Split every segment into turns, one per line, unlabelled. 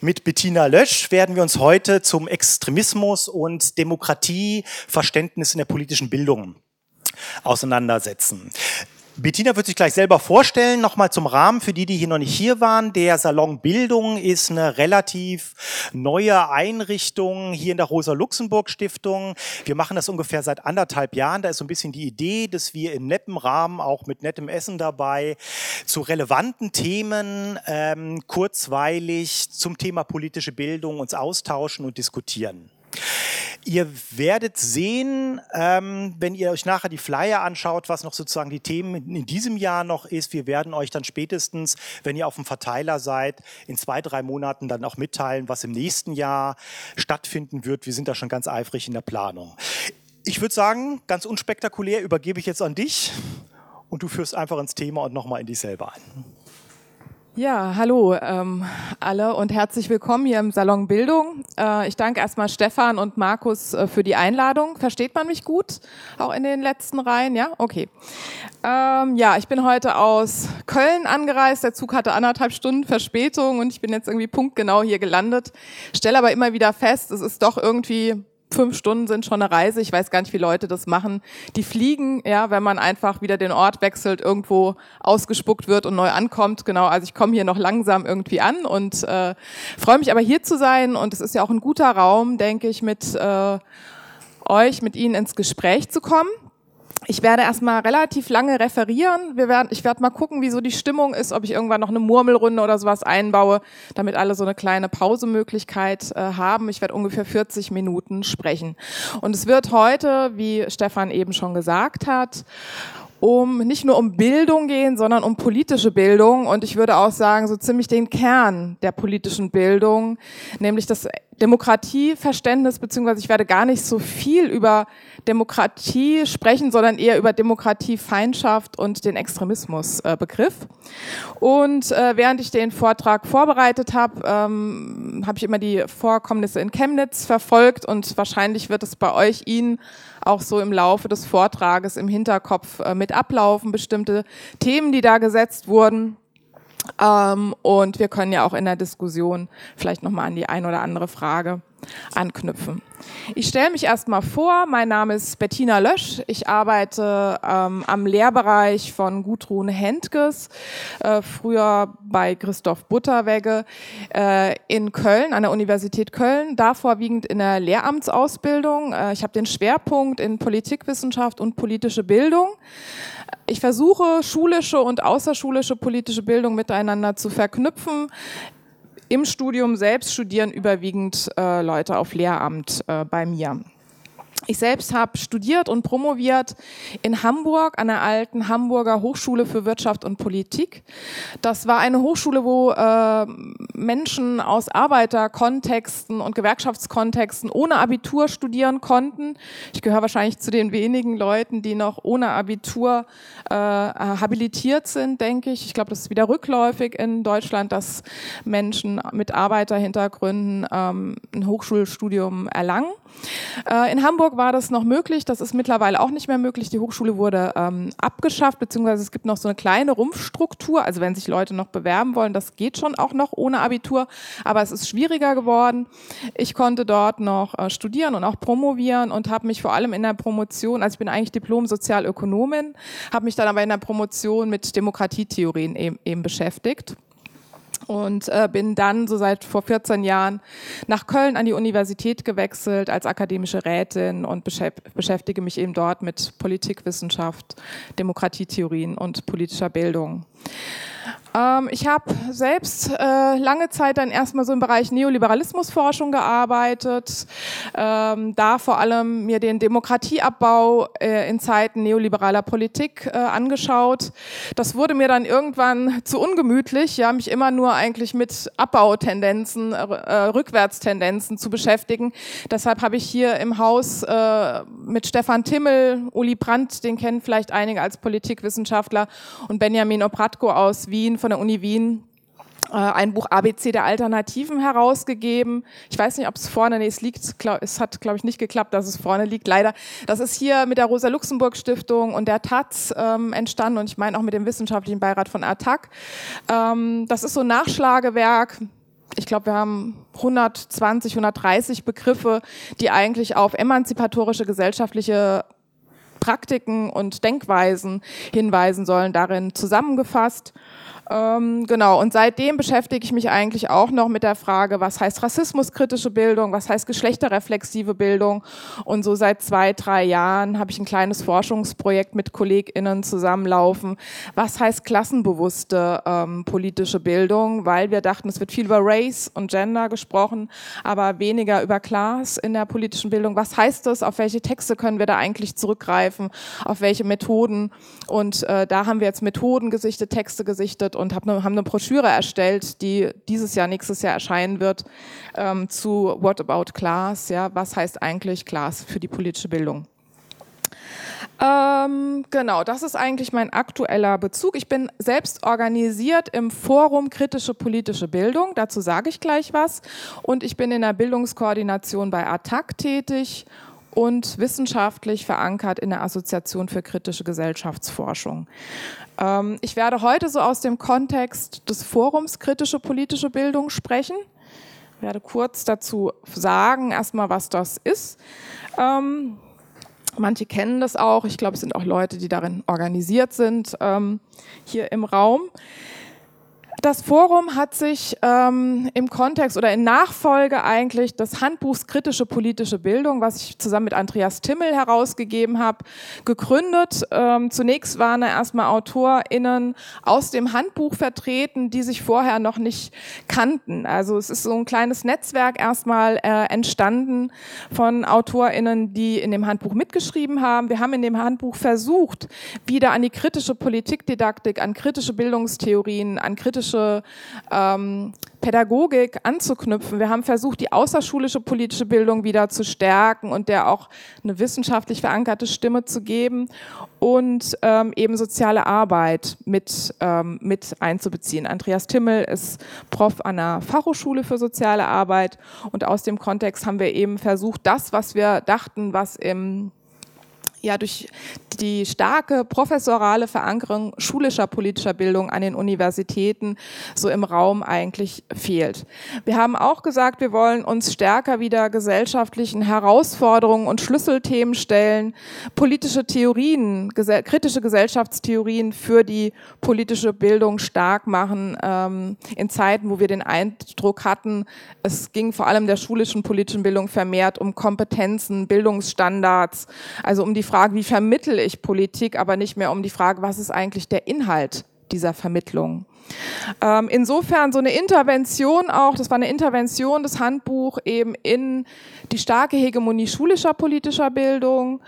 Mit Bettina Lösch werden wir uns heute zum Extremismus und Demokratieverständnis in der politischen Bildung auseinandersetzen. Bettina wird sich gleich selber vorstellen. Nochmal zum Rahmen für die, die hier noch nicht hier waren. Der Salon Bildung ist eine relativ neue Einrichtung hier in der Rosa-Luxemburg-Stiftung. Wir machen das ungefähr seit anderthalb Jahren. Da ist so ein bisschen die Idee, dass wir in nettem Rahmen, auch mit nettem Essen dabei, zu relevanten Themen ähm, kurzweilig zum Thema politische Bildung uns austauschen und diskutieren. Ihr werdet sehen, ähm, wenn ihr euch nachher die Flyer anschaut, was noch sozusagen die Themen in diesem Jahr noch ist. Wir werden euch dann spätestens, wenn ihr auf dem Verteiler seid, in zwei, drei Monaten dann auch mitteilen, was im nächsten Jahr stattfinden wird. Wir sind da schon ganz eifrig in der Planung. Ich würde sagen, ganz unspektakulär übergebe ich jetzt an dich und du führst einfach ins Thema und nochmal in dich selber ein.
Ja, hallo ähm, alle und herzlich willkommen hier im Salon Bildung. Äh, ich danke erstmal Stefan und Markus äh, für die Einladung. Versteht man mich gut? Auch in den letzten Reihen? Ja, okay. Ähm, ja, ich bin heute aus Köln angereist. Der Zug hatte anderthalb Stunden Verspätung und ich bin jetzt irgendwie punktgenau hier gelandet. Stelle aber immer wieder fest, es ist doch irgendwie fünf Stunden sind schon eine Reise. Ich weiß gar nicht, wie Leute das machen. Die fliegen, ja, wenn man einfach wieder den Ort wechselt, irgendwo ausgespuckt wird und neu ankommt. Genau, also ich komme hier noch langsam irgendwie an und äh, freue mich aber hier zu sein. Und es ist ja auch ein guter Raum, denke ich, mit äh, euch, mit Ihnen ins Gespräch zu kommen. Ich werde erstmal relativ lange referieren. Wir werden, ich werde mal gucken, wie so die Stimmung ist, ob ich irgendwann noch eine Murmelrunde oder sowas einbaue, damit alle so eine kleine Pausemöglichkeit äh, haben. Ich werde ungefähr 40 Minuten sprechen. Und es wird heute, wie Stefan eben schon gesagt hat, um nicht nur um Bildung gehen, sondern um politische Bildung und ich würde auch sagen, so ziemlich den Kern der politischen Bildung, nämlich das Demokratieverständnis, beziehungsweise ich werde gar nicht so viel über Demokratie sprechen, sondern eher über Demokratiefeindschaft und den Extremismusbegriff. Äh, und äh, während ich den Vortrag vorbereitet habe, ähm, habe ich immer die Vorkommnisse in Chemnitz verfolgt und wahrscheinlich wird es bei euch Ihnen auch so im Laufe des Vortrages im Hinterkopf äh, mit ablaufen, bestimmte Themen, die da gesetzt wurden. Ähm, und wir können ja auch in der Diskussion vielleicht nochmal an die ein oder andere Frage anknüpfen. Ich stelle mich erstmal vor. Mein Name ist Bettina Lösch. Ich arbeite ähm, am Lehrbereich von Gudrun Hentges, äh, früher bei Christoph Butterwegge äh, in Köln, an der Universität Köln, da vorwiegend in der Lehramtsausbildung. Äh, ich habe den Schwerpunkt in Politikwissenschaft und politische Bildung. Ich versuche, schulische und außerschulische politische Bildung miteinander zu verknüpfen. Im Studium selbst studieren überwiegend äh, Leute auf Lehramt äh, bei mir. Ich selbst habe studiert und promoviert in Hamburg an der alten Hamburger Hochschule für Wirtschaft und Politik. Das war eine Hochschule, wo äh, Menschen aus Arbeiterkontexten und Gewerkschaftskontexten ohne Abitur studieren konnten. Ich gehöre wahrscheinlich zu den wenigen Leuten, die noch ohne Abitur äh, habilitiert sind, denke ich. Ich glaube, das ist wieder rückläufig in Deutschland, dass Menschen mit Arbeiterhintergründen ähm, ein Hochschulstudium erlangen. Äh, in Hamburg war das noch möglich, das ist mittlerweile auch nicht mehr möglich. Die Hochschule wurde ähm, abgeschafft, beziehungsweise es gibt noch so eine kleine Rumpfstruktur. Also wenn sich Leute noch bewerben wollen, das geht schon auch noch ohne Abitur, aber es ist schwieriger geworden. Ich konnte dort noch äh, studieren und auch promovieren und habe mich vor allem in der Promotion, also ich bin eigentlich Diplom-Sozialökonomin, habe mich dann aber in der Promotion mit Demokratietheorien eben, eben beschäftigt und äh, bin dann so seit vor 14 Jahren nach Köln an die Universität gewechselt als akademische Rätin und beschäftige mich eben dort mit Politikwissenschaft, Demokratietheorien und politischer Bildung. Ähm, ich habe selbst äh, lange Zeit dann erstmal so im Bereich Neoliberalismusforschung gearbeitet, ähm, da vor allem mir den Demokratieabbau äh, in Zeiten neoliberaler Politik äh, angeschaut. Das wurde mir dann irgendwann zu ungemütlich, ja, mich immer nur eigentlich mit Abbautendenzen, äh, Rückwärtstendenzen zu beschäftigen. Deshalb habe ich hier im Haus äh, mit Stefan Timmel, Uli Brandt, den kennen vielleicht einige als Politikwissenschaftler, und Benjamin Obratko aus Wien von der Uni Wien äh, ein Buch ABC der Alternativen herausgegeben. Ich weiß nicht, ob es vorne, nee, es liegt, es hat, glaube ich, nicht geklappt, dass es vorne liegt, leider. Das ist hier mit der Rosa-Luxemburg-Stiftung und der Taz ähm, entstanden und ich meine auch mit dem wissenschaftlichen Beirat von ATTAC. Ähm, das ist so ein Nachschlagewerk ich glaube, wir haben 120, 130 Begriffe, die eigentlich auf emanzipatorische gesellschaftliche Praktiken und Denkweisen hinweisen sollen, darin zusammengefasst. Ähm, genau, und seitdem beschäftige ich mich eigentlich auch noch mit der Frage, was heißt rassismuskritische Bildung, was heißt geschlechterreflexive Bildung. Und so seit zwei, drei Jahren habe ich ein kleines Forschungsprojekt mit KollegInnen zusammenlaufen. Was heißt klassenbewusste ähm, politische Bildung? Weil wir dachten, es wird viel über Race und Gender gesprochen, aber weniger über Class in der politischen Bildung. Was heißt das? Auf welche Texte können wir da eigentlich zurückgreifen? Auf welche Methoden? Und äh, da haben wir jetzt Methoden gesichtet, Texte gesichtet und hab ne, haben eine Broschüre erstellt, die dieses Jahr, nächstes Jahr erscheinen wird, ähm, zu What About Class? Ja, was heißt eigentlich Class für die politische Bildung? Ähm, genau, das ist eigentlich mein aktueller Bezug. Ich bin selbst organisiert im Forum Kritische Politische Bildung, dazu sage ich gleich was. Und ich bin in der Bildungskoordination bei ATTAC tätig und wissenschaftlich verankert in der Assoziation für kritische Gesellschaftsforschung. Ähm, ich werde heute so aus dem Kontext des Forums kritische politische Bildung sprechen. Ich werde kurz dazu sagen, erstmal, was das ist. Ähm, manche kennen das auch. Ich glaube, es sind auch Leute, die darin organisiert sind, ähm, hier im Raum. Das Forum hat sich ähm, im Kontext oder in Nachfolge eigentlich des Handbuchs Kritische politische Bildung, was ich zusammen mit Andreas Timmel herausgegeben habe, gegründet. Ähm, zunächst waren erstmal AutorInnen aus dem Handbuch vertreten, die sich vorher noch nicht kannten. Also es ist so ein kleines Netzwerk erstmal äh, entstanden von AutorInnen, die in dem Handbuch mitgeschrieben haben. Wir haben in dem Handbuch versucht, wieder an die kritische Politikdidaktik, an kritische Bildungstheorien, an kritische politische ähm, Pädagogik anzuknüpfen. Wir haben versucht, die außerschulische politische Bildung wieder zu stärken und der auch eine wissenschaftlich verankerte Stimme zu geben und ähm, eben soziale Arbeit mit, ähm, mit einzubeziehen. Andreas Timmel ist Prof an der Fachhochschule für soziale Arbeit und aus dem Kontext haben wir eben versucht, das, was wir dachten, was im ja durch die starke professorale Verankerung schulischer politischer Bildung an den Universitäten so im Raum eigentlich fehlt. Wir haben auch gesagt, wir wollen uns stärker wieder gesellschaftlichen Herausforderungen und Schlüsselthemen stellen, politische Theorien, gesell kritische Gesellschaftstheorien für die politische Bildung stark machen, ähm, in Zeiten, wo wir den Eindruck hatten, es ging vor allem der schulischen politischen Bildung vermehrt um Kompetenzen, Bildungsstandards, also um die Frage, wie vermittel ich Politik, aber nicht mehr um die Frage, was ist eigentlich der Inhalt dieser Vermittlung. Ähm, insofern so eine Intervention auch, das war eine Intervention des Handbuch eben in die starke Hegemonie schulischer politischer Bildung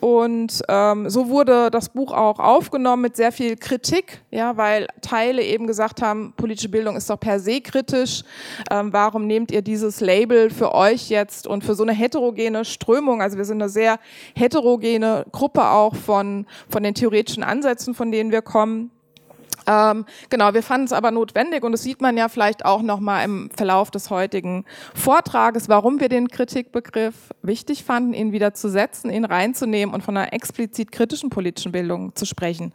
und ähm, so wurde das Buch auch aufgenommen mit sehr viel Kritik, ja, weil Teile eben gesagt haben, politische Bildung ist doch per se kritisch. Ähm, warum nehmt ihr dieses Label für euch jetzt und für so eine heterogene Strömung? Also wir sind eine sehr heterogene Gruppe auch von, von den theoretischen Ansätzen, von denen wir kommen. Ähm, genau, wir fanden es aber notwendig und das sieht man ja vielleicht auch nochmal im Verlauf des heutigen Vortrages, warum wir den Kritikbegriff wichtig fanden, ihn wieder zu setzen, ihn reinzunehmen und von einer explizit kritischen politischen Bildung zu sprechen.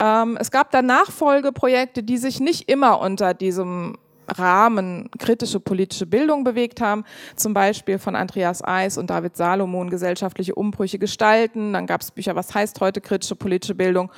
Ähm, es gab da Nachfolgeprojekte, die sich nicht immer unter diesem Rahmen kritische politische Bildung bewegt haben, zum Beispiel von Andreas Eis und David Salomon, gesellschaftliche Umbrüche gestalten. Dann gab es Bücher, was heißt heute kritische politische Bildung?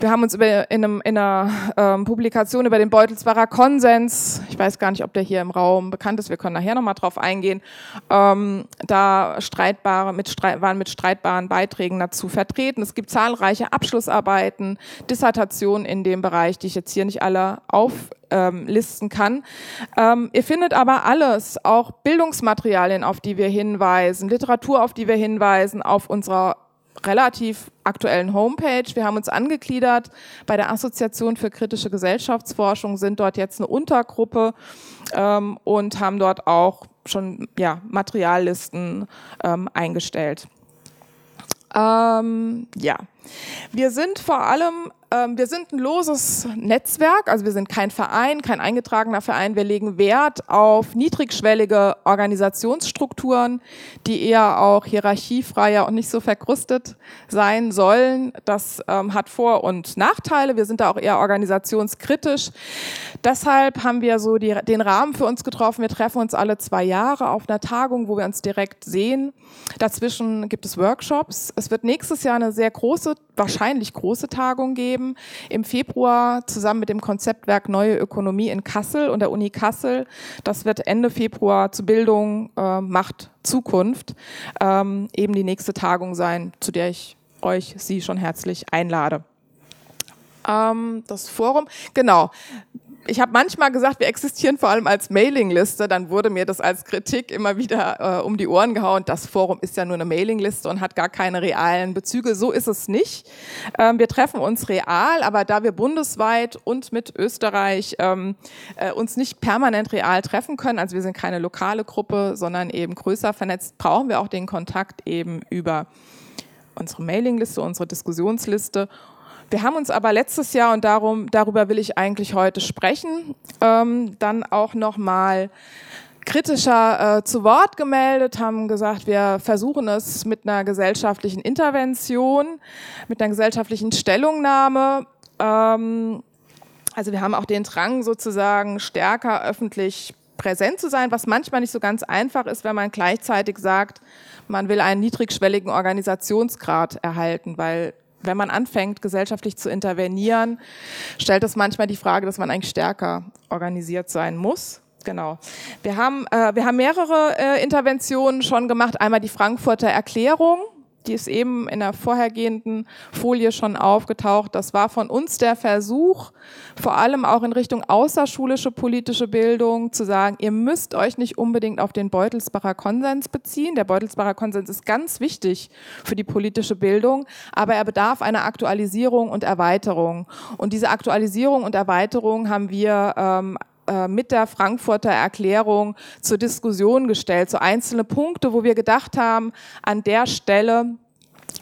Wir haben uns über, in, einem, in einer ähm, Publikation über den Beutelsbacher Konsens, ich weiß gar nicht, ob der hier im Raum bekannt ist, wir können nachher nochmal drauf eingehen, ähm, da streitbare, mit waren mit streitbaren Beiträgen dazu vertreten. Es gibt zahlreiche Abschlussarbeiten, Dissertationen in dem Bereich, die ich jetzt hier nicht alle auflisten ähm, kann. Ähm, ihr findet aber alles, auch Bildungsmaterialien, auf die wir hinweisen, Literatur, auf die wir hinweisen, auf unserer relativ aktuellen Homepage. Wir haben uns angegliedert bei der Assoziation für kritische Gesellschaftsforschung, sind dort jetzt eine Untergruppe ähm, und haben dort auch schon ja, Materiallisten ähm, eingestellt. Ähm, ja, wir sind vor allem ähm, wir sind ein loses Netzwerk, also wir sind kein Verein, kein eingetragener Verein. Wir legen Wert auf niedrigschwellige Organisationsstrukturen, die eher auch hierarchiefreier und nicht so verkrustet sein sollen. Das ähm, hat Vor- und Nachteile. Wir sind da auch eher organisationskritisch. Deshalb haben wir so die, den Rahmen für uns getroffen. Wir treffen uns alle zwei Jahre auf einer Tagung, wo wir uns direkt sehen. Dazwischen gibt es Workshops. Es wird nächstes Jahr eine sehr große, wahrscheinlich große Tagung geben. Im Februar zusammen mit dem Konzeptwerk Neue Ökonomie in Kassel und der Uni Kassel. Das wird Ende Februar zu Bildung äh, macht Zukunft ähm, eben die nächste Tagung sein, zu der ich euch Sie schon herzlich einlade. Ähm, das Forum, genau ich habe manchmal gesagt, wir existieren vor allem als Mailingliste. Dann wurde mir das als Kritik immer wieder äh, um die Ohren gehauen. Das Forum ist ja nur eine Mailingliste und hat gar keine realen Bezüge. So ist es nicht. Ähm, wir treffen uns real, aber da wir bundesweit und mit Österreich ähm, äh, uns nicht permanent real treffen können, also wir sind keine lokale Gruppe, sondern eben größer vernetzt, brauchen wir auch den Kontakt eben über unsere Mailingliste, unsere Diskussionsliste wir haben uns aber letztes Jahr, und darum, darüber will ich eigentlich heute sprechen, ähm, dann auch nochmal kritischer äh, zu Wort gemeldet, haben gesagt, wir versuchen es mit einer gesellschaftlichen Intervention, mit einer gesellschaftlichen Stellungnahme. Ähm, also wir haben auch den Drang sozusagen stärker öffentlich präsent zu sein, was manchmal nicht so ganz einfach ist, wenn man gleichzeitig sagt, man will einen niedrigschwelligen Organisationsgrad erhalten, weil wenn man anfängt, gesellschaftlich zu intervenieren, stellt es manchmal die Frage, dass man eigentlich stärker organisiert sein muss. Genau. Wir haben, äh, wir haben mehrere äh, Interventionen schon gemacht. Einmal die Frankfurter Erklärung, die ist eben in der vorhergehenden Folie schon aufgetaucht. Das war von uns der Versuch, vor allem auch in Richtung außerschulische politische Bildung, zu sagen, ihr müsst euch nicht unbedingt auf den Beutelsbacher Konsens beziehen. Der Beutelsbacher Konsens ist ganz wichtig für die politische Bildung, aber er bedarf einer Aktualisierung und Erweiterung. Und diese Aktualisierung und Erweiterung haben wir ähm, äh, mit der Frankfurter Erklärung zur Diskussion gestellt, so einzelne Punkte, wo wir gedacht haben, an der Stelle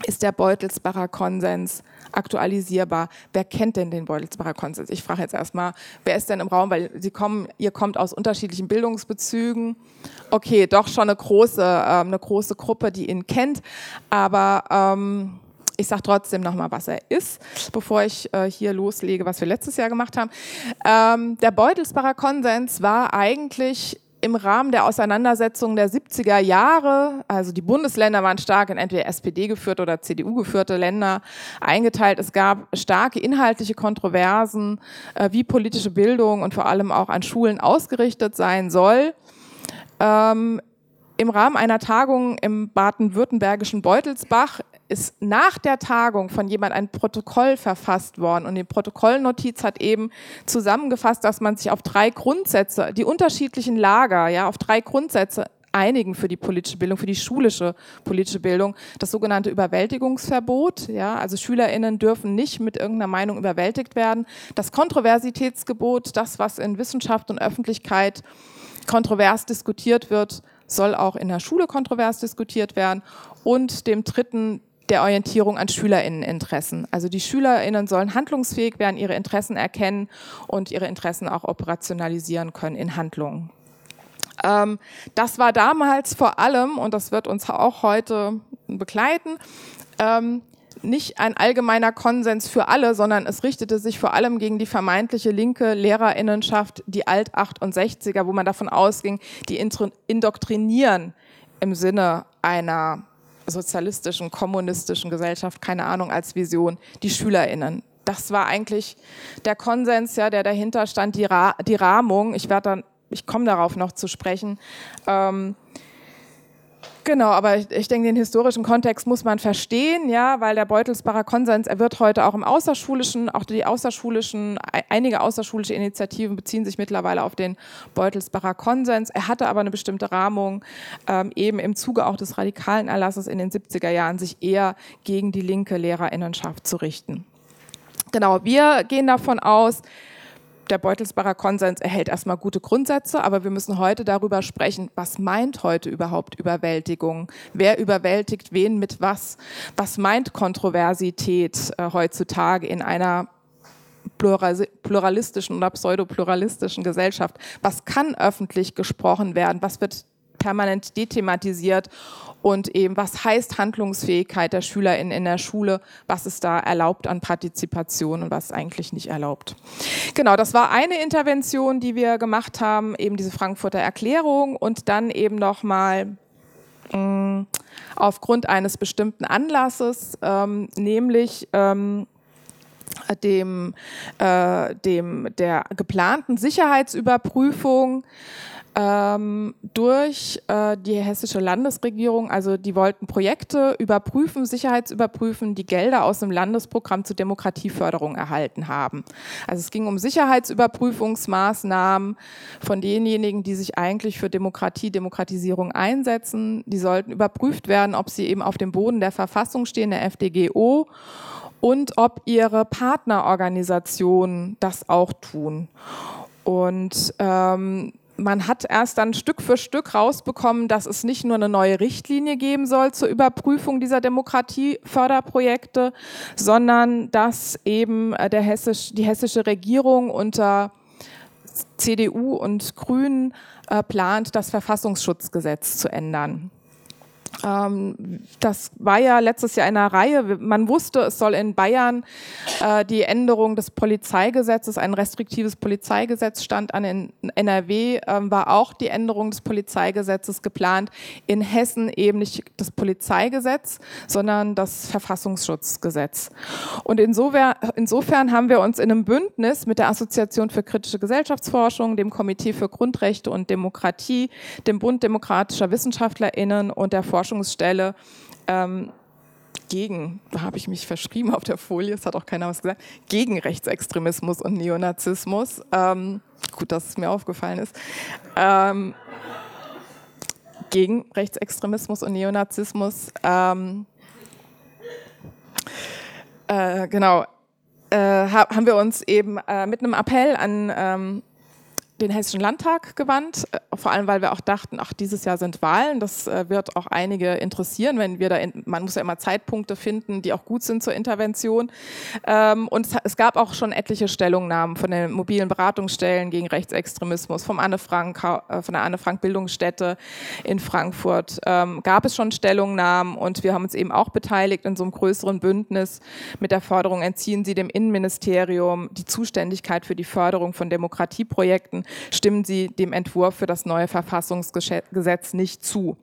ist der Beutelsbacher Konsens aktualisierbar. Wer kennt denn den Beutelsbacher Konsens? Ich frage jetzt erstmal, wer ist denn im Raum, weil Sie kommen, ihr kommt aus unterschiedlichen Bildungsbezügen. Okay, doch schon eine große, äh, eine große Gruppe, die ihn kennt, aber ähm, ich sage trotzdem nochmal, was er ist, bevor ich äh, hier loslege, was wir letztes Jahr gemacht haben. Ähm, der Beutelsbacher Konsens war eigentlich im Rahmen der Auseinandersetzung der 70er Jahre, also die Bundesländer waren stark in entweder SPD geführte oder CDU geführte Länder eingeteilt. Es gab starke inhaltliche Kontroversen, äh, wie politische Bildung und vor allem auch an Schulen ausgerichtet sein soll. Ähm, im Rahmen einer Tagung im baden-württembergischen Beutelsbach ist nach der Tagung von jemand ein Protokoll verfasst worden und die Protokollnotiz hat eben zusammengefasst, dass man sich auf drei Grundsätze, die unterschiedlichen Lager, ja, auf drei Grundsätze einigen für die politische Bildung, für die schulische politische Bildung, das sogenannte Überwältigungsverbot. Ja, also SchülerInnen dürfen nicht mit irgendeiner Meinung überwältigt werden. Das Kontroversitätsgebot, das, was in Wissenschaft und Öffentlichkeit kontrovers diskutiert wird, soll auch in der Schule kontrovers diskutiert werden. Und dem dritten der Orientierung an Schülerinneninteressen. Also die Schülerinnen sollen handlungsfähig werden, ihre Interessen erkennen und ihre Interessen auch operationalisieren können in Handlungen. Ähm, das war damals vor allem, und das wird uns auch heute begleiten, ähm, nicht ein allgemeiner Konsens für alle, sondern es richtete sich vor allem gegen die vermeintliche linke Lehrerinnenschaft, die Alt-68er, wo man davon ausging, die indoktrinieren im Sinne einer sozialistischen, kommunistischen Gesellschaft, keine Ahnung, als Vision, die SchülerInnen. Das war eigentlich der Konsens, ja, der dahinter stand, die, Ra die Rahmung. Ich werde dann, ich komme darauf noch zu sprechen. Ähm, Genau, aber ich, ich, denke, den historischen Kontext muss man verstehen, ja, weil der Beutelsbacher Konsens, er wird heute auch im außerschulischen, auch die außerschulischen, einige außerschulische Initiativen beziehen sich mittlerweile auf den Beutelsbacher Konsens. Er hatte aber eine bestimmte Rahmung, ähm, eben im Zuge auch des radikalen Erlasses in den 70er Jahren, sich eher gegen die linke Lehrerinnenschaft zu richten. Genau, wir gehen davon aus, der Beutelsbacher Konsens erhält erstmal gute Grundsätze, aber wir müssen heute darüber sprechen, was meint heute überhaupt Überwältigung? Wer überwältigt wen mit was? Was meint Kontroversität äh, heutzutage in einer pluralistischen oder pseudopluralistischen Gesellschaft. Was kann öffentlich gesprochen werden? Was wird permanent dethematisiert und eben, was heißt Handlungsfähigkeit der SchülerInnen in der Schule, was ist da erlaubt an Partizipation und was eigentlich nicht erlaubt. Genau, das war eine Intervention, die wir gemacht haben, eben diese Frankfurter Erklärung und dann eben nochmal mm, aufgrund eines bestimmten Anlasses, ähm, nämlich ähm, dem, äh, dem der geplanten Sicherheitsüberprüfung ähm, durch äh, die hessische Landesregierung. Also die wollten Projekte überprüfen, Sicherheitsüberprüfen, die Gelder aus dem Landesprogramm zur Demokratieförderung erhalten haben. Also es ging um Sicherheitsüberprüfungsmaßnahmen von denjenigen, die sich eigentlich für Demokratie, Demokratisierung einsetzen. Die sollten überprüft werden, ob sie eben auf dem Boden der Verfassung stehen, der FDGO und ob ihre Partnerorganisationen das auch tun. Und ähm, man hat erst dann Stück für Stück rausbekommen, dass es nicht nur eine neue Richtlinie geben soll zur Überprüfung dieser Demokratieförderprojekte, sondern dass eben äh, der Hessisch, die hessische Regierung unter CDU und Grünen äh, plant, das Verfassungsschutzgesetz zu ändern. Ähm, das war ja letztes Jahr in einer Reihe. Man wusste, es soll in Bayern äh, die Änderung des Polizeigesetzes, ein restriktives Polizeigesetz stand an. In NRW ähm, war auch die Änderung des Polizeigesetzes geplant. In Hessen eben nicht das Polizeigesetz, sondern das Verfassungsschutzgesetz. Und insofern, insofern haben wir uns in einem Bündnis mit der Assoziation für kritische Gesellschaftsforschung, dem Komitee für Grundrechte und Demokratie, dem Bund demokratischer WissenschaftlerInnen und der Forschung Forschungsstelle ähm, gegen, da habe ich mich verschrieben auf der Folie, es hat auch keiner was gesagt, gegen Rechtsextremismus und Neonazismus. Ähm, gut, dass es mir aufgefallen ist. Ähm, gegen Rechtsextremismus und Neonazismus. Ähm, äh, genau. Äh, haben wir uns eben äh, mit einem Appell an ähm, den Hessischen Landtag gewandt, äh, vor allem weil wir auch dachten, ach, dieses Jahr sind Wahlen, das äh, wird auch einige interessieren, wenn wir da, in, man muss ja immer Zeitpunkte finden, die auch gut sind zur Intervention. Ähm, und es, gab auch schon etliche Stellungnahmen von den mobilen Beratungsstellen gegen Rechtsextremismus, vom Anne Frank, äh, von der Anne Frank Bildungsstätte in Frankfurt ähm, gab es schon Stellungnahmen und wir haben uns eben auch beteiligt in so einem größeren Bündnis mit der Forderung, entziehen Sie dem Innenministerium die Zuständigkeit für die Förderung von Demokratieprojekten stimmen sie dem Entwurf für das neue Verfassungsgesetz nicht zu.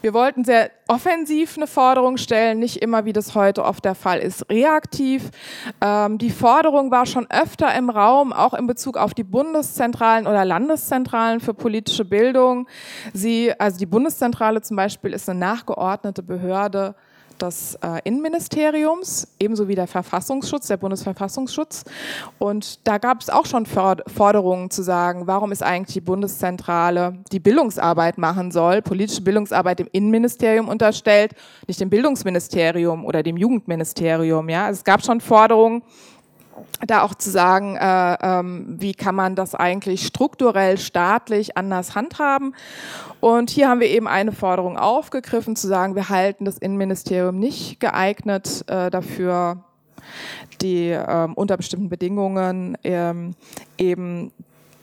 Wir wollten sehr offensiv eine Forderung stellen, nicht immer, wie das heute oft der Fall ist, reaktiv. Ähm, die Forderung war schon öfter im Raum, auch in Bezug auf die Bundeszentralen oder Landeszentralen für politische Bildung. Sie, also die Bundeszentrale zum Beispiel ist eine nachgeordnete Behörde des äh, Innenministeriums, ebenso wie der Verfassungsschutz, der Bundesverfassungsschutz. Und da gab es auch schon Forderungen zu sagen, warum ist eigentlich die Bundeszentrale, die Bildungsarbeit machen soll, politische Bildungsarbeit dem Innenministerium unterstellt, nicht dem Bildungsministerium oder dem Jugendministerium. Ja? Also es gab schon Forderungen, da auch zu sagen, äh, ähm, wie kann man das eigentlich strukturell staatlich anders handhaben. Und hier haben wir eben eine Forderung aufgegriffen, zu sagen, wir halten das Innenministerium nicht geeignet äh, dafür, die ähm, unter bestimmten Bedingungen ähm, eben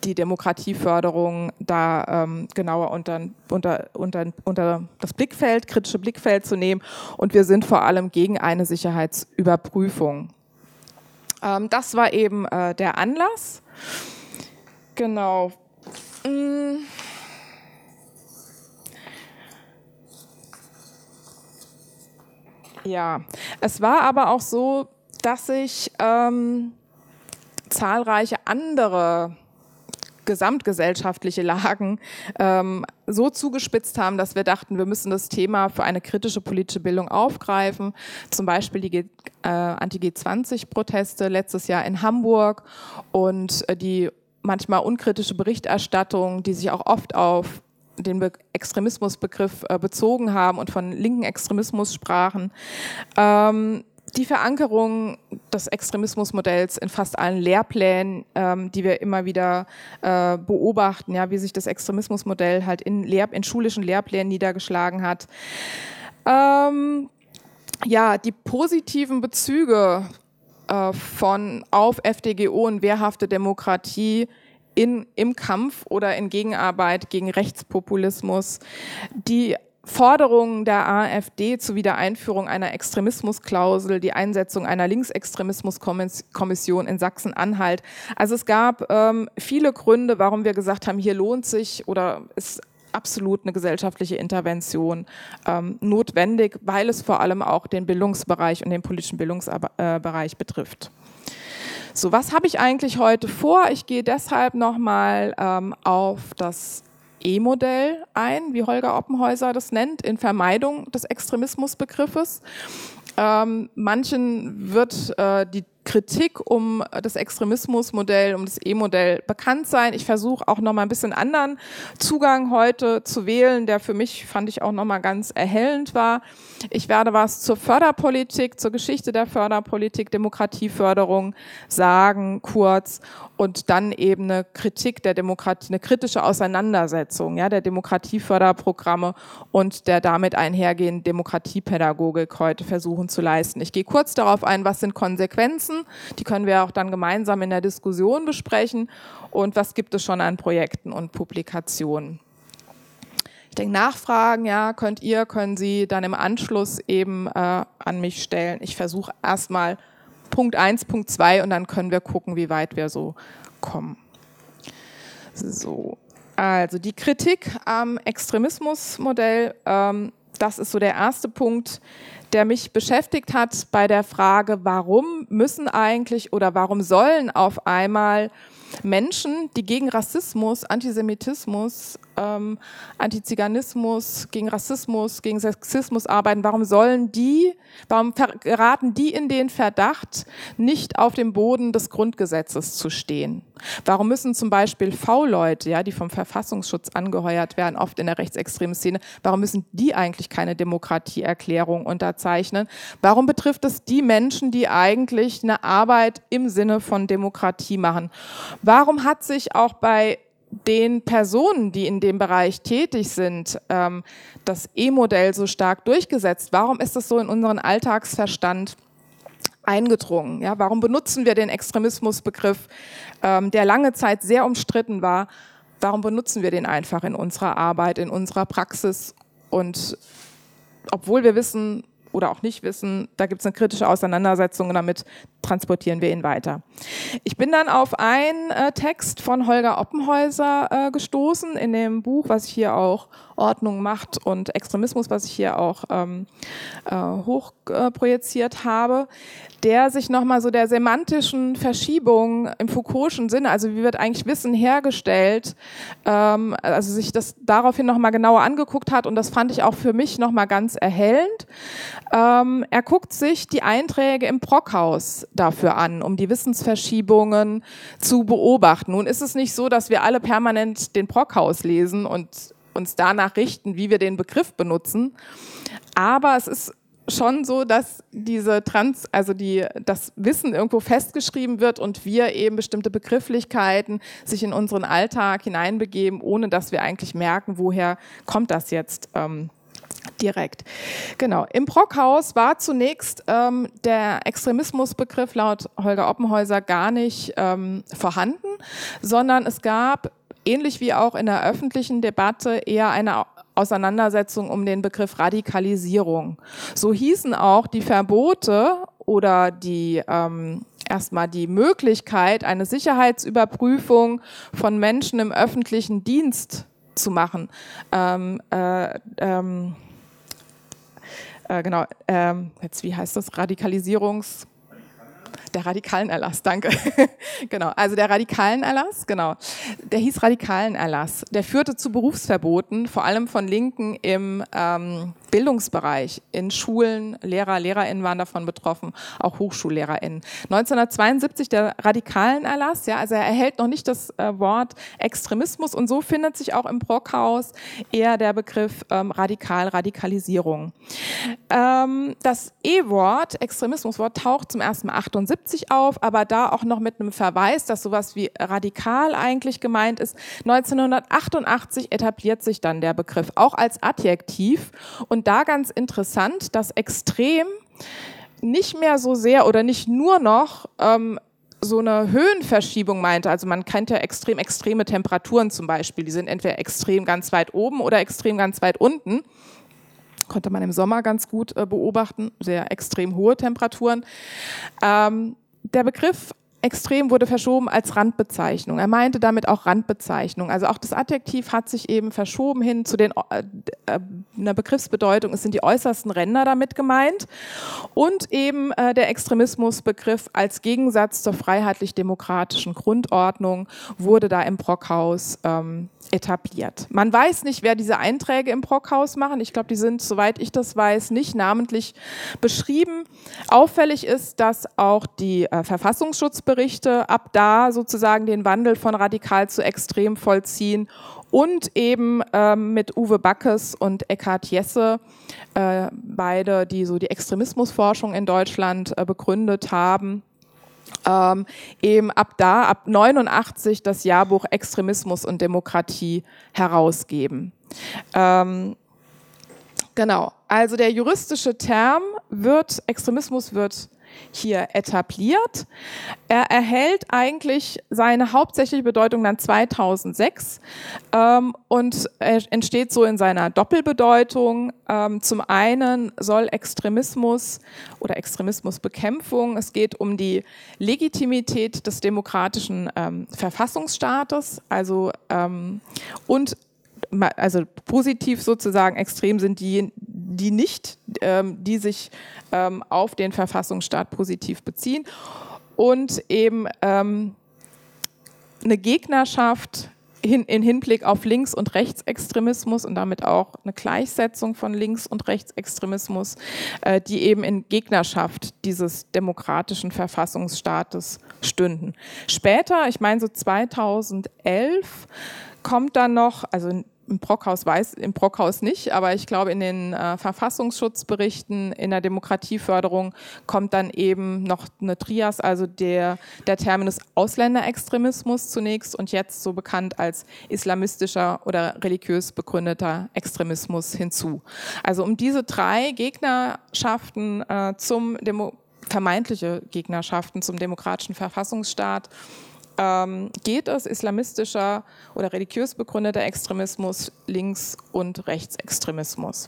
die Demokratieförderung da ähm, genauer unter, unter, unter, unter das Blickfeld, kritische Blickfeld zu nehmen. Und wir sind vor allem gegen eine Sicherheitsüberprüfung. Ähm, das war eben äh, der Anlass. Genau. Mm. Ja, es war aber auch so, dass sich ähm, zahlreiche andere gesamtgesellschaftliche Lagen ähm, so zugespitzt haben, dass wir dachten, wir müssen das Thema für eine kritische politische Bildung aufgreifen. Zum Beispiel die äh, Anti-G20-Proteste letztes Jahr in Hamburg und äh, die manchmal unkritische Berichterstattung, die sich auch oft auf den Be Extremismusbegriff äh, bezogen haben und von linken Extremismus sprachen. Ähm, die Verankerung des Extremismusmodells in fast allen Lehrplänen, ähm, die wir immer wieder äh, beobachten, ja, wie sich das Extremismusmodell halt in, Lehr in schulischen Lehrplänen niedergeschlagen hat. Ähm, ja, die positiven Bezüge äh, von auf FDGO und wehrhafte Demokratie in, im Kampf oder in Gegenarbeit gegen Rechtspopulismus, die Forderungen der AfD zur Wiedereinführung einer Extremismusklausel, die Einsetzung einer Linksextremismuskommission in Sachsen-Anhalt. Also es gab ähm, viele Gründe, warum wir gesagt haben, hier lohnt sich oder ist absolut eine gesellschaftliche Intervention ähm, notwendig, weil es vor allem auch den Bildungsbereich und den politischen Bildungsbereich betrifft. So, was habe ich eigentlich heute vor? Ich gehe deshalb nochmal ähm, auf das E-Modell ein, wie Holger Oppenhäuser das nennt, in Vermeidung des Extremismusbegriffes. Ähm, manchen wird äh, die Kritik um das Extremismusmodell, um das E-Modell bekannt sein. Ich versuche auch noch mal ein bisschen anderen Zugang heute zu wählen, der für mich fand ich auch noch mal ganz erhellend war. Ich werde was zur Förderpolitik, zur Geschichte der Förderpolitik, Demokratieförderung sagen, kurz und dann eben eine Kritik der Demokratie, eine kritische Auseinandersetzung ja, der Demokratieförderprogramme und der damit einhergehenden Demokratiepädagogik heute versuchen zu leisten. Ich gehe kurz darauf ein, was sind Konsequenzen nutzen. Die können wir auch dann gemeinsam in der Diskussion besprechen. Und was gibt es schon an Projekten und Publikationen? Ich denke, Nachfragen, ja, könnt ihr, können Sie dann im Anschluss eben äh, an mich stellen. Ich versuche erstmal Punkt 1, Punkt 2 und dann können wir gucken, wie weit wir so kommen. So, also die Kritik am Extremismusmodell, ähm, das ist so der erste Punkt, der mich beschäftigt hat bei der Frage, warum müssen eigentlich oder warum sollen auf einmal Menschen, die gegen Rassismus, Antisemitismus, ähm, Antiziganismus, gegen Rassismus, gegen Sexismus arbeiten, warum sollen die, warum geraten die in den Verdacht, nicht auf dem Boden des Grundgesetzes zu stehen? Warum müssen zum Beispiel V-Leute, ja, die vom Verfassungsschutz angeheuert werden, oft in der rechtsextremen Szene, warum müssen die eigentlich keine Demokratieerklärung unterzeichnen? Warum betrifft es die Menschen, die eigentlich eine Arbeit im Sinne von Demokratie machen? Warum hat sich auch bei den Personen, die in dem Bereich tätig sind, ähm, das E-Modell so stark durchgesetzt? Warum ist das so in unseren Alltagsverstand eingedrungen? Ja, warum benutzen wir den Extremismusbegriff, ähm, der lange Zeit sehr umstritten war? Warum benutzen wir den einfach in unserer Arbeit, in unserer Praxis? Und obwohl wir wissen, oder auch nicht wissen, da gibt es eine kritische Auseinandersetzung und damit transportieren wir ihn weiter. Ich bin dann auf einen äh, Text von Holger Oppenhäuser äh, gestoßen in dem Buch, was ich hier auch Ordnung, Macht und Extremismus, was ich hier auch ähm, äh, hochprojiziert äh, habe, der sich nochmal so der semantischen Verschiebung im Foucault'schen Sinne, also wie wird eigentlich Wissen hergestellt, ähm, also sich das daraufhin nochmal genauer angeguckt hat und das fand ich auch für mich nochmal ganz erhellend. Ähm, er guckt sich die Einträge im Brockhaus dafür an, um die Wissensverschiebungen zu beobachten. Nun ist es nicht so, dass wir alle permanent den Brockhaus lesen und uns danach richten, wie wir den Begriff benutzen. Aber es ist schon so, dass diese Trans, also die, das Wissen irgendwo festgeschrieben wird und wir eben bestimmte Begrifflichkeiten sich in unseren Alltag hineinbegeben, ohne dass wir eigentlich merken, woher kommt das jetzt. Ähm, direkt. Genau. Im Brockhaus war zunächst ähm, der Extremismusbegriff laut Holger Oppenhäuser gar nicht ähm, vorhanden, sondern es gab ähnlich wie auch in der öffentlichen Debatte eher eine Auseinandersetzung um den Begriff Radikalisierung. So hießen auch die Verbote oder die ähm, erstmal die Möglichkeit, eine Sicherheitsüberprüfung von Menschen im öffentlichen Dienst zu machen. Ähm, äh, ähm, äh, genau, ähm, jetzt wie heißt das? Radikalisierungs- der radikalen Erlass, danke. genau, also der radikalen Erlass, genau. Der hieß radikalen Erlass. Der führte zu Berufsverboten, vor allem von Linken im ähm, Bildungsbereich, in Schulen, Lehrer, LehrerInnen waren davon betroffen, auch HochschullehrerInnen. 1972 der radikalen Erlass, ja, also er erhält noch nicht das äh, Wort Extremismus und so findet sich auch im Brockhaus eher der Begriff ähm, Radikal, Radikalisierung. Ähm, das E-Wort, Extremismuswort, taucht zum ersten Mal 78 auf, aber da auch noch mit einem Verweis, dass sowas wie radikal eigentlich gemeint ist. 1988 etabliert sich dann der Begriff auch als Adjektiv und da ganz interessant, dass extrem nicht mehr so sehr oder nicht nur noch ähm, so eine Höhenverschiebung meinte. Also man kennt ja extrem extreme Temperaturen zum Beispiel. Die sind entweder extrem ganz weit oben oder extrem ganz weit unten. Konnte man im Sommer ganz gut äh, beobachten, sehr extrem hohe Temperaturen. Ähm, der Begriff extrem wurde verschoben als Randbezeichnung. Er meinte damit auch Randbezeichnung. Also auch das Adjektiv hat sich eben verschoben hin zu den, äh, äh, einer Begriffsbedeutung. Es sind die äußersten Ränder damit gemeint. Und eben äh, der Extremismusbegriff als Gegensatz zur freiheitlich-demokratischen Grundordnung wurde da im Brockhaus ähm, etabliert. Man weiß nicht, wer diese Einträge im Brockhaus machen. Ich glaube, die sind, soweit ich das weiß, nicht namentlich beschrieben. Auffällig ist, dass auch die äh, Verfassungsschutzberichte ab da sozusagen den Wandel von radikal zu extrem vollziehen und eben ähm, mit Uwe Backes und Eckhard Jesse, äh, beide, die so die Extremismusforschung in Deutschland äh, begründet haben, ähm, eben ab da, ab 89 das Jahrbuch Extremismus und Demokratie herausgeben. Ähm, genau, also der juristische Term wird, Extremismus wird hier etabliert. Er erhält eigentlich seine hauptsächliche Bedeutung dann 2006 ähm, und entsteht so in seiner Doppelbedeutung. Ähm, zum einen soll Extremismus oder Extremismusbekämpfung, es geht um die Legitimität des demokratischen ähm, Verfassungsstaates, also ähm, und also positiv sozusagen extrem sind die, die nicht, ähm, die sich ähm, auf den Verfassungsstaat positiv beziehen und eben ähm, eine Gegnerschaft hin, in Hinblick auf Links- und Rechtsextremismus und damit auch eine Gleichsetzung von Links- und Rechtsextremismus, äh, die eben in Gegnerschaft dieses demokratischen Verfassungsstaates stünden. Später, ich meine so 2011, kommt dann noch, also im Brockhaus weiß, im Brockhaus nicht, aber ich glaube, in den äh, Verfassungsschutzberichten in der Demokratieförderung kommt dann eben noch eine Trias, also der, der Terminus Ausländerextremismus zunächst und jetzt so bekannt als islamistischer oder religiös begründeter Extremismus hinzu. Also um diese drei Gegnerschaften äh, zum Demo vermeintliche Gegnerschaften zum demokratischen Verfassungsstaat ähm, geht es islamistischer oder religiös begründeter Extremismus, Links- und Rechtsextremismus.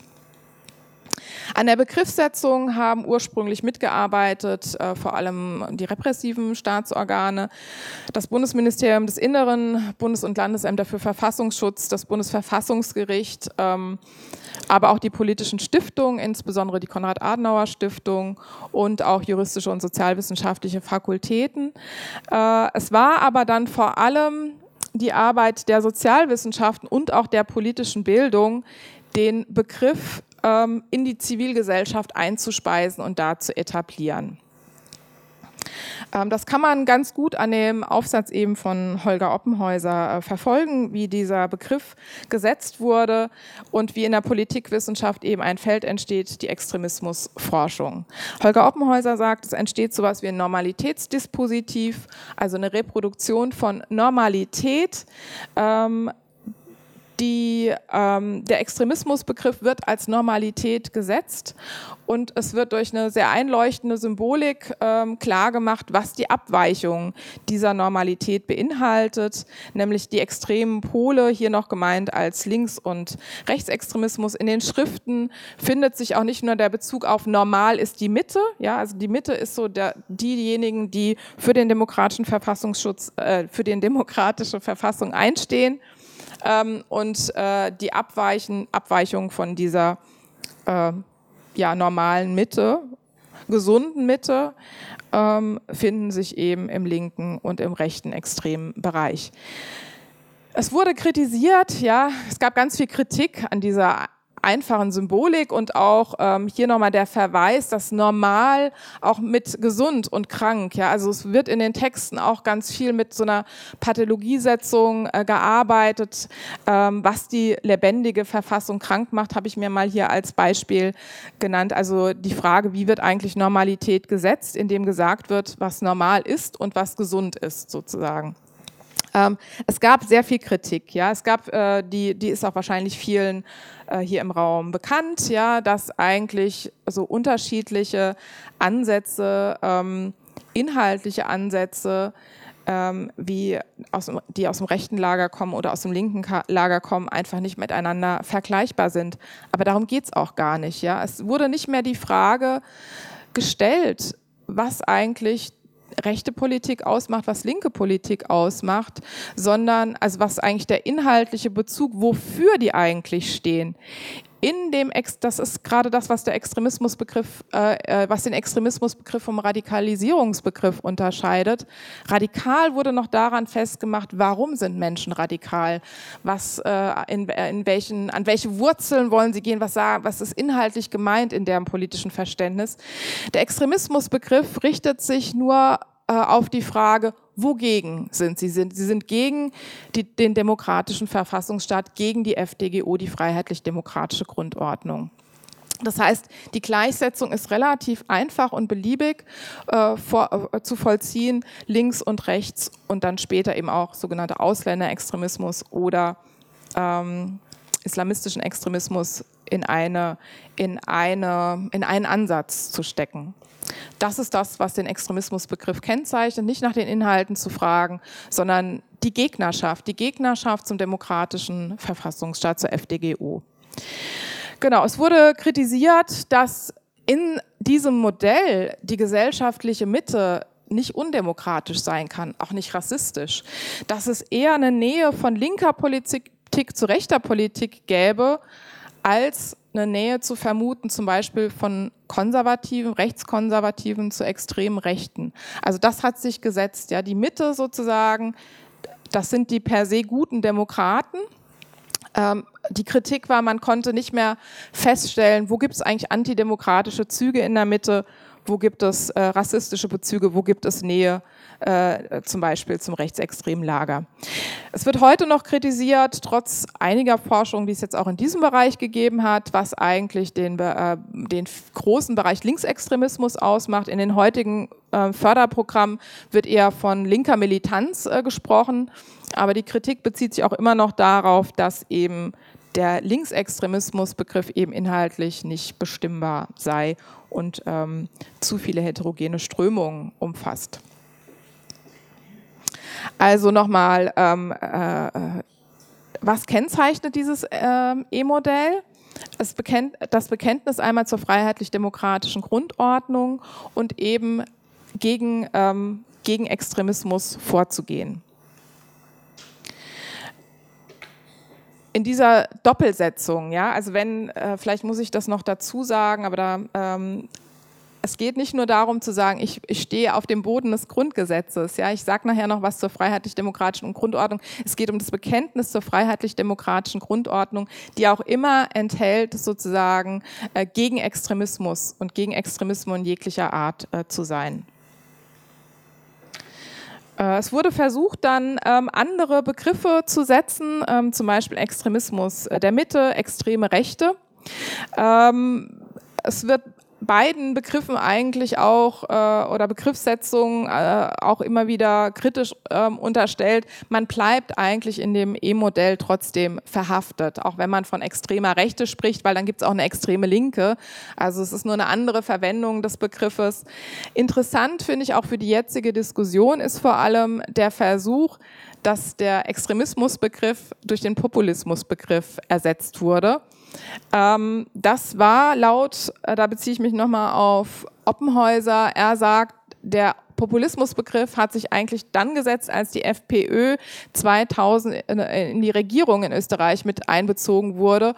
An der Begriffssetzung haben ursprünglich mitgearbeitet äh, vor allem die repressiven Staatsorgane, das Bundesministerium des Inneren, Bundes- und Landesämter für Verfassungsschutz, das Bundesverfassungsgericht, ähm, aber auch die politischen Stiftungen, insbesondere die Konrad-Adenauer-Stiftung und auch juristische und sozialwissenschaftliche Fakultäten. Äh, es war aber dann vor allem die Arbeit der Sozialwissenschaften und auch der politischen Bildung, den Begriff ähm, in die Zivilgesellschaft einzuspeisen und da zu etablieren. Ähm, das kann man ganz gut an dem Aufsatz eben von Holger Oppenhäuser äh, verfolgen, wie dieser Begriff gesetzt wurde und wie in der Politikwissenschaft eben ein Feld entsteht, die Extremismusforschung. Holger Oppenhäuser sagt, es entsteht sowas wie ein Normalitätsdispositiv, also eine Reproduktion von Normalität, ähm, die, ähm, der Extremismusbegriff wird als Normalität gesetzt und es wird durch eine sehr einleuchtende Symbolik ähm, klargemacht, was die Abweichung dieser Normalität beinhaltet, nämlich die extremen Pole, hier noch gemeint als Links- und Rechtsextremismus. In den Schriften findet sich auch nicht nur der Bezug auf normal ist die Mitte, ja, also die Mitte ist so der, diejenigen, die für den demokratischen Verfassungsschutz, äh, für die demokratische Verfassung einstehen ähm, und äh, die Abweichen, Abweichung von dieser äh, ja, normalen Mitte, gesunden Mitte, ähm, finden sich eben im linken und im rechten extremen Bereich. Es wurde kritisiert, ja, es gab ganz viel Kritik an dieser einfachen Symbolik und auch ähm, hier nochmal der Verweis, dass normal auch mit gesund und krank, ja, also es wird in den Texten auch ganz viel mit so einer Pathologiesetzung äh, gearbeitet, ähm, was die lebendige Verfassung krank macht, habe ich mir mal hier als Beispiel genannt. Also die Frage, wie wird eigentlich Normalität gesetzt, indem gesagt wird, was normal ist und was gesund ist sozusagen. Ähm, es gab sehr viel Kritik, ja. Es gab, äh, die, die ist auch wahrscheinlich vielen äh, hier im Raum bekannt, ja, dass eigentlich so unterschiedliche Ansätze, ähm, inhaltliche Ansätze, ähm, wie aus dem, die aus dem rechten Lager kommen oder aus dem linken Lager kommen, einfach nicht miteinander vergleichbar sind. Aber darum geht es auch gar nicht. Ja? Es wurde nicht mehr die Frage gestellt, was eigentlich rechte Politik ausmacht, was linke Politik ausmacht, sondern also was eigentlich der inhaltliche Bezug, wofür die eigentlich stehen in dem, Ex das ist gerade das, was der Extremismusbegriff, äh, äh, was den Extremismusbegriff vom Radikalisierungsbegriff unterscheidet. Radikal wurde noch daran festgemacht, warum sind Menschen radikal? Was, äh, in, äh, in welchen, an welche Wurzeln wollen sie gehen? Was, sagen, was ist inhaltlich gemeint in deren politischen Verständnis? Der Extremismusbegriff richtet sich nur auf die Frage, wogegen sind sie? Sie sind gegen die, den demokratischen Verfassungsstaat, gegen die FDGO, die freiheitlich-demokratische Grundordnung. Das heißt, die Gleichsetzung ist relativ einfach und beliebig äh, vor, äh, zu vollziehen, links und rechts und dann später eben auch sogenannte Ausländerextremismus oder ähm, islamistischen Extremismus in, eine, in, eine, in einen Ansatz zu stecken. Das ist das, was den Extremismusbegriff kennzeichnet, nicht nach den Inhalten zu fragen, sondern die Gegnerschaft, die Gegnerschaft zum demokratischen Verfassungsstaat, zur FDGO. Genau, es wurde kritisiert, dass in diesem Modell die gesellschaftliche Mitte nicht undemokratisch sein kann, auch nicht rassistisch, dass es eher eine Nähe von linker Politik zu rechter Politik gäbe, als eine Nähe zu vermuten, zum Beispiel von konservativen, rechtskonservativen zu extremen Rechten. Also das hat sich gesetzt. Ja, die Mitte sozusagen, das sind die per se guten Demokraten. Ähm, die Kritik war, man konnte nicht mehr feststellen, wo gibt es eigentlich antidemokratische Züge in der Mitte, wo gibt es äh, rassistische Bezüge, wo gibt es Nähe äh, zum Beispiel zum rechtsextremen Lager. Es wird heute noch kritisiert, trotz einiger Forschung, die es jetzt auch in diesem Bereich gegeben hat, was eigentlich den, äh, den großen Bereich Linksextremismus ausmacht. In den heutigen äh, Förderprogrammen wird eher von linker Militanz äh, gesprochen, aber die Kritik bezieht sich auch immer noch darauf, dass eben der Linksextremismusbegriff eben inhaltlich nicht bestimmbar sei und ähm, zu viele heterogene Strömungen umfasst. Also nochmal, ähm, äh, was kennzeichnet dieses äh, E-Modell? Das Bekenntnis einmal zur freiheitlich-demokratischen Grundordnung und eben gegen, ähm, gegen Extremismus vorzugehen. In dieser Doppelsetzung, ja, also wenn, äh, vielleicht muss ich das noch dazu sagen, aber da ähm, es geht nicht nur darum zu sagen, ich, ich stehe auf dem Boden des Grundgesetzes. Ja, ich sage nachher noch was zur freiheitlich-demokratischen Grundordnung. Es geht um das Bekenntnis zur freiheitlich-demokratischen Grundordnung, die auch immer enthält, sozusagen äh, gegen Extremismus und gegen Extremismus in jeglicher Art äh, zu sein. Äh, es wurde versucht, dann ähm, andere Begriffe zu setzen, ähm, zum Beispiel Extremismus der Mitte, extreme Rechte. Ähm, es wird beiden Begriffen eigentlich auch äh, oder Begriffssetzungen äh, auch immer wieder kritisch ähm, unterstellt. Man bleibt eigentlich in dem E-Modell trotzdem verhaftet, auch wenn man von extremer Rechte spricht, weil dann gibt es auch eine extreme Linke. Also es ist nur eine andere Verwendung des Begriffes. Interessant finde ich auch für die jetzige Diskussion ist vor allem der Versuch, dass der Extremismusbegriff durch den Populismusbegriff ersetzt wurde. Ähm, das war laut, äh, da beziehe ich mich nochmal auf Oppenhäuser, er sagt, der Populismusbegriff hat sich eigentlich dann gesetzt, als die FPÖ 2000 in die Regierung in Österreich mit einbezogen wurde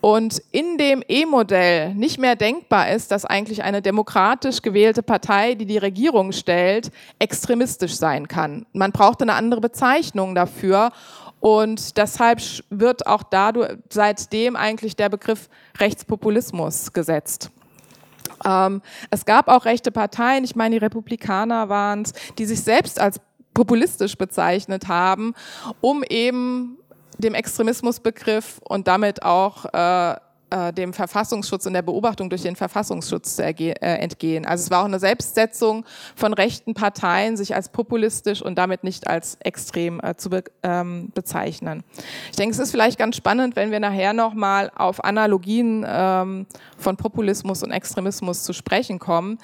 und in dem E-Modell nicht mehr denkbar ist, dass eigentlich eine demokratisch gewählte Partei, die die Regierung stellt, extremistisch sein kann. Man braucht eine andere Bezeichnung dafür. Und deshalb wird auch dadurch seitdem eigentlich der Begriff Rechtspopulismus gesetzt. Ähm, es gab auch rechte Parteien, ich meine, die Republikaner waren es, die sich selbst als populistisch bezeichnet haben, um eben dem Extremismusbegriff und damit auch äh, äh, dem Verfassungsschutz und der Beobachtung durch den Verfassungsschutz zu äh, entgehen. Also es war auch eine Selbstsetzung von rechten Parteien, sich als populistisch und damit nicht als extrem äh, zu be ähm, bezeichnen. Ich denke, es ist vielleicht ganz spannend, wenn wir nachher nochmal auf Analogien ähm, von Populismus und Extremismus zu sprechen kommen.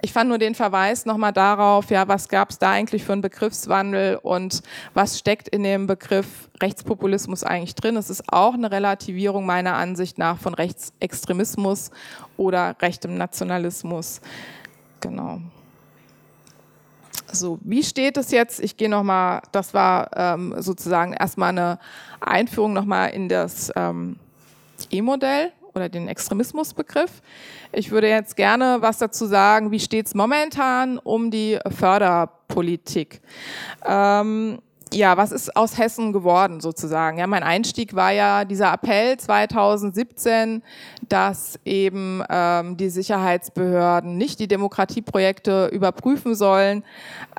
Ich fand nur den Verweis nochmal darauf, ja, was gab es da eigentlich für einen Begriffswandel und was steckt in dem Begriff Rechtspopulismus eigentlich drin? Es ist auch eine Relativierung meiner Ansicht nach von Rechtsextremismus oder rechtem Nationalismus. Genau. So, wie steht es jetzt? Ich gehe nochmal, das war ähm, sozusagen erstmal eine Einführung nochmal in das ähm, E-Modell oder den Extremismusbegriff. Ich würde jetzt gerne was dazu sagen, wie steht es momentan um die Förderpolitik. Ähm, ja, was ist aus Hessen geworden sozusagen? Ja, mein Einstieg war ja dieser Appell 2017, dass eben ähm, die Sicherheitsbehörden nicht die Demokratieprojekte überprüfen sollen.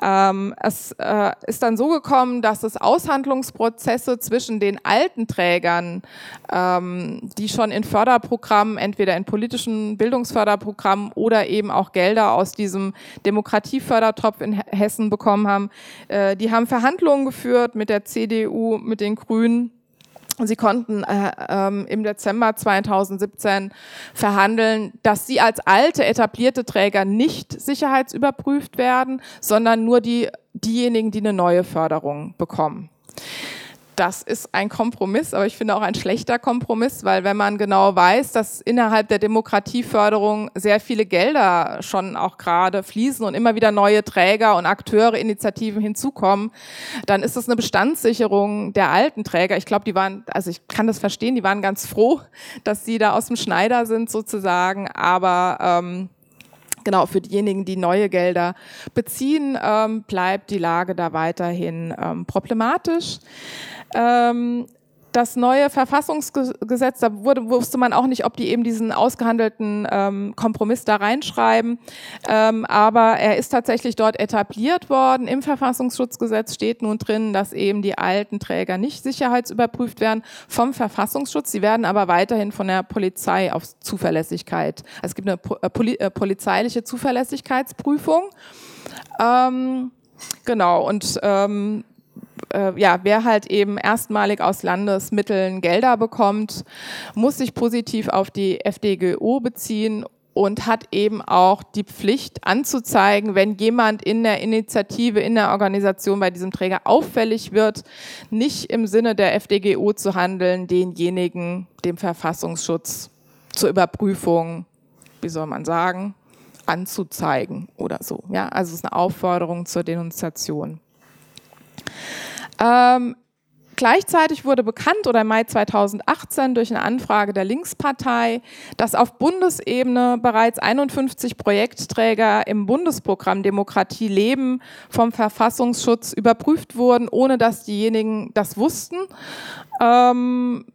Ähm, es äh, ist dann so gekommen, dass es Aushandlungsprozesse zwischen den alten Trägern, ähm, die schon in Förderprogrammen, entweder in politischen Bildungsförderprogrammen oder eben auch Gelder aus diesem Demokratiefördertopf in Hessen bekommen haben, äh, die haben Verhandlungen geführt geführt mit der CDU, mit den Grünen. Sie konnten äh, ähm, im Dezember 2017 verhandeln, dass sie als alte etablierte Träger nicht sicherheitsüberprüft werden, sondern nur die, diejenigen, die eine neue Förderung bekommen das ist ein Kompromiss, aber ich finde auch ein schlechter Kompromiss, weil wenn man genau weiß, dass innerhalb der Demokratieförderung sehr viele Gelder schon auch gerade fließen und immer wieder neue Träger und Akteure, Initiativen hinzukommen, dann ist das eine Bestandssicherung der alten Träger. Ich glaube, die waren, also ich kann das verstehen, die waren ganz froh, dass sie da aus dem Schneider sind sozusagen, aber ähm, Genau, für diejenigen, die neue Gelder beziehen, ähm, bleibt die Lage da weiterhin ähm, problematisch. Ähm, das neue Verfassungsgesetz, da wurde, wusste man auch nicht, ob die eben diesen ausgehandelten ähm, Kompromiss da reinschreiben. Ähm, aber er ist tatsächlich dort etabliert worden. Im Verfassungsschutzgesetz steht nun drin, dass eben die alten Träger nicht sicherheitsüberprüft werden vom Verfassungsschutz. Sie werden aber weiterhin von der Polizei auf Zuverlässigkeit. Also es gibt eine äh, Poli äh, polizeiliche Zuverlässigkeitsprüfung. Ähm, genau, und ähm, äh, ja, wer halt eben erstmalig aus Landesmitteln Gelder bekommt, muss sich positiv auf die FDGO beziehen und hat eben auch die Pflicht anzuzeigen, wenn jemand in der Initiative, in der Organisation bei diesem Träger auffällig wird, nicht im Sinne der FDGO zu handeln, denjenigen dem Verfassungsschutz zur Überprüfung, wie soll man sagen, anzuzeigen oder so. Ja, also es ist eine Aufforderung zur Denunziation. Ähm, Gleichzeitig wurde bekannt oder im Mai 2018 durch eine Anfrage der Linkspartei, dass auf Bundesebene bereits 51 Projektträger im Bundesprogramm Demokratie leben vom Verfassungsschutz überprüft wurden, ohne dass diejenigen das wussten. Ähm,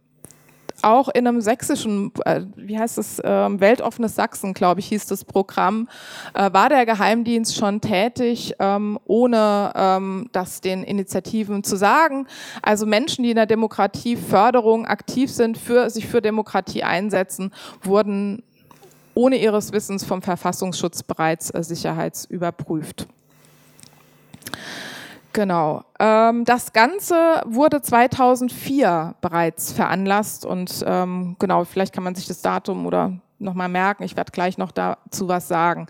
auch in einem sächsischen, äh, wie heißt es, äh, Weltoffenes Sachsen, glaube ich, hieß das Programm, äh, war der Geheimdienst schon tätig, ähm, ohne ähm, das den Initiativen zu sagen. Also Menschen, die in der Demokratieförderung aktiv sind, für, sich für Demokratie einsetzen, wurden ohne ihres Wissens vom Verfassungsschutz bereits äh, sicherheitsüberprüft. Genau. Ähm, das Ganze wurde 2004 bereits veranlasst und ähm, genau, vielleicht kann man sich das Datum oder nochmal merken. Ich werde gleich noch dazu was sagen.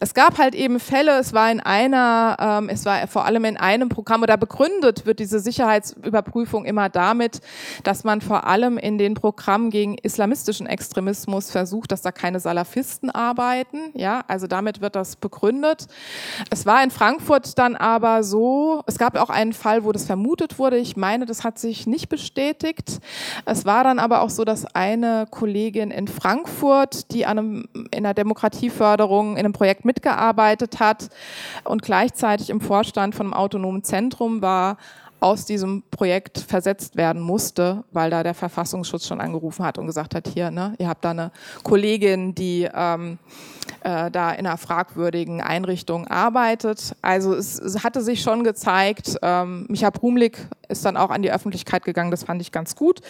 Es gab halt eben Fälle, es war in einer, ähm, es war vor allem in einem Programm oder begründet wird diese Sicherheitsüberprüfung immer damit, dass man vor allem in den Programmen gegen islamistischen Extremismus versucht, dass da keine Salafisten arbeiten. Ja, also damit wird das begründet. Es war in Frankfurt dann aber so, es gab auch einen Fall, wo das vermutet wurde. Ich meine, das hat sich nicht bestätigt. Es war dann aber auch so, dass eine Kollegin in Frankfurt Frankfurt, die einem, in der Demokratieförderung in einem Projekt mitgearbeitet hat und gleichzeitig im Vorstand von einem autonomen Zentrum war, aus diesem Projekt versetzt werden musste, weil da der Verfassungsschutz schon angerufen hat und gesagt hat, hier, ne, ihr habt da eine Kollegin, die ähm, äh, da in einer fragwürdigen Einrichtung arbeitet. Also es, es hatte sich schon gezeigt, ähm, Micha Brumlik ist dann auch an die Öffentlichkeit gegangen. Das fand ich ganz gut,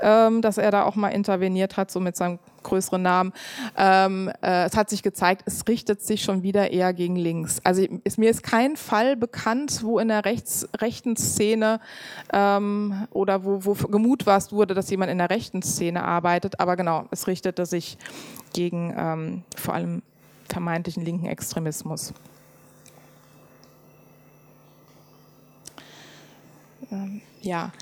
ähm, dass er da auch mal interveniert hat, so mit seinem größeren Namen. Ähm, äh, es hat sich gezeigt, es richtet sich schon wieder eher gegen links. Also ist, mir ist kein Fall bekannt, wo in der rechts, rechten Szene ähm, oder wo, wo gemutmaßt wurde, dass jemand in der rechten Szene arbeitet. Aber genau, es richtete sich gegen ähm, vor allem vermeintlichen linken Extremismus. Ähm, ja,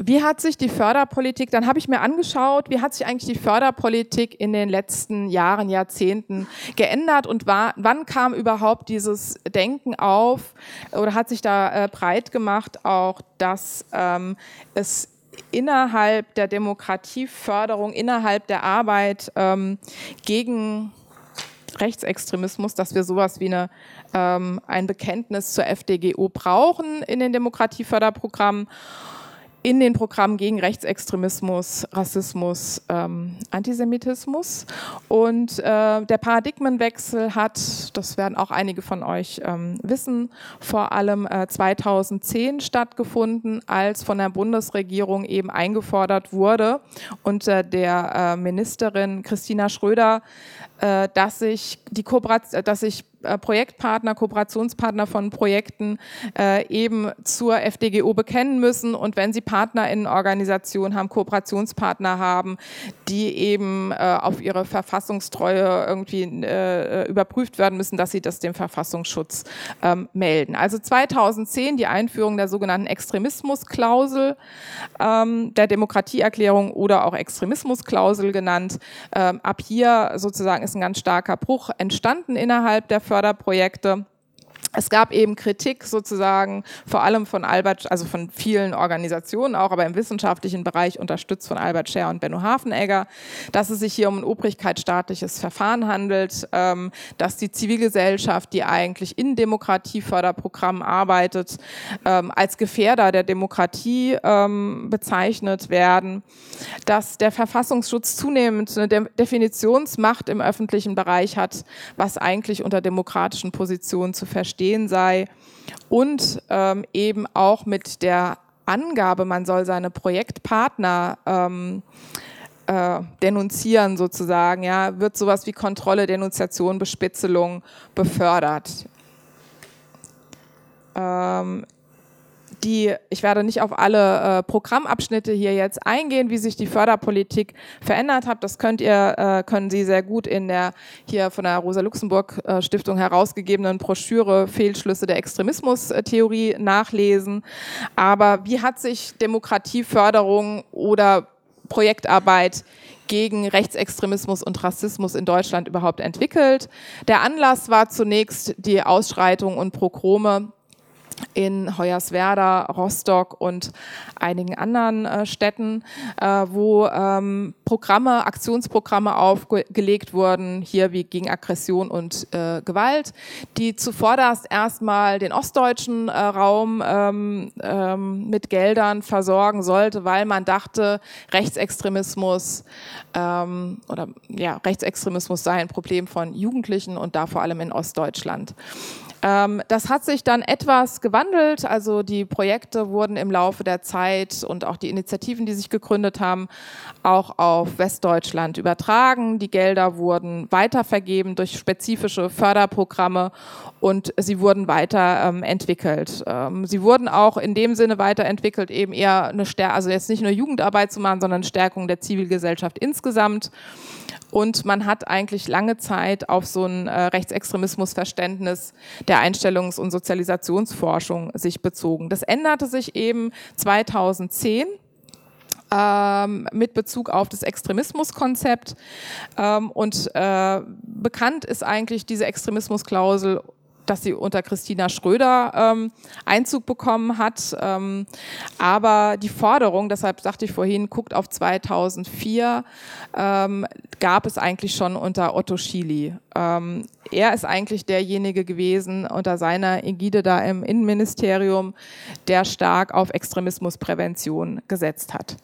wie hat sich die Förderpolitik, dann habe ich mir angeschaut, wie hat sich eigentlich die Förderpolitik in den letzten Jahren, Jahrzehnten geändert und war, wann kam überhaupt dieses Denken auf oder hat sich da äh, breit gemacht, auch dass ähm, es innerhalb der Demokratieförderung, innerhalb der Arbeit ähm, gegen Rechtsextremismus, dass wir sowas wie eine, ähm, ein Bekenntnis zur FDGO brauchen in den Demokratieförderprogrammen in den Programmen gegen Rechtsextremismus, Rassismus, ähm, Antisemitismus. Und äh, der Paradigmenwechsel hat, das werden auch einige von euch ähm, wissen, vor allem äh, 2010 stattgefunden, als von der Bundesregierung eben eingefordert wurde unter der äh, Ministerin Christina Schröder, äh, dass sich die Kooperation, dass sich äh, Projektpartner, Kooperationspartner von Projekten äh, eben zur FDGO bekennen müssen. Und wenn sie Partner in Organisationen haben, Kooperationspartner haben, die eben äh, auf ihre Verfassungstreue irgendwie äh, überprüft werden müssen, dass sie das dem Verfassungsschutz ähm, melden. Also 2010 die Einführung der sogenannten Extremismusklausel, ähm, der Demokratieerklärung oder auch Extremismusklausel genannt. Ähm, ab hier sozusagen ist ein ganz starker Bruch entstanden innerhalb der Förderprojekte. Es gab eben Kritik sozusagen, vor allem von Albert, also von vielen Organisationen auch, aber im wissenschaftlichen Bereich unterstützt von Albert Scher und Benno Hafenegger, dass es sich hier um ein obrigkeitsstaatliches Verfahren handelt, ähm, dass die Zivilgesellschaft, die eigentlich in Demokratieförderprogrammen arbeitet, ähm, als Gefährder der Demokratie ähm, bezeichnet werden, dass der Verfassungsschutz zunehmend eine De Definitionsmacht im öffentlichen Bereich hat, was eigentlich unter demokratischen Positionen zu verstehen verstehen sei und ähm, eben auch mit der Angabe, man soll seine Projektpartner ähm, äh, denunzieren sozusagen, ja, wird sowas wie Kontrolle, Denunziation, Bespitzelung befördert. Ähm, die, ich werde nicht auf alle äh, Programmabschnitte hier jetzt eingehen, wie sich die Förderpolitik verändert hat. Das könnt ihr, äh, können Sie sehr gut in der hier von der Rosa-Luxemburg-Stiftung herausgegebenen Broschüre Fehlschlüsse der Extremismustheorie nachlesen. Aber wie hat sich Demokratieförderung oder Projektarbeit gegen Rechtsextremismus und Rassismus in Deutschland überhaupt entwickelt. Der Anlass war zunächst die Ausschreitung und Progrome in Hoyerswerda, Rostock und einigen anderen äh, Städten, äh, wo ähm, Programme, Aktionsprogramme aufgelegt wurden, hier wie gegen Aggression und äh, Gewalt, die zuvorderst erstmal den ostdeutschen äh, Raum ähm, ähm, mit Geldern versorgen sollte, weil man dachte, Rechtsextremismus ähm, oder ja, Rechtsextremismus sei ein Problem von Jugendlichen und da vor allem in Ostdeutschland. Ähm, das hat sich dann etwas gewandelt. Also die Projekte wurden im Laufe der Zeit und auch die Initiativen, die sich gegründet haben, auch auf Westdeutschland übertragen. Die Gelder wurden weitervergeben durch spezifische Förderprogramme und sie wurden weiterentwickelt. Ähm, sie wurden auch in dem Sinne weiterentwickelt, eben eher eine Stärke, also jetzt nicht nur Jugendarbeit zu machen, sondern Stärkung der Zivilgesellschaft insgesamt. Und man hat eigentlich lange Zeit auf so ein äh, Rechtsextremismusverständnis der Einstellungs- und Sozialisationsforschung sich bezogen. Das änderte sich eben 2010 ähm, mit Bezug auf das Extremismuskonzept. Ähm, und äh, bekannt ist eigentlich diese Extremismusklausel dass sie unter Christina Schröder ähm, Einzug bekommen hat. Ähm, aber die Forderung, deshalb sagte ich vorhin, guckt auf 2004, ähm, gab es eigentlich schon unter Otto Schily. Ähm, er ist eigentlich derjenige gewesen unter seiner Ägide da im Innenministerium, der stark auf Extremismusprävention gesetzt hat.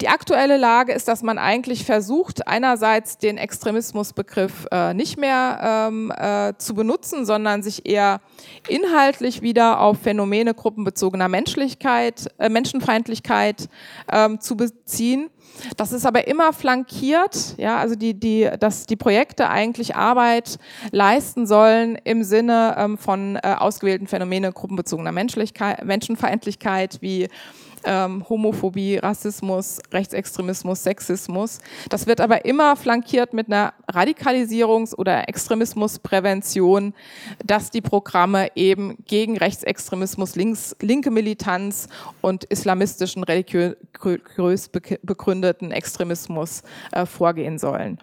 Die aktuelle Lage ist, dass man eigentlich versucht, einerseits den Extremismusbegriff äh, nicht mehr ähm, äh, zu benutzen, sondern sich eher inhaltlich wieder auf Phänomene gruppenbezogener Menschlichkeit, äh, Menschenfeindlichkeit ähm, zu beziehen. Das ist aber immer flankiert, ja, also die, die, dass die Projekte eigentlich Arbeit leisten sollen im Sinne ähm, von äh, ausgewählten Phänomene gruppenbezogener Menschlichkeit, Menschenfeindlichkeit wie ähm, Homophobie, Rassismus, Rechtsextremismus, Sexismus. Das wird aber immer flankiert mit einer Radikalisierungs- oder Extremismusprävention, dass die Programme eben gegen Rechtsextremismus, links, linke Militanz und islamistischen religiös begründeten Extremismus äh, vorgehen sollen.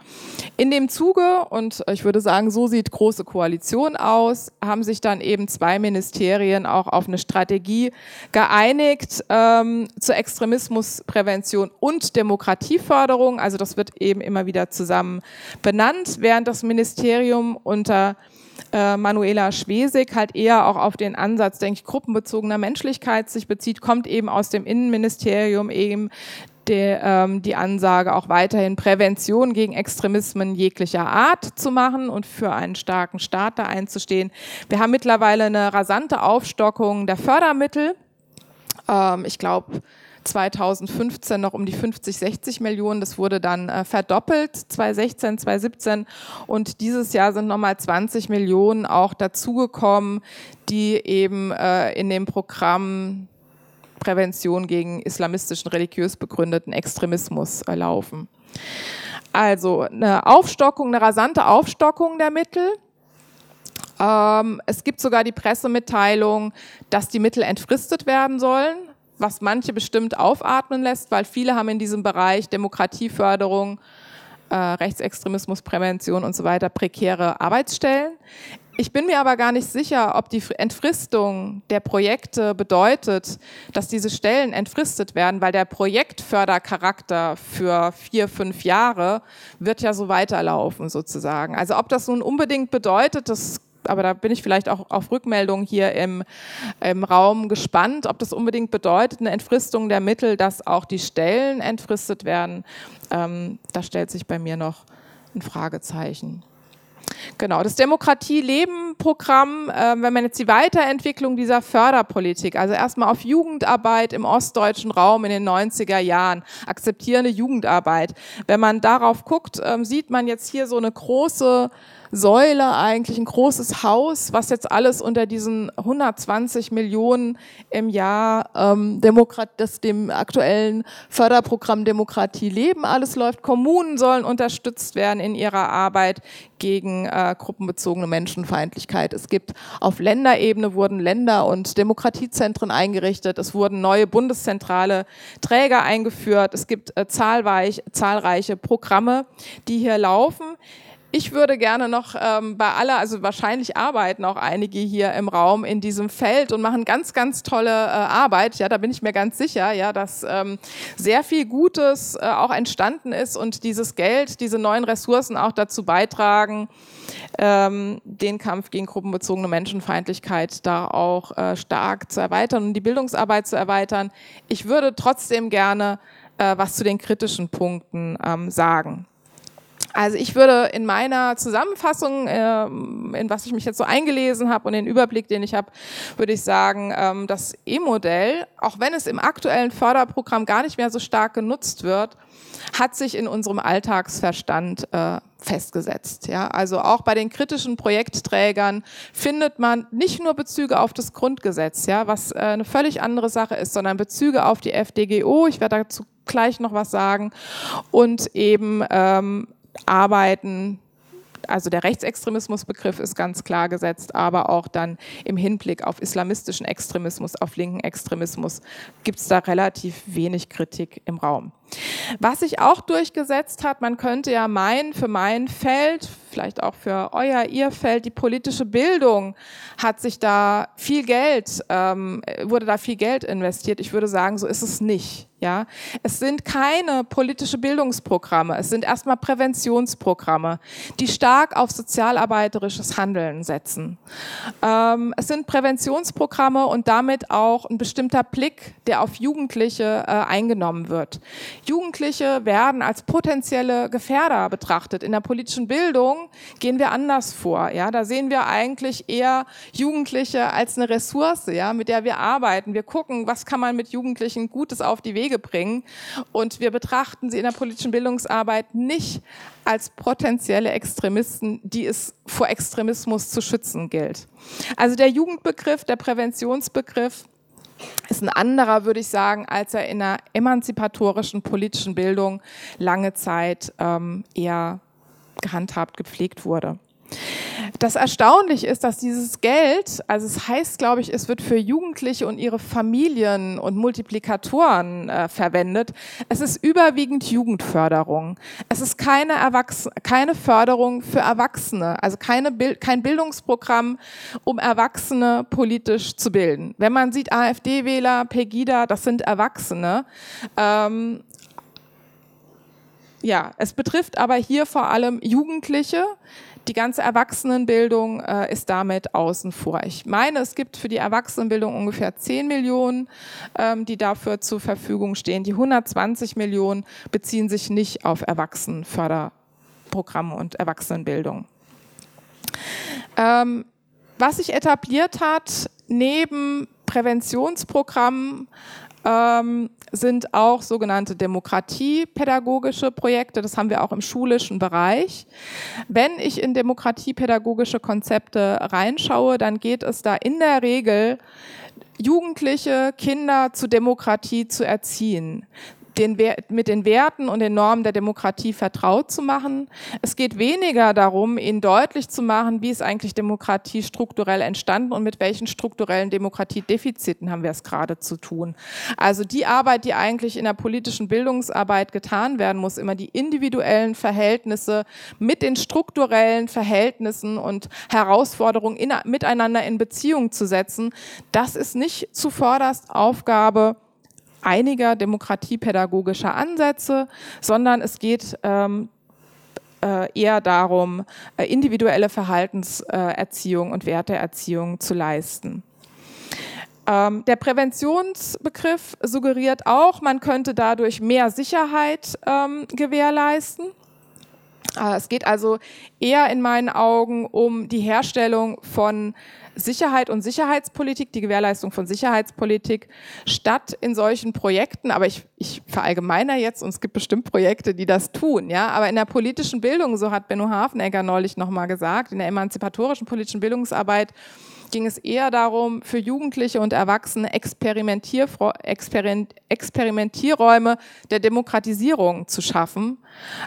In dem Zuge, und ich würde sagen, so sieht große Koalition aus, haben sich dann eben zwei Ministerien auch auf eine Strategie geeinigt, ähm, ähm, zur Extremismusprävention und Demokratieförderung. Also das wird eben immer wieder zusammen benannt, während das Ministerium unter äh, Manuela Schwesig halt eher auch auf den Ansatz, denke ich, gruppenbezogener Menschlichkeit sich bezieht, kommt eben aus dem Innenministerium eben die, ähm, die Ansage, auch weiterhin Prävention gegen Extremismen jeglicher Art zu machen und für einen starken Staat da einzustehen. Wir haben mittlerweile eine rasante Aufstockung der Fördermittel ähm, ich glaube, 2015 noch um die 50, 60 Millionen. Das wurde dann äh, verdoppelt, 2016, 2017. Und dieses Jahr sind nochmal 20 Millionen auch dazugekommen, die eben äh, in dem Programm Prävention gegen islamistischen, religiös begründeten Extremismus äh, laufen. Also eine Aufstockung, eine rasante Aufstockung der Mittel. Ähm, es gibt sogar die Pressemitteilung, dass die Mittel entfristet werden sollen, was manche bestimmt aufatmen lässt, weil viele haben in diesem Bereich Demokratieförderung, äh, Rechtsextremismusprävention und so weiter prekäre Arbeitsstellen. Ich bin mir aber gar nicht sicher, ob die Entfristung der Projekte bedeutet, dass diese Stellen entfristet werden, weil der Projektfördercharakter für vier, fünf Jahre wird ja so weiterlaufen sozusagen. Also ob das nun unbedingt bedeutet, das aber da bin ich vielleicht auch auf Rückmeldungen hier im, im Raum gespannt, ob das unbedingt bedeutet, eine Entfristung der Mittel, dass auch die Stellen entfristet werden. Ähm, da stellt sich bei mir noch ein Fragezeichen. Genau, das Demokratie-Leben-Programm, äh, wenn man jetzt die Weiterentwicklung dieser Förderpolitik, also erstmal auf Jugendarbeit im ostdeutschen Raum in den 90er Jahren, akzeptierende Jugendarbeit, wenn man darauf guckt, äh, sieht man jetzt hier so eine große Säule eigentlich, ein großes Haus, was jetzt alles unter diesen 120 Millionen im Jahr ähm, Demokrat, das dem aktuellen Förderprogramm Demokratie leben alles läuft. Kommunen sollen unterstützt werden in ihrer Arbeit gegen äh, gruppenbezogene Menschenfeindlichkeit. Es gibt auf Länderebene wurden Länder- und Demokratiezentren eingerichtet. Es wurden neue bundeszentrale Träger eingeführt. Es gibt äh, zahlreich, zahlreiche Programme, die hier laufen. Ich würde gerne noch ähm, bei aller, also wahrscheinlich arbeiten auch einige hier im Raum in diesem Feld und machen ganz, ganz tolle äh, Arbeit. Ja, da bin ich mir ganz sicher, ja, dass ähm, sehr viel Gutes äh, auch entstanden ist und dieses Geld, diese neuen Ressourcen auch dazu beitragen, ähm, den Kampf gegen gruppenbezogene Menschenfeindlichkeit da auch äh, stark zu erweitern und die Bildungsarbeit zu erweitern. Ich würde trotzdem gerne äh, was zu den kritischen Punkten ähm, sagen. Also ich würde in meiner Zusammenfassung, äh, in was ich mich jetzt so eingelesen habe und den Überblick, den ich habe, würde ich sagen, ähm, das E-Modell, auch wenn es im aktuellen Förderprogramm gar nicht mehr so stark genutzt wird, hat sich in unserem Alltagsverstand äh, festgesetzt. Ja, also auch bei den kritischen Projektträgern findet man nicht nur Bezüge auf das Grundgesetz, ja, was äh, eine völlig andere Sache ist, sondern Bezüge auf die FDGO. Ich werde dazu gleich noch was sagen und eben ähm, arbeiten. Also der Rechtsextremismusbegriff ist ganz klar gesetzt, aber auch dann im Hinblick auf islamistischen Extremismus, auf linken Extremismus gibt es da relativ wenig Kritik im Raum. Was sich auch durchgesetzt hat, man könnte ja meinen, für mein Feld, vielleicht auch für euer, ihr Feld, die politische Bildung hat sich da viel Geld, ähm, wurde da viel Geld investiert. Ich würde sagen, so ist es nicht. Ja, es sind keine politische Bildungsprogramme, es sind erstmal Präventionsprogramme, die stark auf sozialarbeiterisches Handeln setzen. Ähm, es sind Präventionsprogramme und damit auch ein bestimmter Blick, der auf Jugendliche äh, eingenommen wird. Jugendliche werden als potenzielle Gefährder betrachtet. In der politischen Bildung gehen wir anders vor. Ja, da sehen wir eigentlich eher Jugendliche als eine Ressource, ja, mit der wir arbeiten. Wir gucken, was kann man mit Jugendlichen Gutes auf die Wege Wege bringen. Und wir betrachten sie in der politischen Bildungsarbeit nicht als potenzielle Extremisten, die es vor Extremismus zu schützen gilt. Also der Jugendbegriff, der Präventionsbegriff, ist ein anderer, würde ich sagen, als er in der emanzipatorischen politischen Bildung lange Zeit ähm, eher gehandhabt, gepflegt wurde. Das Erstaunliche ist, dass dieses Geld, also es heißt, glaube ich, es wird für Jugendliche und ihre Familien und Multiplikatoren äh, verwendet. Es ist überwiegend Jugendförderung. Es ist keine, Erwachs keine Förderung für Erwachsene, also keine Bild kein Bildungsprogramm, um Erwachsene politisch zu bilden. Wenn man sieht, AfD-Wähler, Pegida, das sind Erwachsene. Ähm, ja, es betrifft aber hier vor allem Jugendliche, die ganze Erwachsenenbildung äh, ist damit außen vor. Ich meine, es gibt für die Erwachsenenbildung ungefähr 10 Millionen, ähm, die dafür zur Verfügung stehen. Die 120 Millionen beziehen sich nicht auf Erwachsenenförderprogramme und Erwachsenenbildung. Ähm, was sich etabliert hat, neben Präventionsprogrammen ähm, sind auch sogenannte demokratiepädagogische Projekte. Das haben wir auch im schulischen Bereich. Wenn ich in demokratiepädagogische Konzepte reinschaue, dann geht es da in der Regel Jugendliche, Kinder zu Demokratie zu erziehen den, mit den Werten und den Normen der Demokratie vertraut zu machen. Es geht weniger darum, ihnen deutlich zu machen, wie ist eigentlich Demokratie strukturell entstanden und mit welchen strukturellen Demokratiedefiziten haben wir es gerade zu tun. Also die Arbeit, die eigentlich in der politischen Bildungsarbeit getan werden muss, immer die individuellen Verhältnisse mit den strukturellen Verhältnissen und Herausforderungen in, miteinander in Beziehung zu setzen, das ist nicht zuvorderst Aufgabe einiger demokratiepädagogischer Ansätze, sondern es geht ähm, äh, eher darum, äh, individuelle Verhaltenserziehung und Werteerziehung zu leisten. Ähm, der Präventionsbegriff suggeriert auch, man könnte dadurch mehr Sicherheit ähm, gewährleisten. Äh, es geht also eher in meinen Augen um die Herstellung von Sicherheit und Sicherheitspolitik, die Gewährleistung von Sicherheitspolitik statt in solchen Projekten, aber ich, ich verallgemeiner jetzt und es gibt bestimmt Projekte, die das tun, ja, aber in der politischen Bildung, so hat Benno Hafenegger neulich nochmal gesagt, in der emanzipatorischen politischen Bildungsarbeit ging es eher darum, für Jugendliche und Erwachsene Experimentier Experimentierräume der Demokratisierung zu schaffen,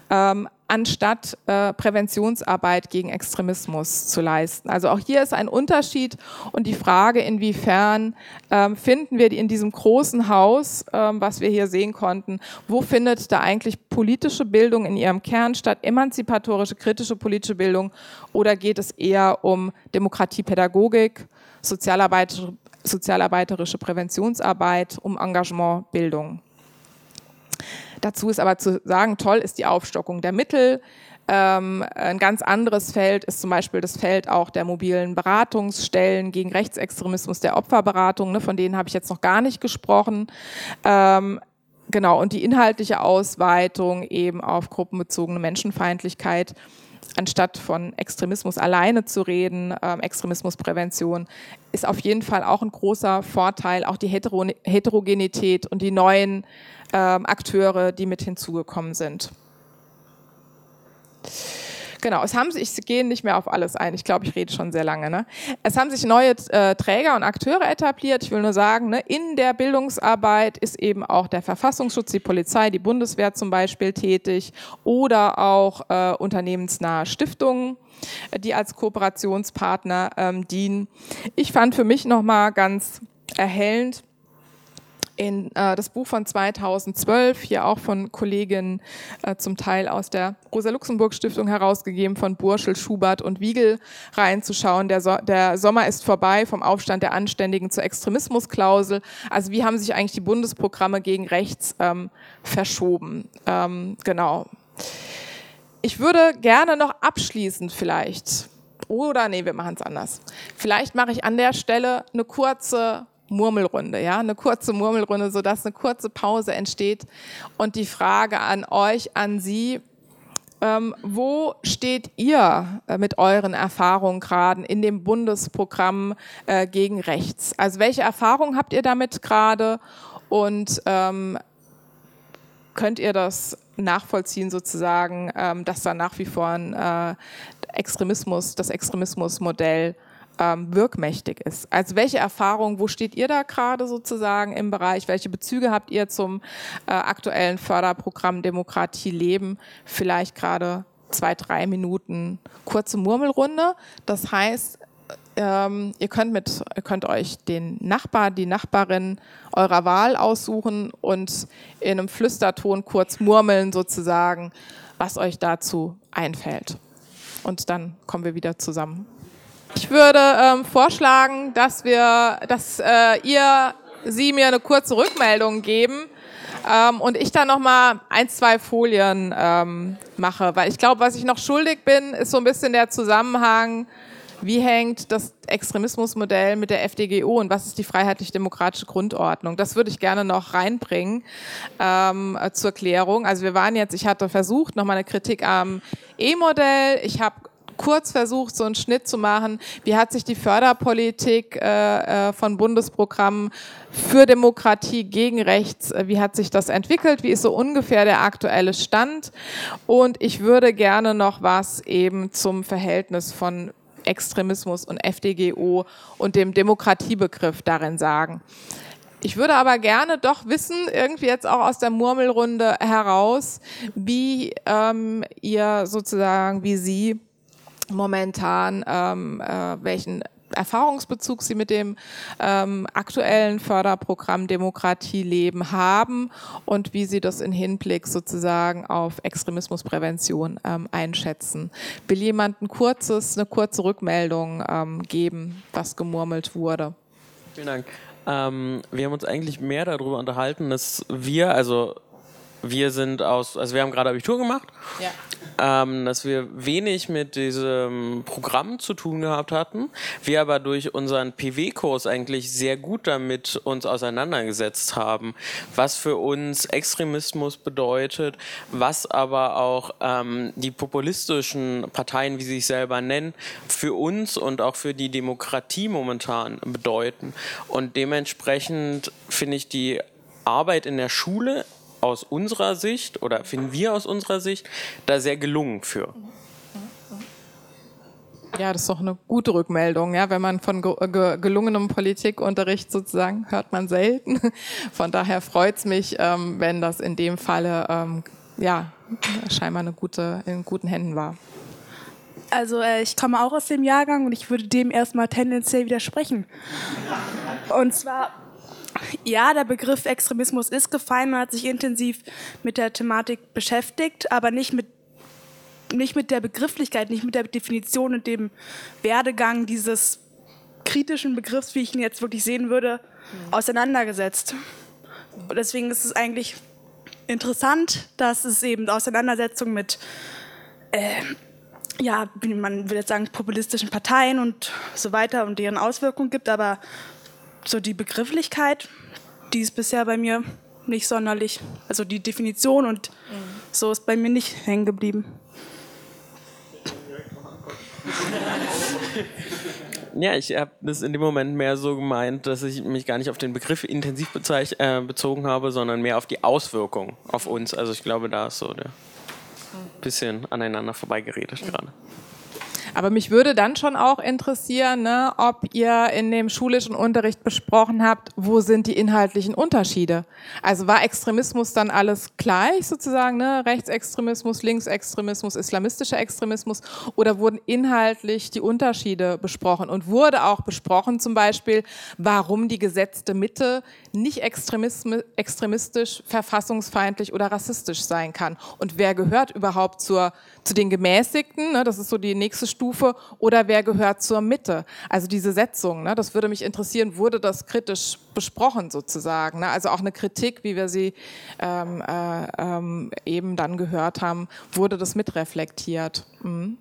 ähm, anstatt äh, Präventionsarbeit gegen Extremismus zu leisten. Also auch hier ist ein Unterschied und die Frage, inwiefern ähm, finden wir in diesem großen Haus, ähm, was wir hier sehen konnten, wo findet da eigentlich politische Bildung in ihrem Kern statt, emanzipatorische, kritische politische Bildung oder geht es eher um Demokratiepädagogik, sozialarbeiterische, sozialarbeiterische Präventionsarbeit, um Engagementbildung? Dazu ist aber zu sagen, toll ist die Aufstockung der Mittel. Ähm, ein ganz anderes Feld ist zum Beispiel das Feld auch der mobilen Beratungsstellen gegen Rechtsextremismus, der Opferberatung. Ne, von denen habe ich jetzt noch gar nicht gesprochen. Ähm, genau, und die inhaltliche Ausweitung eben auf gruppenbezogene Menschenfeindlichkeit anstatt von Extremismus alleine zu reden, ähm, Extremismusprävention, ist auf jeden Fall auch ein großer Vorteil, auch die Heterogenität und die neuen ähm, Akteure, die mit hinzugekommen sind. Genau, es haben sich, ich gehe nicht mehr auf alles ein, ich glaube, ich rede schon sehr lange. Ne? Es haben sich neue äh, Träger und Akteure etabliert. Ich will nur sagen, ne, in der Bildungsarbeit ist eben auch der Verfassungsschutz, die Polizei, die Bundeswehr zum Beispiel tätig oder auch äh, unternehmensnahe Stiftungen die als Kooperationspartner ähm, dienen. Ich fand für mich nochmal ganz erhellend, in äh, das Buch von 2012, hier auch von Kolleginnen äh, zum Teil aus der Rosa-Luxemburg-Stiftung herausgegeben, von Burschel, Schubert und Wiegel reinzuschauen. Der, so der Sommer ist vorbei vom Aufstand der Anständigen zur Extremismusklausel. Also wie haben sich eigentlich die Bundesprogramme gegen rechts ähm, verschoben? Ähm, genau. Ich würde gerne noch abschließend vielleicht, oder nee, wir machen es anders. Vielleicht mache ich an der Stelle eine kurze Murmelrunde, ja, eine kurze Murmelrunde, sodass eine kurze Pause entsteht. Und die Frage an euch, an Sie, ähm, wo steht ihr äh, mit euren Erfahrungen gerade in dem Bundesprogramm äh, gegen Rechts? Also welche Erfahrungen habt ihr damit gerade und ähm, könnt ihr das nachvollziehen sozusagen, ähm, dass da nach wie vor ein äh, Extremismus, das Extremismusmodell ähm, wirkmächtig ist. Also welche Erfahrungen, wo steht ihr da gerade sozusagen im Bereich? Welche Bezüge habt ihr zum äh, aktuellen Förderprogramm Demokratie leben? Vielleicht gerade zwei, drei Minuten kurze Murmelrunde. Das heißt, ähm, ihr könnt mit, ihr könnt euch den Nachbar, die Nachbarin eurer Wahl aussuchen und in einem Flüsterton kurz murmeln sozusagen, was euch dazu einfällt. Und dann kommen wir wieder zusammen. Ich würde ähm, vorschlagen, dass wir, dass äh, ihr Sie mir eine kurze Rückmeldung geben ähm, und ich dann noch mal ein, zwei Folien ähm, mache, weil ich glaube, was ich noch schuldig bin, ist so ein bisschen der Zusammenhang. Wie hängt das Extremismusmodell mit der FDGO und was ist die freiheitlich-demokratische Grundordnung? Das würde ich gerne noch reinbringen ähm, zur Klärung. Also wir waren jetzt, ich hatte versucht, noch mal eine Kritik am E-Modell. Ich habe kurz versucht, so einen Schnitt zu machen. Wie hat sich die Förderpolitik äh, äh, von Bundesprogrammen für Demokratie gegen Rechts, äh, wie hat sich das entwickelt? Wie ist so ungefähr der aktuelle Stand? Und ich würde gerne noch was eben zum Verhältnis von Extremismus und FDGO und dem Demokratiebegriff darin sagen. Ich würde aber gerne doch wissen, irgendwie jetzt auch aus der Murmelrunde heraus, wie ähm, ihr sozusagen, wie Sie momentan, ähm, äh, welchen Erfahrungsbezug Sie mit dem ähm, aktuellen Förderprogramm Demokratie leben haben und wie Sie das in Hinblick sozusagen auf Extremismusprävention ähm, einschätzen. Will jemand ein kurzes, eine kurze Rückmeldung ähm, geben, was gemurmelt wurde?
Vielen Dank. Ähm, wir haben uns eigentlich mehr darüber unterhalten, dass wir, also wir sind aus, also wir haben gerade Abitur gemacht, ja. ähm, dass wir wenig mit diesem Programm zu tun gehabt hatten, wir aber durch unseren PW-Kurs eigentlich sehr gut damit uns auseinandergesetzt haben, was für uns Extremismus bedeutet, was aber auch ähm, die populistischen Parteien, wie sie sich selber nennen, für uns und auch für die Demokratie momentan bedeuten. Und dementsprechend finde ich die Arbeit in der Schule aus unserer Sicht oder finden wir aus unserer Sicht da sehr gelungen für.
Ja, das ist doch eine gute Rückmeldung. Ja, wenn man von ge gelungenem Politikunterricht sozusagen hört man selten. Von daher freut es mich, ähm, wenn das in dem Falle ähm, ja scheinbar eine gute, in guten Händen war.
Also äh, ich komme auch aus dem Jahrgang und ich würde dem erstmal tendenziell widersprechen. Und zwar ja, der Begriff Extremismus ist gefallen, man hat sich intensiv mit der Thematik beschäftigt, aber nicht mit, nicht mit der Begrifflichkeit, nicht mit der Definition und dem Werdegang dieses kritischen Begriffs, wie ich ihn jetzt wirklich sehen würde, mhm. auseinandergesetzt. Und deswegen ist es eigentlich interessant, dass es eben Auseinandersetzungen mit, äh, ja, man will jetzt sagen, populistischen Parteien und so weiter und deren Auswirkungen gibt, aber so die Begrifflichkeit, die ist bisher bei mir nicht sonderlich, also die Definition und mhm. so ist bei mir nicht hängen geblieben.
Ja, ich habe das in dem Moment mehr so gemeint, dass ich mich gar nicht auf den Begriff intensiv äh, bezogen habe, sondern mehr auf die Auswirkung auf uns. Also ich glaube, da ist so der bisschen aneinander vorbeigeredet mhm. gerade.
Aber mich würde dann schon auch interessieren, ne, ob ihr in dem schulischen Unterricht besprochen habt, wo sind die inhaltlichen Unterschiede? Also war Extremismus dann alles gleich sozusagen, ne? Rechtsextremismus, Linksextremismus, islamistischer Extremismus oder wurden inhaltlich die Unterschiede besprochen? Und wurde auch besprochen zum Beispiel, warum die gesetzte Mitte nicht extremistisch, verfassungsfeindlich oder rassistisch sein kann? Und wer gehört überhaupt zur, zu den Gemäßigten? Ne? Das ist so die nächste Stufe oder wer gehört zur Mitte? Also diese Setzung, ne, das würde mich interessieren, wurde das kritisch besprochen sozusagen? Ne? Also auch eine Kritik, wie wir sie ähm, äh, ähm, eben dann gehört haben, wurde das mitreflektiert? Mhm.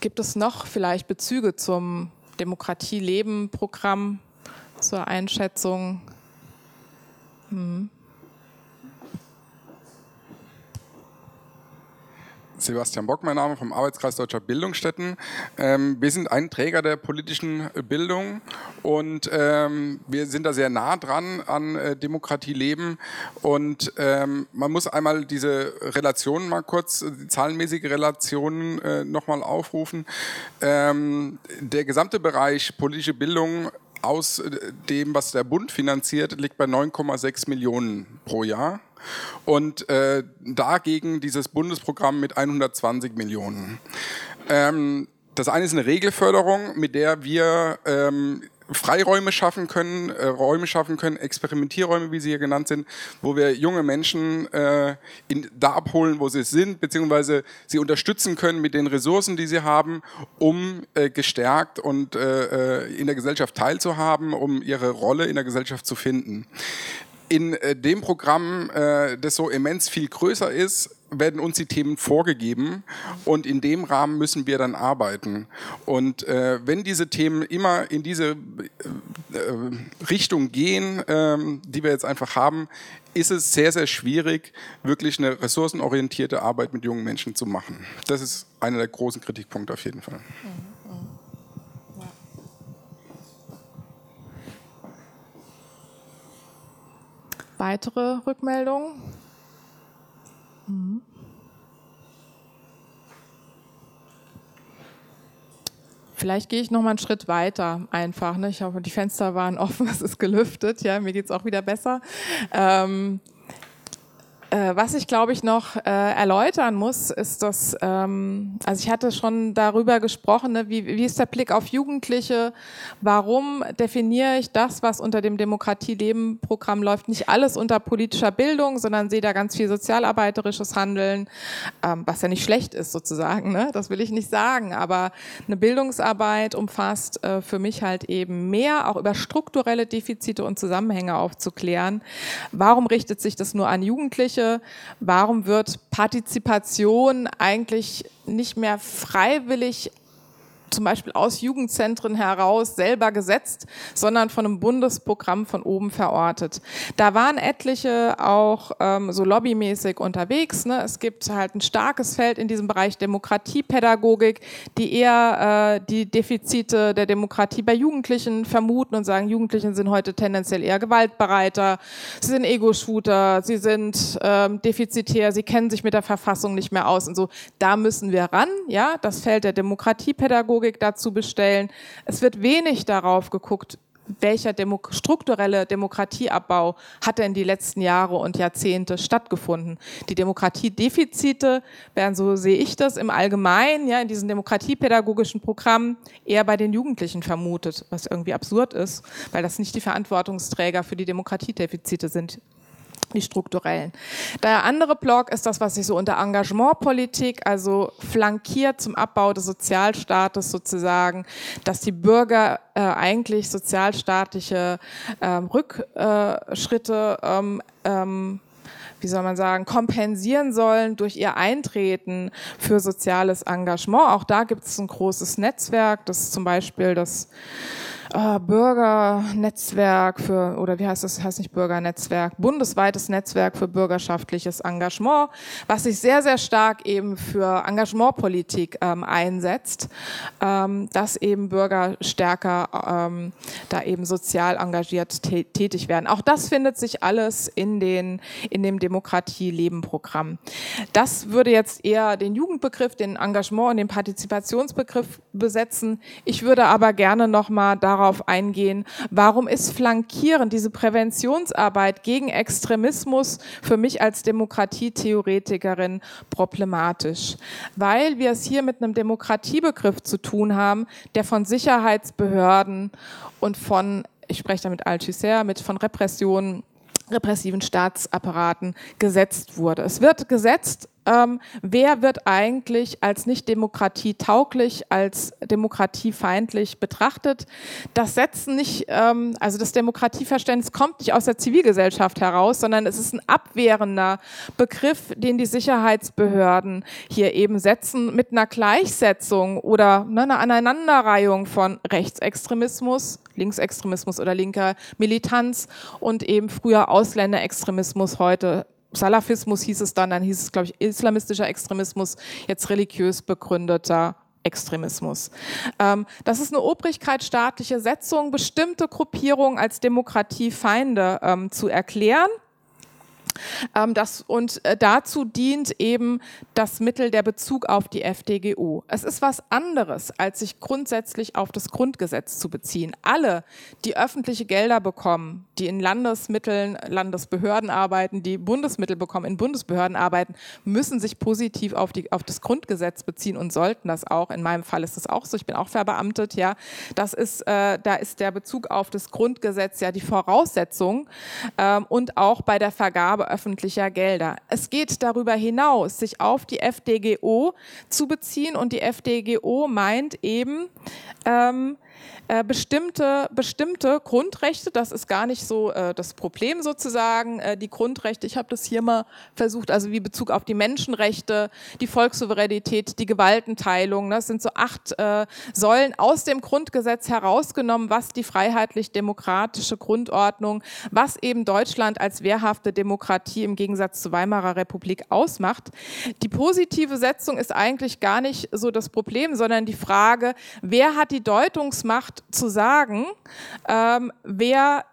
Gibt es noch vielleicht Bezüge zum Demokratie-Leben-Programm zur Einschätzung? Mhm.
Sebastian Bock, mein Name vom Arbeitskreis Deutscher Bildungsstätten. Ähm, wir sind ein Träger der politischen Bildung und ähm, wir sind da sehr nah dran an äh, Demokratie leben. Und ähm, man muss einmal diese Relationen mal kurz, die zahlenmäßige Relationen äh, nochmal aufrufen. Ähm, der gesamte Bereich politische Bildung aus dem, was der Bund finanziert, liegt bei 9,6 Millionen pro Jahr und äh, dagegen dieses Bundesprogramm mit 120 Millionen. Ähm, das eine ist eine Regelförderung, mit der wir ähm, Freiräume schaffen können, äh, Räume schaffen können, Experimentierräume, wie sie hier genannt sind, wo wir junge Menschen äh, in, da abholen, wo sie sind, beziehungsweise sie unterstützen können mit den Ressourcen, die sie haben, um äh, gestärkt und äh, äh in der Gesellschaft teilzuhaben, um ihre Rolle in der Gesellschaft zu finden in äh, dem Programm, äh, das so immens viel größer ist, werden uns die Themen vorgegeben und in dem Rahmen müssen wir dann arbeiten. Und äh, wenn diese Themen immer in diese Richtung gehen, äh, die wir jetzt einfach haben, ist es sehr, sehr schwierig, wirklich eine ressourcenorientierte Arbeit mit jungen Menschen zu machen. Das ist einer der großen Kritikpunkte auf jeden Fall. Mhm.
Weitere Rückmeldungen? Mhm. Vielleicht gehe ich noch mal einen Schritt weiter einfach. Ne? Ich hoffe, die Fenster waren offen, es ist gelüftet. Ja, mir geht es auch wieder besser. Ähm, äh, was ich, glaube ich, noch äh, erläutern muss, ist, dass, ähm, also ich hatte schon darüber gesprochen, ne, wie, wie ist der Blick auf Jugendliche? Warum definiere ich das, was unter dem Demokratie-Leben-Programm läuft, nicht alles unter politischer Bildung, sondern sehe da ganz viel sozialarbeiterisches Handeln, ähm, was ja nicht schlecht ist sozusagen, ne? das will ich nicht sagen, aber eine Bildungsarbeit umfasst äh, für mich halt eben mehr, auch über strukturelle Defizite und Zusammenhänge aufzuklären. Warum richtet sich das nur an Jugendliche? Jugendliche, warum wird Partizipation eigentlich nicht mehr freiwillig zum Beispiel aus Jugendzentren heraus selber gesetzt, sondern von einem Bundesprogramm von oben verortet. Da waren etliche auch ähm, so lobbymäßig unterwegs. Ne? Es gibt halt ein starkes Feld in diesem Bereich Demokratiepädagogik, die eher äh, die Defizite der Demokratie bei Jugendlichen vermuten und sagen, Jugendlichen sind heute tendenziell eher gewaltbereiter, sie sind Ego-Shooter, sie sind ähm, defizitär, sie kennen sich mit der Verfassung nicht mehr aus und so. Da müssen wir ran, ja, das Feld der Demokratiepädagogik Pädagogik dazu bestellen. Es wird wenig darauf geguckt, welcher Demo strukturelle Demokratieabbau hat denn die letzten Jahre und Jahrzehnte stattgefunden? Die Demokratiedefizite werden, so sehe ich das, im Allgemeinen, ja, in diesen demokratiepädagogischen Programmen eher bei den Jugendlichen vermutet, was irgendwie absurd ist, weil das nicht die Verantwortungsträger für die Demokratiedefizite sind die strukturellen. Der andere Block ist das, was ich so unter Engagementpolitik, also flankiert zum Abbau des Sozialstaates sozusagen, dass die Bürger äh, eigentlich sozialstaatliche ähm, Rückschritte ähm, ähm, wie soll man sagen, kompensieren sollen durch ihr Eintreten für soziales Engagement. Auch da gibt es ein großes Netzwerk, das zum Beispiel das äh, Bürgernetzwerk für, oder wie heißt das, heißt nicht Bürgernetzwerk, bundesweites Netzwerk für bürgerschaftliches Engagement, was sich sehr, sehr stark eben für Engagementpolitik ähm, einsetzt, ähm, dass eben Bürger stärker ähm, da eben sozial engagiert tätig werden. Auch das findet sich alles in, den, in dem Demokratie-Leben-Programm. Das würde jetzt eher den Jugendbegriff, den Engagement und den Partizipationsbegriff besetzen. Ich würde aber gerne nochmal darauf eingehen, warum ist Flankieren, diese Präventionsarbeit gegen Extremismus für mich als Demokratietheoretikerin problematisch? Weil wir es hier mit einem Demokratiebegriff zu tun haben, der von Sicherheitsbehörden und von, ich spreche damit Althusser, mit von Repressionen repressiven Staatsapparaten gesetzt wurde. Es wird gesetzt ähm, wer wird eigentlich als nicht demokratietauglich, als demokratiefeindlich betrachtet. Das Setzen nicht, ähm, also das Demokratieverständnis kommt nicht aus der Zivilgesellschaft heraus, sondern es ist ein abwehrender Begriff, den die Sicherheitsbehörden hier eben setzen mit einer Gleichsetzung oder ne, einer Aneinanderreihung von Rechtsextremismus, Linksextremismus oder linker Militanz und eben früher Ausländerextremismus, heute Salafismus hieß es dann, dann hieß es, glaube ich, islamistischer Extremismus, jetzt religiös begründeter Extremismus. Ähm, das ist eine obrigkeitsstaatliche Setzung, bestimmte Gruppierungen als Demokratiefeinde ähm, zu erklären das, und äh, dazu dient eben das Mittel der Bezug auf die FDGO. Es ist was anderes, als sich grundsätzlich auf das Grundgesetz zu beziehen. Alle, die öffentliche Gelder bekommen, die in Landesmitteln, Landesbehörden arbeiten, die Bundesmittel bekommen, in Bundesbehörden arbeiten, müssen sich positiv auf, die, auf das Grundgesetz beziehen und sollten das auch. In meinem Fall ist das auch so. Ich bin auch verbeamtet. Ja, das ist, äh, da ist der Bezug auf das Grundgesetz ja die Voraussetzung ähm, und auch bei der Vergabe Vergabe öffentlicher Gelder. Es geht darüber hinaus, sich auf die FDGO zu beziehen und die FDGO meint eben, ähm, äh, bestimmte, bestimmte Grundrechte, das ist gar nicht so äh, das Problem sozusagen, äh, die Grundrechte, ich habe das hier mal versucht, also wie Bezug auf die Menschenrechte, die Volkssouveränität, die Gewaltenteilung, ne, das sind so acht äh, Säulen aus dem Grundgesetz herausgenommen, was die freiheitlich-demokratische Grundordnung, was eben Deutschland als wehrhafte Demokratie im Gegensatz zur Weimarer Republik ausmacht. Die positive Setzung ist eigentlich gar nicht so das Problem, sondern die Frage, wer hat die Deutungsmacht Macht zu sagen, ähm, wer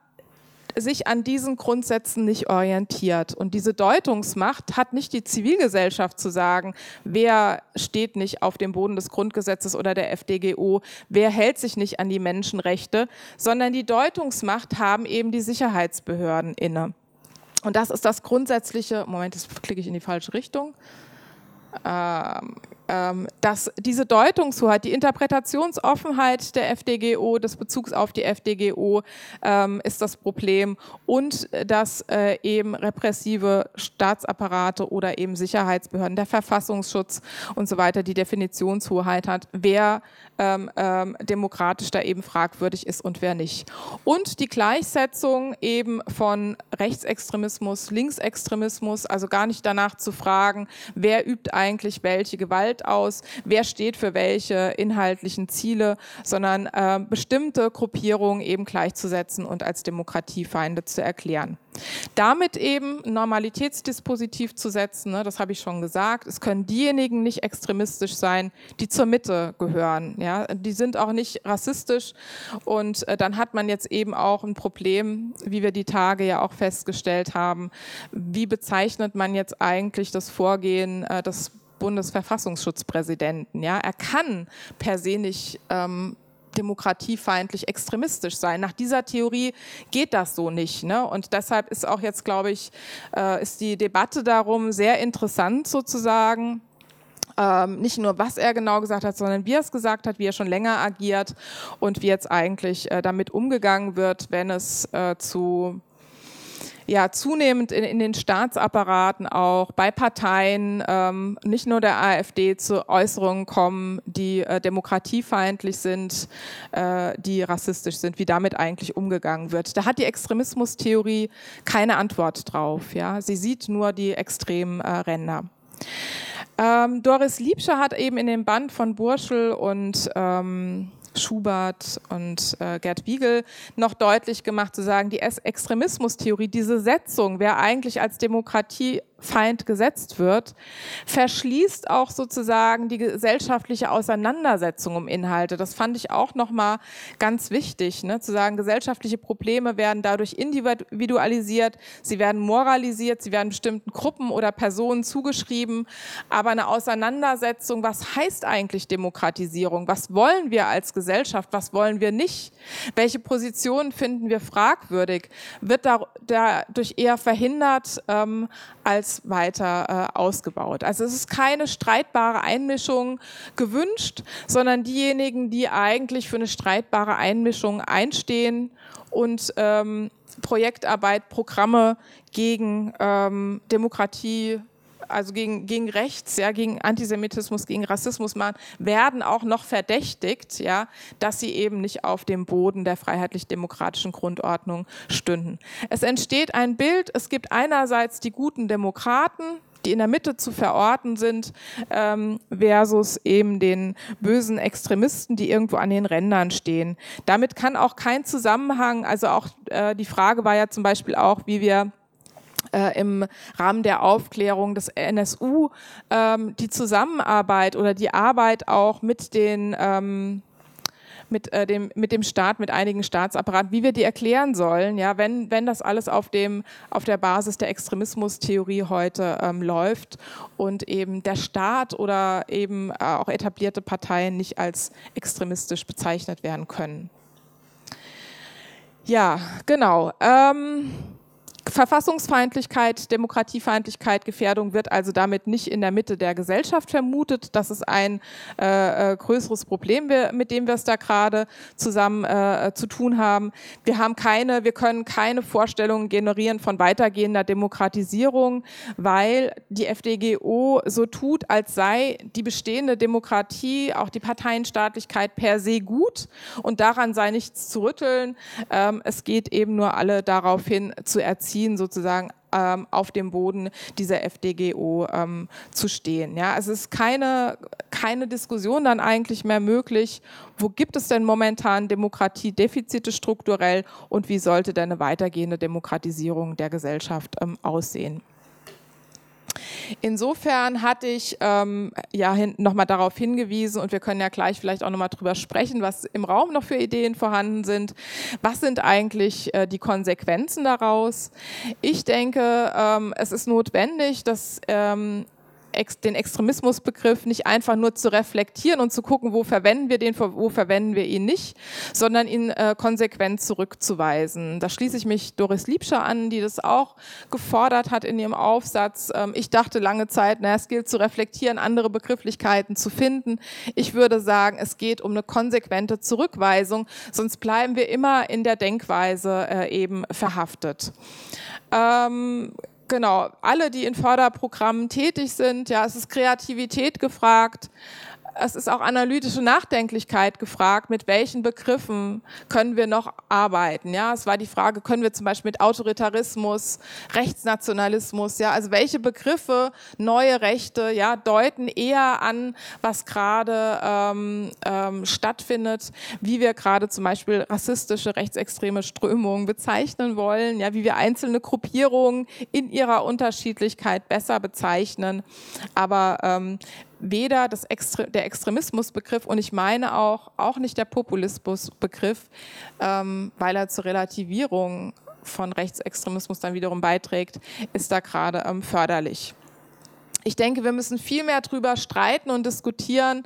sich an diesen Grundsätzen nicht orientiert. Und diese Deutungsmacht hat nicht die Zivilgesellschaft zu sagen, wer steht nicht auf dem Boden des Grundgesetzes oder der FDGO, wer hält sich nicht an die Menschenrechte, sondern die Deutungsmacht haben eben die Sicherheitsbehörden inne. Und das ist das grundsätzliche, Moment, jetzt klicke ich in die falsche Richtung. Ähm, dass diese Deutungshoheit, die Interpretationsoffenheit der FDGO, des Bezugs auf die FDGO ähm, ist das Problem und dass äh, eben repressive Staatsapparate oder eben Sicherheitsbehörden, der Verfassungsschutz und so weiter die Definitionshoheit hat, wer ähm, ähm, demokratisch da eben fragwürdig ist und wer nicht. Und die Gleichsetzung eben von Rechtsextremismus, Linksextremismus, also gar nicht danach zu fragen, wer übt eigentlich welche Gewalt aus, wer steht für welche inhaltlichen Ziele, sondern äh, bestimmte Gruppierungen eben gleichzusetzen und als Demokratiefeinde zu erklären. Damit eben Normalitätsdispositiv zu setzen, ne, das habe ich schon gesagt. Es können diejenigen nicht extremistisch sein, die zur Mitte gehören. Ja, die sind auch nicht rassistisch. Und äh, dann hat man jetzt eben auch ein Problem, wie wir die Tage ja auch festgestellt haben. Wie bezeichnet man jetzt eigentlich das Vorgehen äh, des Bundesverfassungsschutzpräsidenten? Ja, er kann per se nicht ähm, demokratiefeindlich extremistisch sein. Nach dieser Theorie geht das so nicht. Ne? Und deshalb ist auch jetzt, glaube ich, äh, ist die Debatte darum sehr interessant sozusagen. Ähm, nicht nur, was er genau gesagt hat, sondern wie er es gesagt hat, wie er schon länger agiert und wie jetzt eigentlich äh, damit umgegangen wird, wenn es äh, zu ja zunehmend in, in, den Staatsapparaten auch bei Parteien, ähm, nicht nur der AfD, zu Äußerungen kommen, die äh, demokratiefeindlich sind, äh, die rassistisch sind, wie damit eigentlich umgegangen wird. Da hat die Extremismustheorie keine Antwort drauf. Ja? Sie sieht nur die extremen äh, Ränder. Ähm, Doris Liebscher hat eben in dem Band von Burschel und ähm, Schubert und äh, Gerd Wiegel noch deutlich gemacht, zu sagen, die Extremismustheorie, diese Setzung, wer eigentlich als Demokratie Feind gesetzt wird, verschließt auch sozusagen die gesellschaftliche Auseinandersetzung um Inhalte. Das fand ich auch nochmal ganz wichtig, ne? zu sagen, gesellschaftliche Probleme werden dadurch individualisiert, sie werden moralisiert, sie werden bestimmten Gruppen oder Personen zugeschrieben, aber eine Auseinandersetzung, was heißt eigentlich Demokratisierung? Was wollen wir als Gesellschaft? Was wollen wir nicht? Welche Positionen finden wir fragwürdig? Wird dadurch eher verhindert ähm, als weiter äh, ausgebaut. Also es ist keine streitbare Einmischung gewünscht, sondern diejenigen, die eigentlich für eine streitbare Einmischung einstehen und ähm, Projektarbeit, Programme gegen ähm, Demokratie, also gegen, gegen Rechts, ja, gegen Antisemitismus, gegen Rassismus machen, werden auch noch verdächtigt, ja, dass sie eben nicht auf dem Boden der freiheitlich-demokratischen Grundordnung stünden. Es entsteht ein Bild, es gibt einerseits die guten Demokraten, die in der Mitte zu verorten sind, ähm, versus eben den bösen Extremisten, die irgendwo an den Rändern stehen. Damit kann auch kein Zusammenhang, also auch äh, die Frage war ja zum Beispiel auch, wie wir äh, im Rahmen der Aufklärung des NSU ähm, die Zusammenarbeit oder die Arbeit auch mit den ähm, mit, äh, dem, mit dem Staat, mit einigen Staatsapparaten, wie wir die erklären sollen, ja, wenn, wenn das alles auf, dem, auf der Basis der Extremismustheorie heute ähm, läuft und eben der Staat oder eben äh, auch etablierte Parteien nicht als extremistisch bezeichnet werden können. Ja, genau. Ähm, Verfassungsfeindlichkeit, Demokratiefeindlichkeit, Gefährdung wird also damit nicht in der Mitte der Gesellschaft vermutet. Das ist ein äh, äh größeres Problem, mit dem wir es da gerade zusammen äh, zu tun haben. Wir haben keine, wir können keine Vorstellungen generieren von weitergehender Demokratisierung, weil die FDGO so tut, als sei die bestehende Demokratie, auch die Parteienstaatlichkeit per se gut und daran sei nichts zu rütteln. Ähm, es geht eben nur alle darauf hin zu erzielen, erziehen, sozusagen ähm, auf dem Boden dieser FDGO ähm, zu stehen. Ja, es ist keine, keine Diskussion dann eigentlich mehr möglich, wo gibt es denn momentan Demokratiedefizite strukturell und wie sollte denn eine weitergehende Demokratisierung der Gesellschaft ähm, aussehen. Insofern hatte ich ähm, ja nochmal darauf hingewiesen und wir können ja gleich vielleicht auch nochmal drüber sprechen, was im Raum noch für Ideen vorhanden sind. Was sind eigentlich äh, die Konsequenzen daraus? Ich denke, ähm, es ist notwendig, dass ähm, den Extremismusbegriff nicht einfach nur zu reflektieren und zu gucken, wo verwenden wir den, wo verwenden wir ihn nicht, sondern ihn äh, konsequent zurückzuweisen. Da schließe ich mich Doris Liebscher an, die das auch gefordert hat in ihrem Aufsatz. Ähm, ich dachte lange Zeit, na, es gilt zu reflektieren, andere Begrifflichkeiten zu finden. Ich würde sagen, es geht um eine konsequente Zurückweisung, sonst bleiben wir immer in der Denkweise äh, eben verhaftet. Ähm, genau, alle, die in Förderprogrammen tätig sind, ja, es ist Kreativität gefragt, es ist auch analytische Nachdenklichkeit gefragt, mit welchen Begriffen können wir noch arbeiten. Ja, es war die Frage, können wir zum Beispiel mit Autoritarismus, Rechtsnationalismus, ja, also welche Begriffe, neue Rechte, ja, deuten eher an, was gerade ähm, ähm, stattfindet, wie wir gerade zum Beispiel rassistische, rechtsextreme Strömungen bezeichnen wollen, ja, wie wir einzelne Gruppierungen in ihrer Unterschiedlichkeit besser bezeichnen. Aber ähm, weder das Extre der Extremismusbegriff und ich meine auch, auch nicht der Populismusbegriff, ähm, weil er zur Relativierung von Rechtsextremismus dann wiederum beiträgt, ist da gerade ähm, förderlich. Ich denke, wir müssen viel mehr darüber streiten und diskutieren,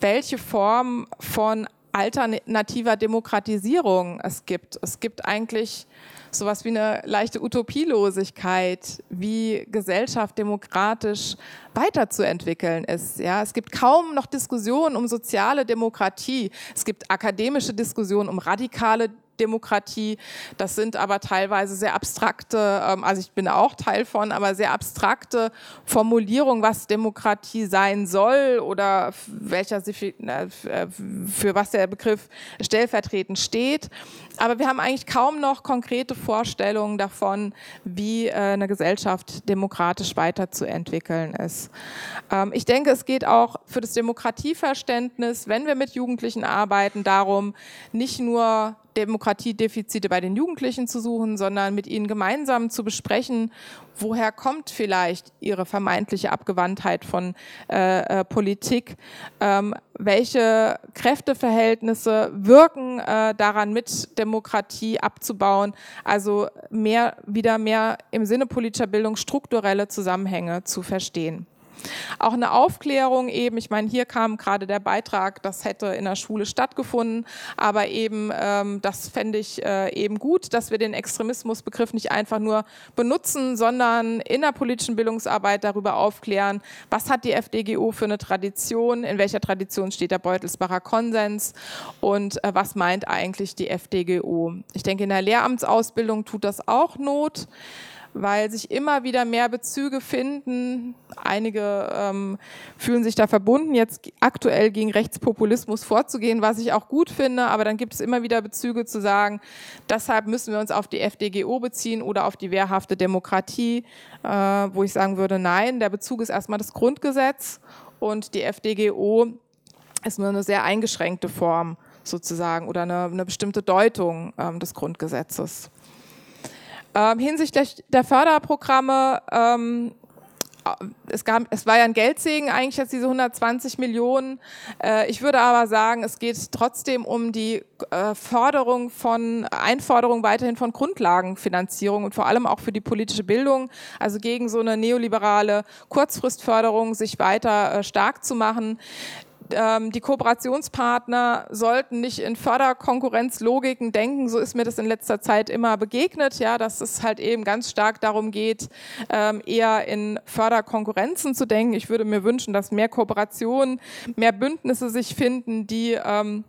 welche Form von alternativer Demokratisierung es gibt. Es gibt eigentlich sowas wie eine leichte Utopielosigkeit, wie Gesellschaft demokratisch weiterzuentwickeln ist. Ja, es gibt kaum noch Diskussionen um soziale Demokratie. Es gibt akademische Diskussionen um radikale Demokratie. Das sind aber teilweise sehr abstrakte, ähm, also ich bin auch Teil von, aber sehr abstrakte Formulierungen, was Demokratie sein soll oder welcher, äh, für was der Begriff stellvertretend steht. Aber wir haben eigentlich kaum noch konkrete Vorstellungen davon, wie äh, eine Gesellschaft demokratisch weiterzuentwickeln ist. Ähm, ich denke, es geht auch für das Demokratieverständnis, wenn wir mit Jugendlichen arbeiten, darum, nicht nur Demokratiedefizite bei den Jugendlichen zu suchen, sondern mit ihnen gemeinsam zu besprechen, woher kommt vielleicht ihre vermeintliche Abgewandtheit von äh, äh, Politik, ähm, welche Kräfteverhältnisse wirken äh, daran mit, Demokratie abzubauen, also mehr, wieder mehr im Sinne politischer Bildung strukturelle Zusammenhänge zu verstehen. Auch eine Aufklärung eben, ich meine, hier kam gerade der Beitrag, das hätte in der Schule stattgefunden, aber eben, ähm, das fände ich äh, eben gut, dass wir den Extremismusbegriff nicht einfach nur benutzen, sondern in der politischen Bildungsarbeit darüber aufklären, was hat die FDGO für eine Tradition, in welcher Tradition steht der Beutelsbacher Konsens und äh, was meint eigentlich die FDGO. Ich denke, in der Lehramtsausbildung tut das auch Not weil sich immer wieder mehr Bezüge finden. Einige ähm, fühlen sich da verbunden, jetzt aktuell gegen Rechtspopulismus vorzugehen, was ich auch gut finde, aber dann gibt es immer wieder Bezüge zu sagen, deshalb müssen wir uns auf die FDGO beziehen oder auf die wehrhafte Demokratie, äh, wo ich sagen würde, nein, der Bezug ist erstmal das Grundgesetz und die FDGO ist nur eine sehr eingeschränkte Form sozusagen oder eine, eine bestimmte Deutung ähm, des Grundgesetzes. Ähm, hinsichtlich der Förderprogramme, ähm, es, gab, es war ja ein Geldsegen eigentlich jetzt diese 120 Millionen. Äh, ich würde aber sagen, es geht trotzdem um die äh, Förderung von, Einforderung weiterhin von Grundlagenfinanzierung und vor allem auch für die politische Bildung, also gegen so eine neoliberale Kurzfristförderung sich weiter äh, stark zu machen ähm, die Kooperationspartner sollten nicht in Förderkonkurrenzlogiken denken. So ist mir das in letzter Zeit immer begegnet, ja, dass es halt eben ganz stark darum geht, ähm, eher in Förderkonkurrenzen zu denken. Ich würde mir wünschen, dass mehr Kooperationen, mehr Bündnisse sich finden, die ähm,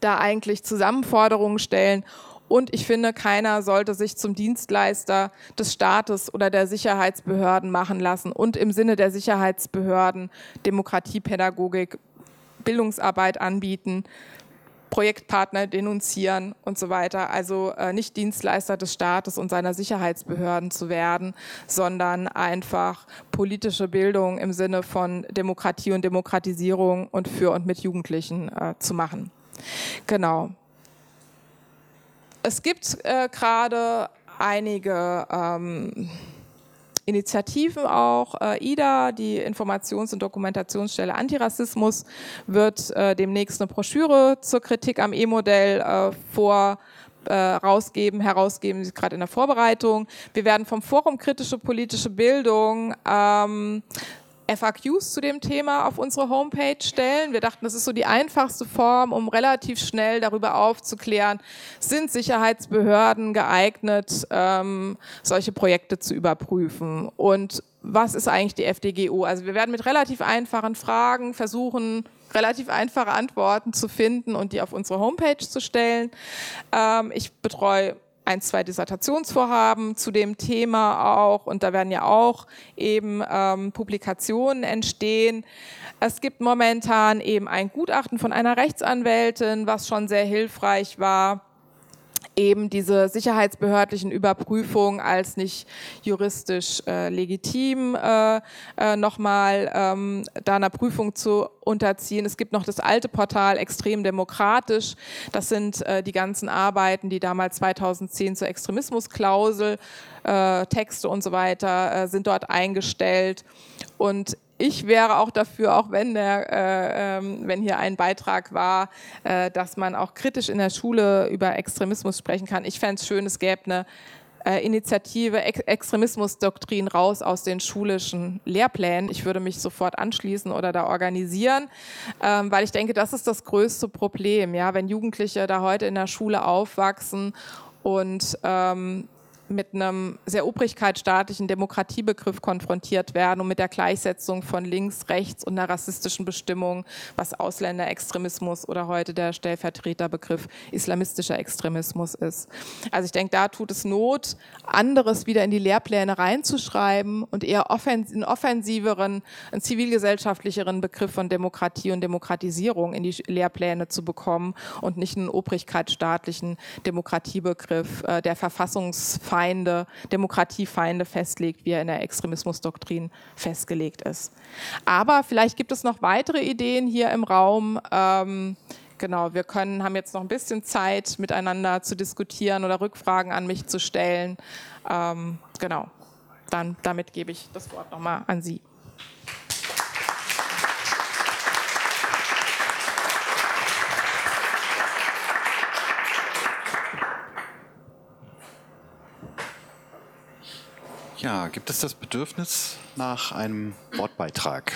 da eigentlich Zusammenforderungen stellen und ich finde, keiner sollte sich zum Dienstleister des Staates oder der Sicherheitsbehörden machen lassen und im Sinne der Sicherheitsbehörden Demokratiepädagogik, Bildungsarbeit anbieten, Projektpartner denunzieren und so weiter. Also äh, nicht Dienstleister des Staates und seiner Sicherheitsbehörden zu werden, sondern einfach politische Bildung im Sinne von Demokratie und Demokratisierung und für und mit Jugendlichen äh, zu machen. Genau. Es gibt äh, gerade einige ähm, Initiativen auch. Äh, IDA, die Informations- und Dokumentationsstelle Antirassismus, wird äh, demnächst eine Broschüre zur Kritik am E-Modell äh, vor äh, rausgeben, herausgeben, gerade in der Vorbereitung. Wir werden vom Forum Kritische Politische Bildung ähm, FAQs zu dem Thema auf unsere Homepage stellen. Wir dachten, das ist so die einfachste Form, um relativ schnell darüber aufzuklären, sind Sicherheitsbehörden geeignet, ähm, solche Projekte zu überprüfen. Und was ist eigentlich die FDGO? Also wir werden mit relativ einfachen Fragen versuchen, relativ einfache Antworten zu finden und die auf unsere Homepage zu stellen. Ähm, ich betreue ein, zwei Dissertationsvorhaben zu dem Thema auch und da werden ja auch eben ähm, Publikationen entstehen. Es gibt momentan eben ein Gutachten von einer Rechtsanwältin, was schon sehr hilfreich war eben diese sicherheitsbehördlichen Überprüfungen als nicht juristisch äh, legitim äh, äh, nochmal ähm, da einer Prüfung zu unterziehen. Es gibt noch das alte Portal Extrem Demokratisch. Das sind äh, die ganzen Arbeiten, die damals 2010 zur Extremismusklausel, äh, Texte und so weiter äh, sind dort eingestellt. Und ich wäre auch dafür, auch wenn, der, äh, ähm, wenn hier ein Beitrag war, äh, dass man auch kritisch in der Schule über Extremismus sprechen kann. Ich fände es schön, es gäbe eine äh, Initiative Ex Extremismusdoktrin raus aus den schulischen Lehrplänen. Ich würde mich sofort anschließen oder da organisieren, ähm, weil ich denke, das ist das größte Problem. Ja, wenn Jugendliche da heute in der Schule aufwachsen und ähm, mit einem sehr obrigkeitsstaatlichen Demokratiebegriff konfrontiert werden und mit der Gleichsetzung von links, rechts und einer rassistischen Bestimmung, was Ausländerextremismus oder heute der Stellvertreterbegriff islamistischer Extremismus ist. Also ich denke, da tut es Not, anderes wieder in die Lehrpläne reinzuschreiben und eher einen offensiveren, einen zivilgesellschaftlicheren Begriff von Demokratie und Demokratisierung in die Lehrpläne zu bekommen und nicht einen obrigkeitsstaatlichen Demokratiebegriff, äh, der Verfassungsfeinde Feinde, Demokratiefeinde festlegt, wie er in der Extremismusdoktrin festgelegt ist. Aber vielleicht gibt es noch weitere Ideen hier im Raum. Ähm, genau, wir können, haben jetzt noch ein bisschen Zeit, miteinander zu diskutieren oder Rückfragen an mich zu stellen. Ähm, genau, dann damit gebe ich das Wort nochmal an Sie.
Ja, gibt es das Bedürfnis nach einem Wortbeitrag?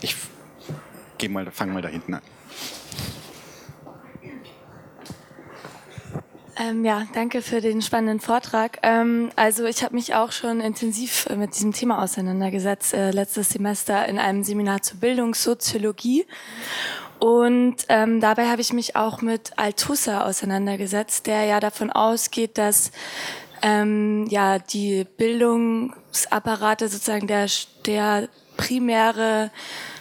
Ich gehe mal, fange mal da hinten an.
Ähm, ja, danke für den spannenden Vortrag. Ähm, also ich habe mich auch schon intensiv äh, mit diesem Thema auseinandergesetzt, äh, letztes Semester in einem Seminar zur Bildungssoziologie. Und ähm, dabei habe ich mich auch mit Althusser auseinandergesetzt, der ja davon ausgeht, dass ähm, ja die Bildungsapparate sozusagen der, der primäre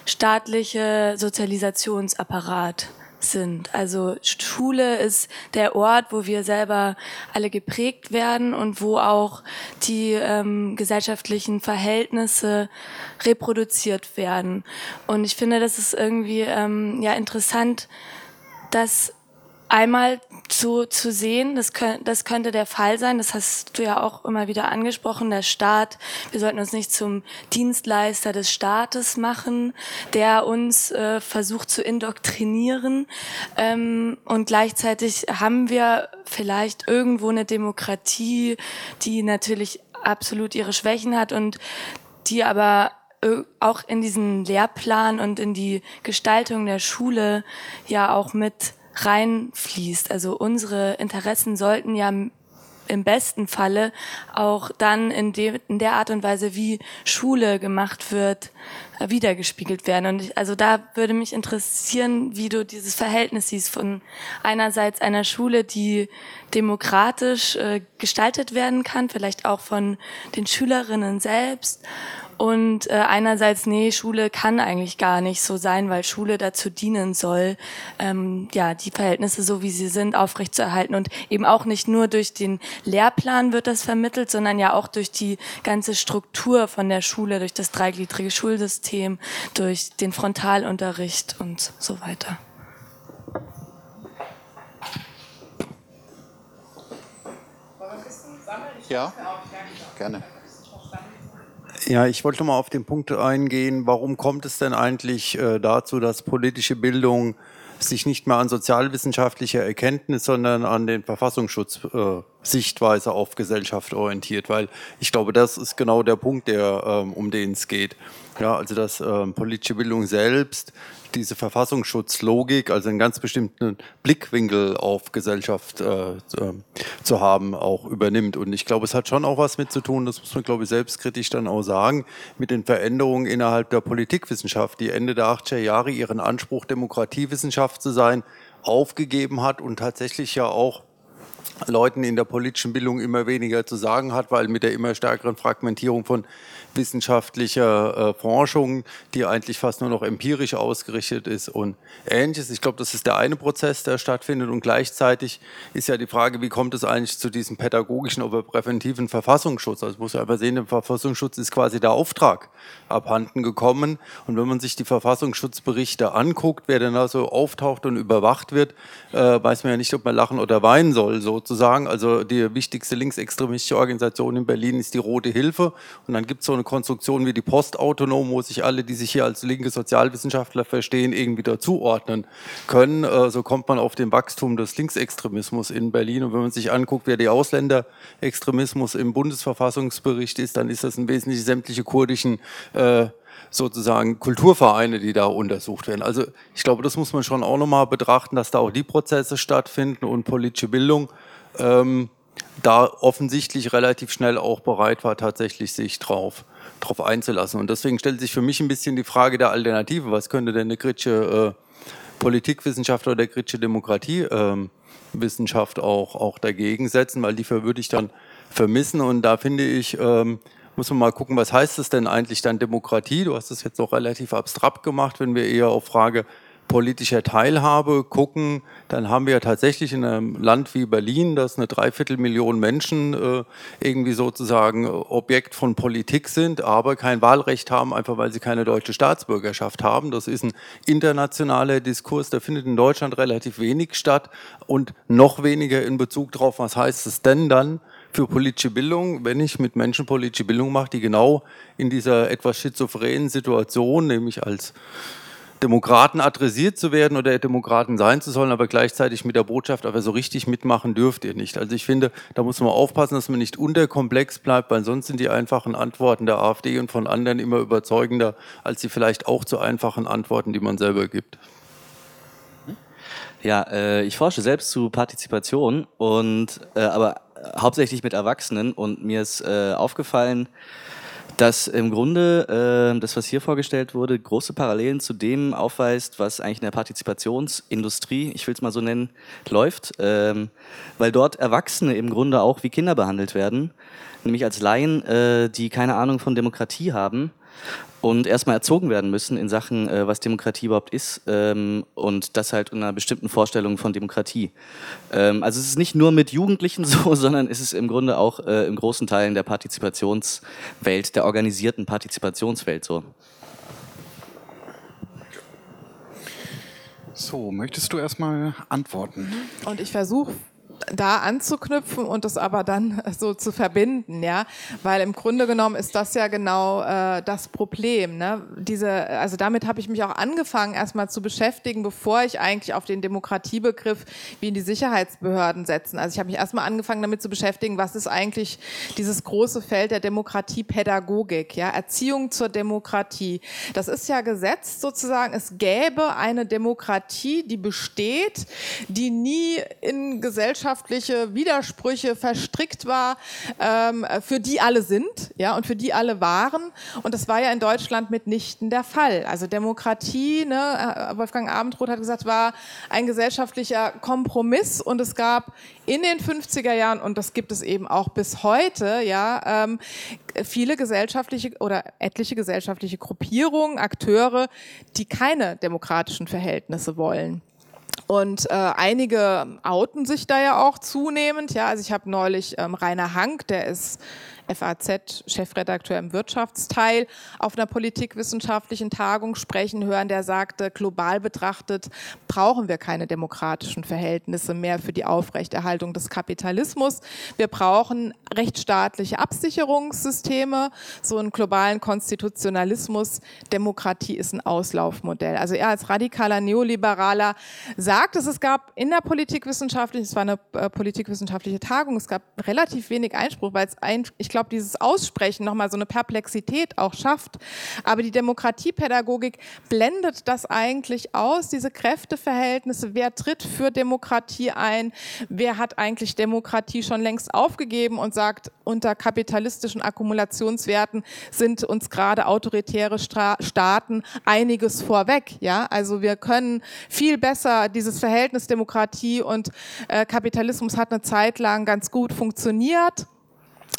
staatliche Sozialisationsapparat sind. Also Schule ist der Ort, wo wir selber alle geprägt werden und wo auch die ähm, gesellschaftlichen Verhältnisse reproduziert werden. Und ich finde, das ist irgendwie ähm, ja interessant, dass einmal zu, zu sehen, das, könnt, das könnte der Fall sein, das hast du ja auch immer wieder angesprochen, der Staat, wir sollten uns nicht zum Dienstleister des Staates machen, der uns äh, versucht zu indoktrinieren. Ähm, und gleichzeitig haben wir vielleicht irgendwo eine Demokratie, die natürlich absolut ihre Schwächen hat und die aber äh, auch in diesen Lehrplan und in die Gestaltung der Schule ja auch mit reinfließt. Also unsere Interessen sollten ja im besten Falle auch dann in, de, in der Art und Weise, wie Schule gemacht wird, äh, wiedergespiegelt werden. Und ich, also da würde mich interessieren, wie du dieses Verhältnis siehst von einerseits einer Schule, die demokratisch äh, gestaltet werden kann, vielleicht auch von den Schülerinnen selbst und äh, einerseits, nee, Schule kann eigentlich gar nicht so sein, weil Schule dazu dienen soll, ähm, ja, die Verhältnisse so wie sie sind aufrechtzuerhalten und eben auch nicht nur durch den Lehrplan wird das vermittelt, sondern ja auch durch die ganze Struktur von der Schule, durch das dreigliedrige Schulsystem, durch den Frontalunterricht und so weiter.
Ja, gerne.
Ja, ich wollte mal auf den Punkt eingehen, warum kommt es denn eigentlich äh, dazu, dass politische Bildung sich nicht mehr an sozialwissenschaftlicher Erkenntnis, sondern an den Verfassungsschutz äh, Sichtweise auf Gesellschaft orientiert, weil ich glaube, das ist genau der Punkt, der, ähm, um den es geht. Ja, also dass ähm, politische Bildung selbst diese Verfassungsschutzlogik, also einen ganz bestimmten Blickwinkel auf Gesellschaft äh, zu haben, auch übernimmt. Und ich glaube, es hat schon auch was mit zu tun, das muss man, glaube ich, selbstkritisch dann auch sagen, mit den Veränderungen innerhalb der Politikwissenschaft, die Ende der 80er Jahre ihren Anspruch, Demokratiewissenschaft zu sein, aufgegeben hat und tatsächlich ja auch Leuten in der politischen Bildung immer weniger zu sagen hat, weil mit der immer stärkeren Fragmentierung von wissenschaftlicher äh, Forschung, die eigentlich fast nur noch empirisch ausgerichtet ist und ähnliches. Ich glaube, das ist der eine Prozess, der stattfindet und gleichzeitig ist ja die Frage, wie kommt es eigentlich zu diesem pädagogischen oder präventiven Verfassungsschutz? Also muss man einfach sehen, der Verfassungsschutz ist quasi der Auftrag abhanden gekommen und wenn man sich die Verfassungsschutzberichte anguckt, wer denn da so auftaucht und überwacht wird, äh, weiß man ja nicht, ob man lachen oder weinen soll sozusagen. Also die wichtigste linksextremistische Organisation in Berlin ist die Rote Hilfe und dann gibt es so eine eine Konstruktion wie die Postautonom, wo sich alle, die sich hier als linke Sozialwissenschaftler verstehen, irgendwie dazuordnen können. Äh, so kommt man auf den Wachstum des Linksextremismus in Berlin. Und wenn man sich anguckt, wer der Ausländerextremismus im Bundesverfassungsbericht ist, dann ist das im Wesentlichen sämtliche kurdischen äh, sozusagen Kulturvereine, die da untersucht werden. Also ich glaube, das muss man schon auch nochmal betrachten, dass da auch die Prozesse stattfinden und politische Bildung. Ähm, da offensichtlich relativ schnell auch bereit war, tatsächlich sich drauf, drauf einzulassen. Und deswegen stellt sich für mich ein bisschen die Frage der Alternative. Was könnte denn eine kritische äh, Politikwissenschaft oder kritische Demokratiewissenschaft ähm, auch, auch dagegen setzen? Weil die würde ich dann vermissen. Und da finde ich, ähm, muss man mal gucken, was heißt es denn eigentlich dann Demokratie? Du hast es jetzt noch relativ abstrakt gemacht, wenn wir eher auf Frage politischer Teilhabe gucken, dann haben wir tatsächlich in einem Land wie Berlin, das eine Dreiviertelmillion Menschen äh, irgendwie sozusagen Objekt von Politik sind, aber kein Wahlrecht haben, einfach weil sie keine deutsche Staatsbürgerschaft haben. Das ist ein internationaler Diskurs, der findet in Deutschland relativ wenig statt und noch weniger in Bezug darauf, was heißt es denn dann für politische Bildung, wenn ich mit Menschen politische Bildung mache, die genau in dieser etwas schizophrenen Situation, nämlich als Demokraten adressiert zu werden oder Demokraten sein zu sollen, aber gleichzeitig mit der Botschaft, aber so richtig mitmachen dürft ihr nicht. Also ich finde, da muss man aufpassen, dass man nicht unterkomplex bleibt, weil sonst sind die einfachen Antworten der AfD und von anderen immer überzeugender als die vielleicht auch zu einfachen Antworten, die man selber gibt.
Ja, äh, ich forsche selbst zu Partizipation und äh, aber hauptsächlich mit Erwachsenen und mir ist äh, aufgefallen, dass im Grunde äh, das, was hier vorgestellt wurde, große Parallelen zu dem aufweist, was eigentlich in der Partizipationsindustrie, ich will es mal so nennen, läuft, ähm, weil dort Erwachsene im Grunde auch wie Kinder behandelt werden, nämlich als Laien, äh, die keine Ahnung von Demokratie haben und erstmal erzogen werden müssen in Sachen, äh, was Demokratie überhaupt ist ähm, und das halt in einer bestimmten Vorstellung von Demokratie. Ähm, also es ist nicht nur mit Jugendlichen so, sondern es ist im Grunde auch äh, in großen Teilen der Partizipationswelt, der organisierten Partizipationswelt so.
So, möchtest du erstmal antworten?
Und ich versuche da anzuknüpfen und das aber dann so zu verbinden, ja, weil im Grunde genommen ist das ja genau äh, das Problem, ne? Diese, also damit habe ich mich auch angefangen erstmal zu beschäftigen, bevor ich eigentlich auf den Demokratiebegriff wie in die Sicherheitsbehörden setzen. Also ich habe mich erstmal angefangen damit zu beschäftigen, was ist eigentlich dieses große Feld der Demokratiepädagogik, ja, Erziehung zur Demokratie. Das ist ja gesetzt sozusagen, es gäbe eine Demokratie, die besteht, die nie in Gesellschaft gesellschaftliche Widersprüche verstrickt war, ähm, für die alle sind, ja, und für die alle waren. Und das war ja in Deutschland mitnichten der Fall. Also Demokratie, ne, Wolfgang Abendroth hat gesagt, war ein gesellschaftlicher Kompromiss und es gab in den 50er Jahren, und das gibt es eben auch bis heute, ja, ähm, viele gesellschaftliche oder etliche gesellschaftliche Gruppierungen, Akteure, die keine demokratischen Verhältnisse wollen. Und äh, einige outen sich da ja auch zunehmend. Ja, also ich habe neulich ähm, Rainer Hank, der ist FAZ-Chefredakteur im Wirtschaftsteil, auf einer politikwissenschaftlichen Tagung sprechen hören, der sagte, global betrachtet brauchen wir keine demokratischen Verhältnisse mehr für die Aufrechterhaltung des Kapitalismus. Wir brauchen rechtsstaatliche Absicherungssysteme, so einen globalen Konstitutionalismus. Demokratie ist ein Auslaufmodell. Also er als radikaler Neoliberaler sagt es, es gab in der politikwissenschaftlichen, es war eine äh, politikwissenschaftliche Tagung, es gab relativ wenig Einspruch, weil es ein, ich glaube, dieses Aussprechen nochmal so eine Perplexität auch schafft. Aber die Demokratiepädagogik blendet das eigentlich aus, diese Kräfteverhältnisse. Wer tritt für Demokratie ein? Wer hat eigentlich Demokratie schon längst aufgegeben und sagt, unter kapitalistischen Akkumulationswerten sind uns gerade autoritäre Stra Staaten einiges vorweg. Ja, also wir können viel besser dieses Verhältnis Demokratie und äh, Kapitalismus hat eine Zeit lang ganz gut funktioniert.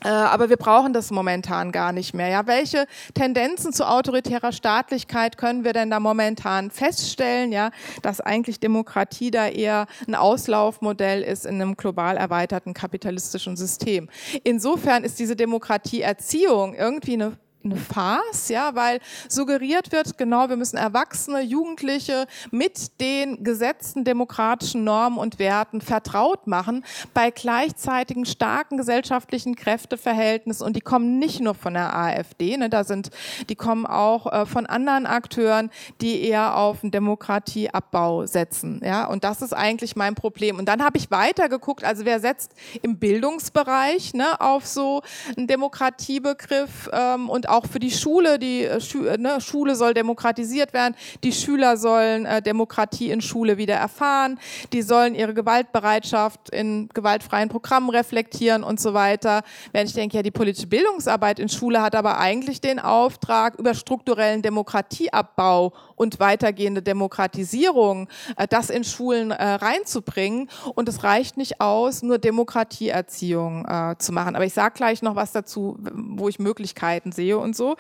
Äh, aber wir brauchen das momentan gar nicht mehr. Ja, welche Tendenzen zu autoritärer Staatlichkeit können wir denn da momentan feststellen? Ja, dass eigentlich Demokratie da eher ein Auslaufmodell ist in einem global erweiterten kapitalistischen System. Insofern ist diese Demokratieerziehung irgendwie eine eine Farce, ja, weil suggeriert wird, genau, wir müssen Erwachsene, Jugendliche mit den gesetzten demokratischen Normen und Werten vertraut machen, bei gleichzeitigen starken gesellschaftlichen Kräfteverhältnissen und die kommen nicht nur von der AfD, ne, da sind, die kommen auch äh, von anderen Akteuren, die eher auf einen Demokratieabbau setzen, ja, und das ist eigentlich mein Problem. Und dann habe ich weiter geguckt, also wer setzt im Bildungsbereich ne, auf so einen Demokratiebegriff ähm, und auch für die Schule, die äh, Schu ne, Schule soll demokratisiert werden, die Schüler sollen äh, Demokratie in Schule wieder erfahren, die sollen ihre Gewaltbereitschaft in gewaltfreien Programmen reflektieren und so weiter. Wenn ich denke, ja, die politische Bildungsarbeit in Schule hat aber eigentlich den Auftrag, über strukturellen Demokratieabbau und weitergehende Demokratisierung äh, das in Schulen äh, reinzubringen. Und es reicht nicht aus, nur Demokratieerziehung äh, zu machen. Aber ich sage gleich noch was dazu, wo ich Möglichkeiten sehe und so.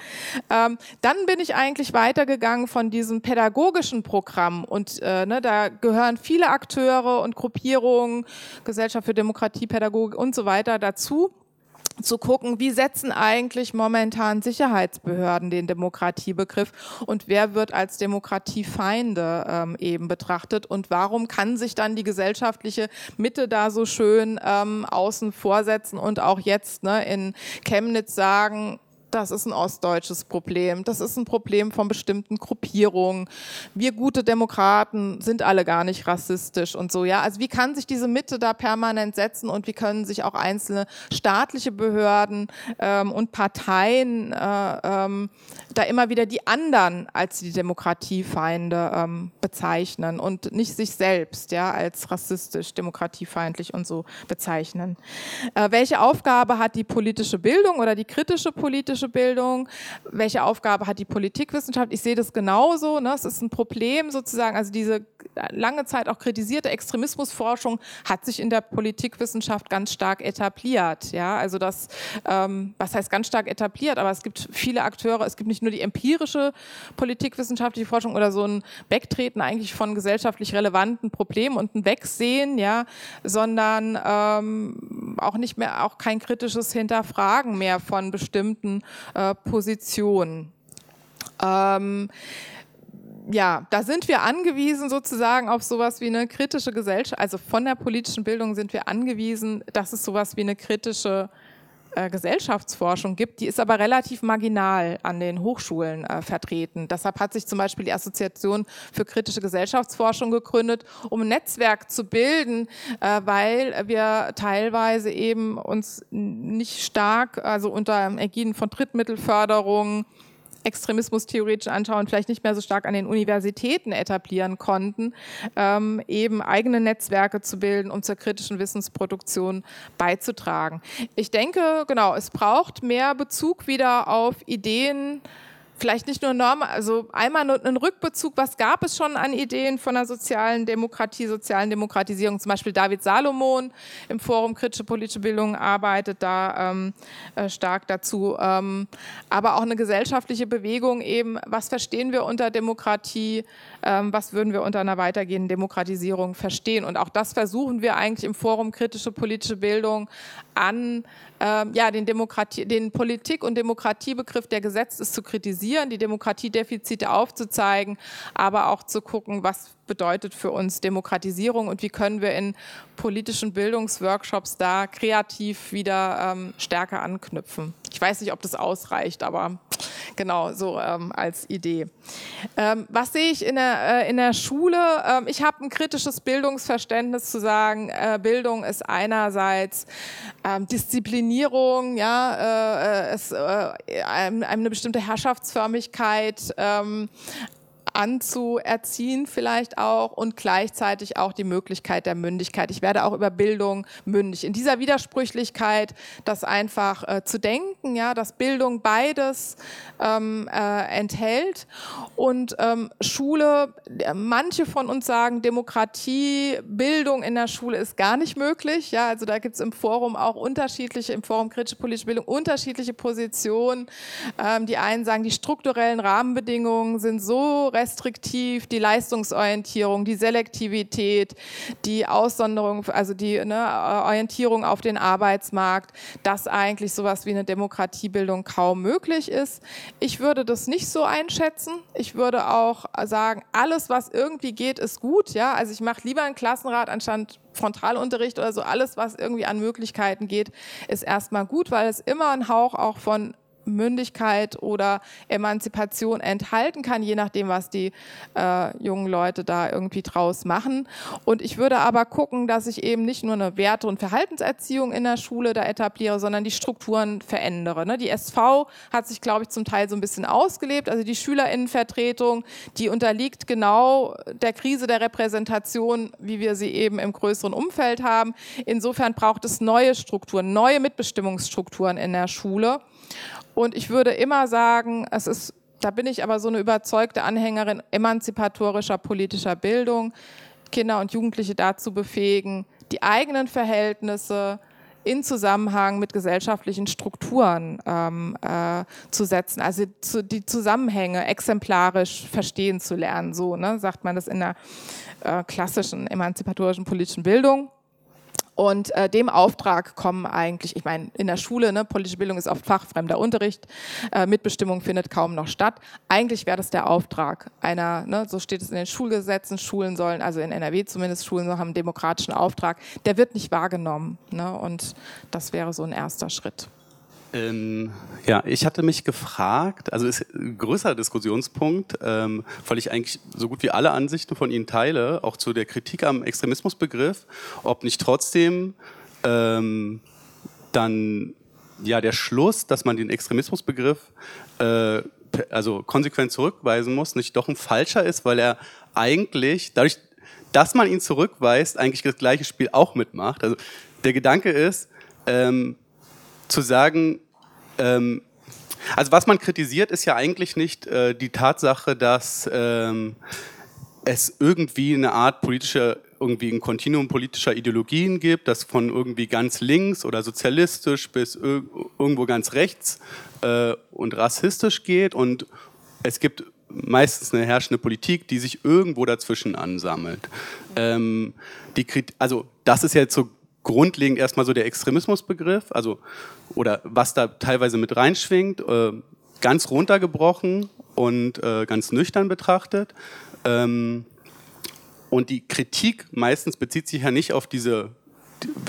Ähm, dann bin ich eigentlich weitergegangen von diesem pädagogischen Programm. Und ne, da gehören viele Akteure und Gruppierungen, Gesellschaft für Demokratie, Pädagogik und so weiter dazu zu gucken, wie setzen eigentlich momentan Sicherheitsbehörden den Demokratiebegriff und wer wird als Demokratiefeinde ähm, eben betrachtet und warum kann sich dann die gesellschaftliche Mitte da so schön ähm, außen vorsetzen und auch jetzt ne, in Chemnitz sagen, das ist ein ostdeutsches Problem, das ist ein Problem von bestimmten Gruppierungen. Wir gute Demokraten sind alle gar nicht rassistisch und so, ja. Also wie kann sich diese Mitte da permanent setzen und wie können sich auch einzelne staatliche Behörden ähm, und Parteien äh, ähm, da immer wieder die anderen als die Demokratiefeinde ähm, bezeichnen und nicht sich selbst, ja, als rassistisch, demokratiefeindlich und so bezeichnen. Äh, welche Aufgabe hat die politische Bildung oder die kritische politische politische Bildung, welche Aufgabe hat die Politikwissenschaft. Ich sehe das genauso. Ne? Es ist ein Problem sozusagen, also diese lange Zeit auch kritisierte Extremismusforschung hat sich in der Politikwissenschaft ganz stark etabliert. Ja, also das, ähm, was heißt ganz stark etabliert, aber es gibt viele Akteure, es gibt nicht nur die empirische politikwissenschaftliche Forschung oder so ein Wegtreten eigentlich von gesellschaftlich relevanten Problemen und ein Wegsehen, ja, sondern ähm, auch nicht mehr, auch kein kritisches Hinterfragen mehr von bestimmten äh, Positionen. Ähm, ja, da sind wir angewiesen sozusagen auf sowas wie eine kritische Gesellschaft, also von der politischen Bildung sind wir angewiesen, dass es sowas wie eine kritische äh, Gesellschaftsforschung gibt, die ist aber relativ marginal an den Hochschulen äh, vertreten. Deshalb hat sich zum Beispiel die Assoziation für kritische Gesellschaftsforschung gegründet, um ein Netzwerk zu bilden, äh, weil wir teilweise eben uns nicht stark, also unter Ägiden von Drittmittelförderung, Extremismus theoretisch anschauen, vielleicht nicht mehr so stark an den Universitäten etablieren konnten, ähm, eben eigene Netzwerke zu bilden, um zur kritischen Wissensproduktion beizutragen. Ich denke, genau, es braucht mehr Bezug wieder auf Ideen, vielleicht nicht nur Normen, also einmal einen Rückbezug, was gab es schon an Ideen von der sozialen Demokratie, sozialen Demokratisierung, zum Beispiel David Salomon im Forum Kritische Politische Bildung arbeitet da ähm, äh, stark dazu, ähm, aber auch eine gesellschaftliche Bewegung eben, was verstehen wir unter Demokratie, ähm, was würden wir unter einer weitergehenden Demokratisierung verstehen? Und auch das versuchen wir eigentlich im Forum Kritische Politische Bildung an ähm, ja, den, Demokratie, den Politik- und Demokratiebegriff, der gesetzt ist, zu kritisieren, die Demokratiedefizite aufzuzeigen, aber auch zu gucken, was bedeutet für uns Demokratisierung und wie können wir in politischen Bildungsworkshops da kreativ wieder ähm, stärker anknüpfen. Ich weiß nicht, ob das ausreicht, aber genau so ähm, als Idee. Ähm, was sehe ich in der, äh, in der Schule? Ähm, ich habe ein kritisches Bildungsverständnis zu sagen, äh, Bildung ist einerseits ähm, Disziplinierung, ja, äh, äh es, äh, eine bestimmte Herrschaftsförmigkeit, ähm, anzuerziehen vielleicht auch und gleichzeitig auch die Möglichkeit der Mündigkeit. Ich werde auch über Bildung mündig. In dieser Widersprüchlichkeit, das einfach äh, zu denken, ja, dass Bildung beides ähm, äh, enthält und ähm, Schule, manche von uns sagen, Demokratie, Bildung in der Schule ist gar nicht möglich. Ja, also da gibt es im Forum auch unterschiedliche, im Forum kritische politische Bildung unterschiedliche Positionen. Ähm, die einen sagen, die strukturellen Rahmenbedingungen sind so restriktiv, die Leistungsorientierung, die Selektivität, die Aussonderung, also die ne, Orientierung auf den Arbeitsmarkt, dass eigentlich sowas wie eine Demokratiebildung kaum möglich ist. Ich würde das nicht so einschätzen. Ich würde auch sagen, alles, was irgendwie geht, ist gut. Ja, also ich mache lieber einen Klassenrat anstatt Frontalunterricht oder so. Alles, was irgendwie an Möglichkeiten geht, ist erstmal gut, weil es immer einen Hauch auch von Mündigkeit oder Emanzipation enthalten kann, je nachdem, was die äh, jungen Leute da irgendwie draus machen. Und ich würde aber gucken, dass ich eben nicht nur eine Werte- und Verhaltenserziehung in der Schule da etabliere, sondern die Strukturen verändere. Ne? Die SV hat sich, glaube ich, zum Teil so ein bisschen ausgelebt. Also die Schülerinnenvertretung, die unterliegt genau der Krise der Repräsentation, wie wir sie eben im größeren Umfeld haben. Insofern braucht es neue Strukturen, neue Mitbestimmungsstrukturen in der Schule. Und ich würde immer sagen, es ist, da bin ich aber so eine überzeugte Anhängerin emanzipatorischer politischer Bildung, Kinder und Jugendliche dazu befähigen, die eigenen Verhältnisse in Zusammenhang mit gesellschaftlichen Strukturen ähm, äh, zu setzen, also zu, die Zusammenhänge exemplarisch verstehen zu lernen. So ne, sagt man das in der äh, klassischen emanzipatorischen politischen Bildung. Und äh, dem Auftrag kommen eigentlich, ich meine, in der Schule, ne, politische Bildung ist oft fachfremder Unterricht, äh, Mitbestimmung findet kaum noch statt. Eigentlich wäre das der Auftrag einer, ne, so steht es in den Schulgesetzen, Schulen sollen, also in NRW zumindest, Schulen haben einen demokratischen Auftrag, der wird nicht wahrgenommen. Ne, und das wäre so ein erster Schritt.
Ähm, ja, ich hatte mich gefragt, also ist ein größerer Diskussionspunkt, ähm, weil ich eigentlich so gut wie alle Ansichten von Ihnen teile, auch zu der Kritik am Extremismusbegriff, ob nicht trotzdem ähm, dann ja der Schluss, dass man den Extremismusbegriff äh, also konsequent zurückweisen muss, nicht doch ein falscher ist, weil er eigentlich dadurch, dass man ihn zurückweist, eigentlich das gleiche Spiel auch mitmacht. Also der Gedanke ist, ähm, zu sagen, ähm, also was man kritisiert, ist ja eigentlich nicht äh, die Tatsache, dass ähm, es irgendwie eine Art politische, irgendwie ein Kontinuum politischer Ideologien gibt, das von irgendwie ganz links oder sozialistisch bis irgendwo ganz rechts äh, und rassistisch geht und es gibt meistens eine herrschende Politik, die sich irgendwo dazwischen ansammelt. Ähm, die, also das ist jetzt so grundlegend erstmal so der Extremismusbegriff, also oder was da teilweise mit reinschwingt, äh, ganz runtergebrochen und äh, ganz nüchtern betrachtet. Ähm, und die Kritik meistens bezieht sich ja nicht auf diese,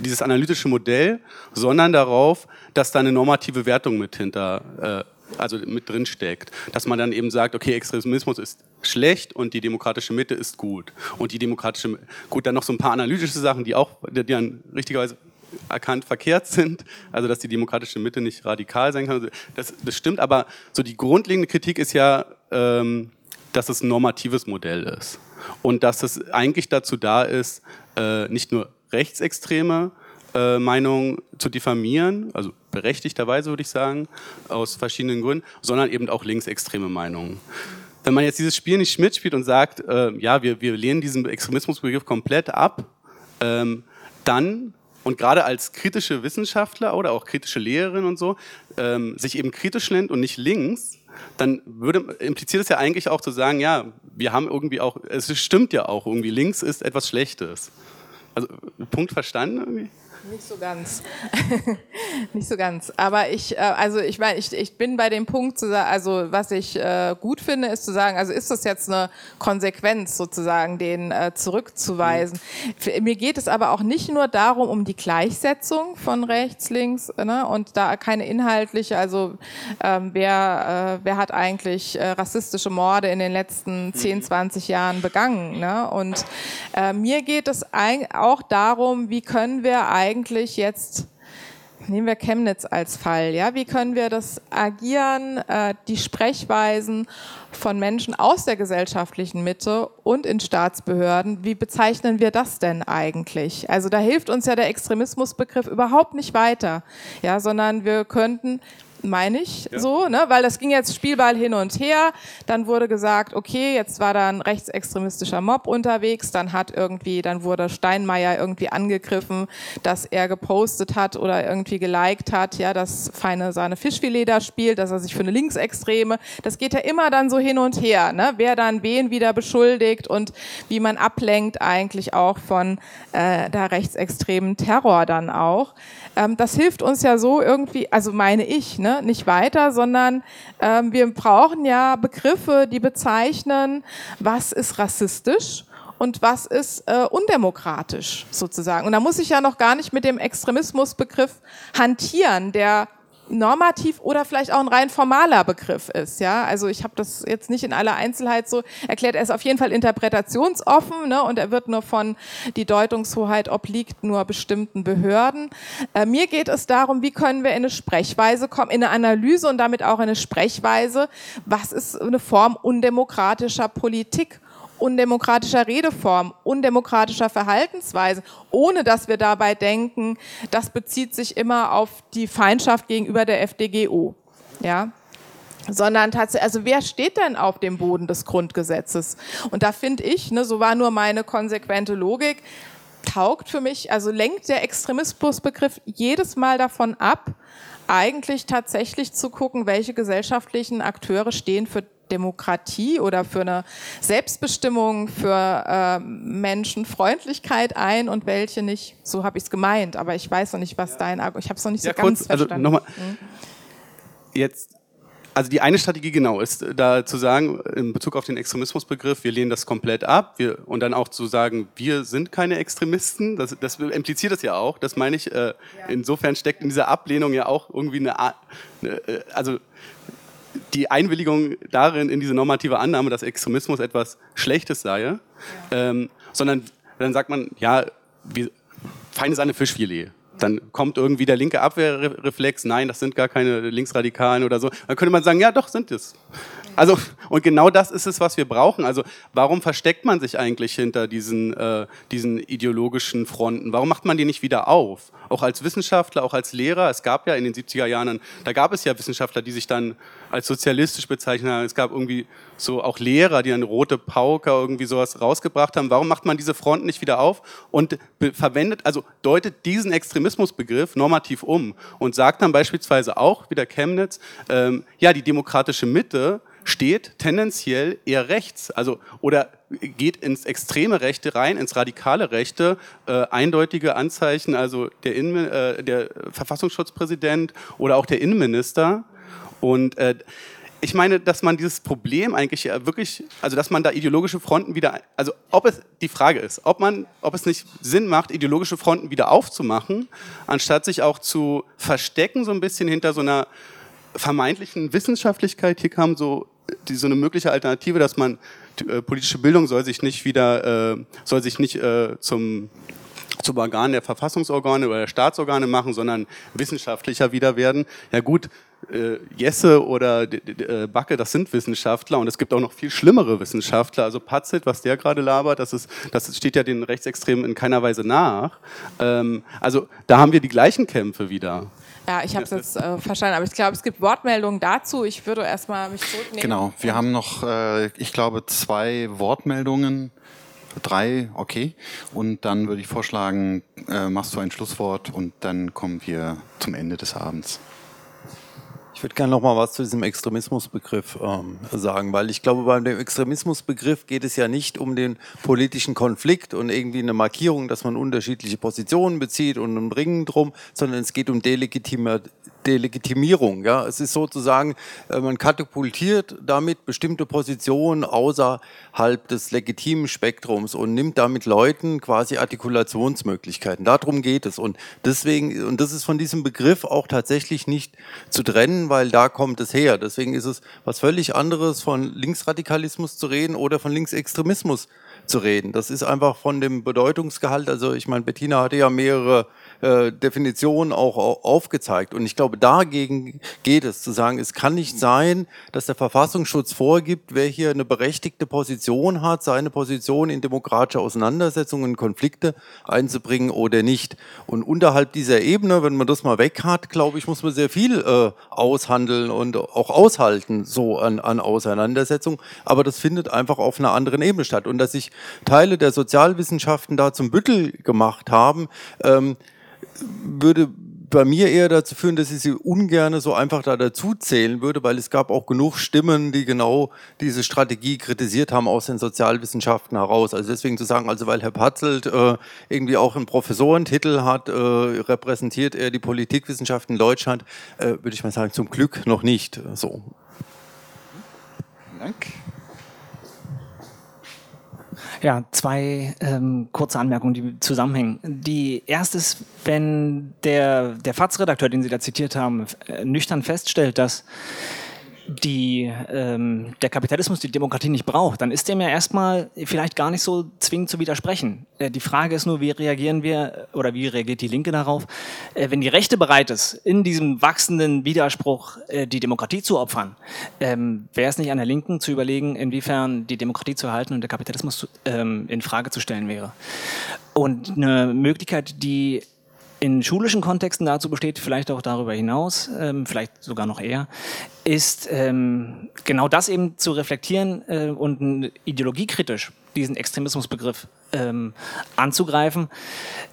dieses analytische Modell, sondern darauf, dass da eine normative Wertung mit hinter, äh, also mit drin steckt. Dass man dann eben sagt, okay, Extremismus ist schlecht und die demokratische Mitte ist gut. Und die demokratische, gut, dann noch so ein paar analytische Sachen, die auch, die dann richtigerweise erkannt verkehrt sind, also dass die demokratische Mitte nicht radikal sein kann. Das, das stimmt, aber so die grundlegende Kritik ist ja, ähm, dass es ein normatives Modell ist und dass es eigentlich dazu da ist, äh, nicht nur rechtsextreme äh, Meinungen zu diffamieren, also berechtigterweise würde ich sagen, aus verschiedenen Gründen, sondern eben auch linksextreme Meinungen wenn man jetzt dieses Spiel nicht mitspielt und sagt, äh, ja, wir, wir lehnen diesen Extremismusbegriff komplett ab, ähm, dann und gerade als kritische Wissenschaftler oder auch kritische Lehrerin und so, ähm, sich eben kritisch nennt und nicht links, dann würde, impliziert es ja eigentlich auch zu sagen, ja, wir haben irgendwie auch, es stimmt ja auch irgendwie, links ist etwas Schlechtes. Also, Punkt verstanden irgendwie?
Nicht so ganz. nicht so ganz. Aber ich, äh, also ich meine, ich, ich bin bei dem Punkt zu sagen, also was ich äh, gut finde, ist zu sagen, also ist das jetzt eine Konsequenz sozusagen, den äh, zurückzuweisen. Mhm. Mir geht es aber auch nicht nur darum, um die Gleichsetzung von rechts, links, ne, und da keine inhaltliche, also ähm, wer, äh, wer hat eigentlich äh, rassistische Morde in den letzten 10, mhm. 20 Jahren begangen, ne? Und äh, mir geht es auch darum, wie können wir eigentlich eigentlich jetzt Nehmen wir Chemnitz als Fall. Ja, wie können wir das Agieren, äh, die Sprechweisen von Menschen aus der gesellschaftlichen Mitte und in Staatsbehörden, wie bezeichnen wir das denn eigentlich? Also da hilft uns ja der Extremismusbegriff überhaupt nicht weiter, ja, sondern wir könnten meine ich ja. so, ne? weil das ging jetzt Spielball hin und her. Dann wurde gesagt, okay, jetzt war da ein rechtsextremistischer Mob unterwegs, dann hat irgendwie, dann wurde Steinmeier irgendwie angegriffen, dass er gepostet hat oder irgendwie geliked hat, ja, dass feine Sahne Fischfilet da spielt, dass er sich für eine Linksextreme, das geht ja immer dann so hin und her, ne? wer dann wen wieder beschuldigt und wie man ablenkt eigentlich auch von äh, der rechtsextremen Terror dann auch. Ähm, das hilft uns ja so irgendwie, also meine ich, ne, nicht weiter, sondern ähm, wir brauchen ja Begriffe, die bezeichnen, was ist rassistisch und was ist äh, undemokratisch sozusagen. Und da muss ich ja noch gar nicht mit dem Extremismusbegriff hantieren, der normativ oder vielleicht auch ein rein formaler Begriff ist. Ja, also ich habe das jetzt nicht in aller Einzelheit so erklärt. Er ist auf jeden Fall interpretationsoffen ne, und er wird nur von die Deutungshoheit obliegt nur bestimmten Behörden. Äh, mir geht es darum, wie können wir in eine Sprechweise kommen, in eine Analyse und damit auch in eine Sprechweise. Was ist eine Form undemokratischer Politik? Undemokratischer Redeform, undemokratischer Verhaltensweise, ohne dass wir dabei denken, das bezieht sich immer auf die Feindschaft gegenüber der FDGO. Ja? sondern tatsächlich, also wer steht denn auf dem Boden des Grundgesetzes? Und da finde ich, ne, so war nur meine konsequente Logik, taugt für mich, also lenkt der Extremismusbegriff jedes Mal davon ab, eigentlich tatsächlich zu gucken, welche gesellschaftlichen Akteure stehen für Demokratie oder für eine Selbstbestimmung, für äh, Menschenfreundlichkeit ein und welche nicht. So habe ich es gemeint, aber ich weiß noch nicht, was dein Argument. Ich habe es noch nicht ja, so kurz, ganz also verstanden.
Also nochmal. Mhm. Jetzt also die eine Strategie genau ist, da zu sagen, in Bezug auf den Extremismusbegriff, wir lehnen das komplett ab wir, und dann auch zu sagen, wir sind keine Extremisten, das, das impliziert das ja auch, das meine ich, äh, ja. insofern steckt in dieser Ablehnung ja auch irgendwie eine Art, äh, also die Einwilligung darin, in diese normative Annahme, dass Extremismus etwas Schlechtes sei, ja. ähm, sondern dann sagt man, ja, wir, feine Sahne Fischfilet. Dann kommt irgendwie der linke Abwehrreflex, nein, das sind gar keine Linksradikalen oder so. Dann könnte man sagen, ja, doch, sind es. Also, und genau das ist es, was wir brauchen. Also, warum versteckt man sich eigentlich hinter diesen, äh, diesen ideologischen Fronten? Warum macht man die nicht wieder auf? Auch als Wissenschaftler, auch als Lehrer. Es gab ja in den 70er Jahren, da gab es ja Wissenschaftler, die sich dann als sozialistisch bezeichnet haben. Es gab irgendwie so auch Lehrer, die eine rote Pauke irgendwie sowas rausgebracht haben. Warum macht man diese Fronten nicht wieder auf und verwendet, also deutet diesen Extremismusbegriff normativ um und sagt dann beispielsweise auch, wie der Chemnitz, ähm, ja, die demokratische Mitte steht tendenziell eher rechts, also oder geht ins extreme Rechte rein, ins radikale Rechte, äh, eindeutige Anzeichen, also der, Innen, äh, der Verfassungsschutzpräsident oder auch der Innenminister. Und äh, ich meine, dass man dieses Problem eigentlich wirklich, also dass man da ideologische Fronten wieder, also ob es die Frage ist, ob man, ob es nicht Sinn macht, ideologische Fronten wieder aufzumachen, anstatt sich auch zu verstecken so ein bisschen hinter so einer vermeintlichen Wissenschaftlichkeit. Hier kam so die, so eine mögliche Alternative, dass man äh, politische Bildung soll sich nicht wieder, äh, soll sich nicht äh, zum zum Organ der Verfassungsorgane oder der Staatsorgane machen, sondern wissenschaftlicher wieder werden. Ja gut, äh, Jesse oder äh, Backe, das sind Wissenschaftler und es gibt auch noch viel schlimmere Wissenschaftler. Also Patzit, was der gerade labert, das, ist, das steht ja den Rechtsextremen in keiner Weise nach. Ähm, also da haben wir die gleichen Kämpfe wieder.
Ja, ich habe es jetzt äh, verstanden, aber ich glaube, es gibt Wortmeldungen dazu. Ich würde erstmal mich zurücknehmen.
Genau, wir haben noch, äh, ich glaube, zwei Wortmeldungen. Drei, okay. Und dann würde ich vorschlagen, äh, machst du ein Schlusswort und dann kommen wir zum Ende des Abends.
Ich würde gerne noch mal was zu diesem Extremismusbegriff ähm, sagen, weil ich glaube, bei dem Extremismusbegriff geht es ja nicht um den politischen Konflikt und irgendwie eine Markierung, dass man unterschiedliche Positionen bezieht und ein Ringen drum, sondern es geht um Delegitima Delegitimierung. Ja, es ist sozusagen, äh, man katapultiert damit bestimmte Positionen außerhalb des legitimen Spektrums und nimmt damit Leuten quasi Artikulationsmöglichkeiten. Darum geht es. Und deswegen, und das ist von diesem Begriff auch tatsächlich nicht zu trennen, weil da kommt es her. Deswegen ist es was völlig anderes, von Linksradikalismus zu reden oder von Linksextremismus zu reden. Das ist einfach von dem Bedeutungsgehalt. Also ich meine, Bettina hatte ja mehrere äh, Definition auch aufgezeigt. Und ich glaube, dagegen geht es, zu sagen, es kann nicht sein, dass der Verfassungsschutz vorgibt, wer hier eine berechtigte Position hat, seine Position in demokratische Auseinandersetzungen, Konflikte einzubringen oder nicht. Und unterhalb dieser Ebene, wenn man das mal weg hat, glaube ich, muss man sehr viel äh, aushandeln und auch aushalten, so an, an Auseinandersetzung. Aber das findet einfach auf einer anderen Ebene statt. Und dass sich Teile der Sozialwissenschaften da zum Büttel gemacht haben, ähm, würde bei mir eher dazu führen, dass ich sie ungern so einfach da dazu zählen würde, weil es gab auch genug Stimmen, die genau diese Strategie kritisiert haben aus den Sozialwissenschaften heraus. Also deswegen zu sagen, also weil Herr Patzelt äh, irgendwie auch einen Professorentitel hat, äh, repräsentiert er die Politikwissenschaften in Deutschland, äh, würde ich mal sagen, zum Glück noch nicht. So.
Dank.
Ja, zwei ähm, kurze Anmerkungen, die zusammenhängen. Die erste ist, wenn der, der FATS-Redakteur, den Sie da zitiert haben, äh, nüchtern feststellt, dass die, ähm, der Kapitalismus die Demokratie nicht braucht, dann ist dem ja erstmal vielleicht gar nicht so zwingend zu widersprechen. Äh, die Frage ist nur, wie reagieren wir oder wie reagiert die Linke darauf, äh, wenn die Rechte bereit ist, in diesem wachsenden Widerspruch äh, die Demokratie zu opfern, ähm, wäre es nicht an der Linken zu überlegen, inwiefern die Demokratie zu erhalten und der Kapitalismus zu, ähm, in Frage zu stellen wäre. Und eine Möglichkeit, die in schulischen Kontexten dazu besteht, vielleicht auch darüber hinaus, ähm, vielleicht sogar noch eher, ist ähm, genau das eben zu reflektieren äh, und ideologiekritisch diesen Extremismusbegriff ähm, anzugreifen.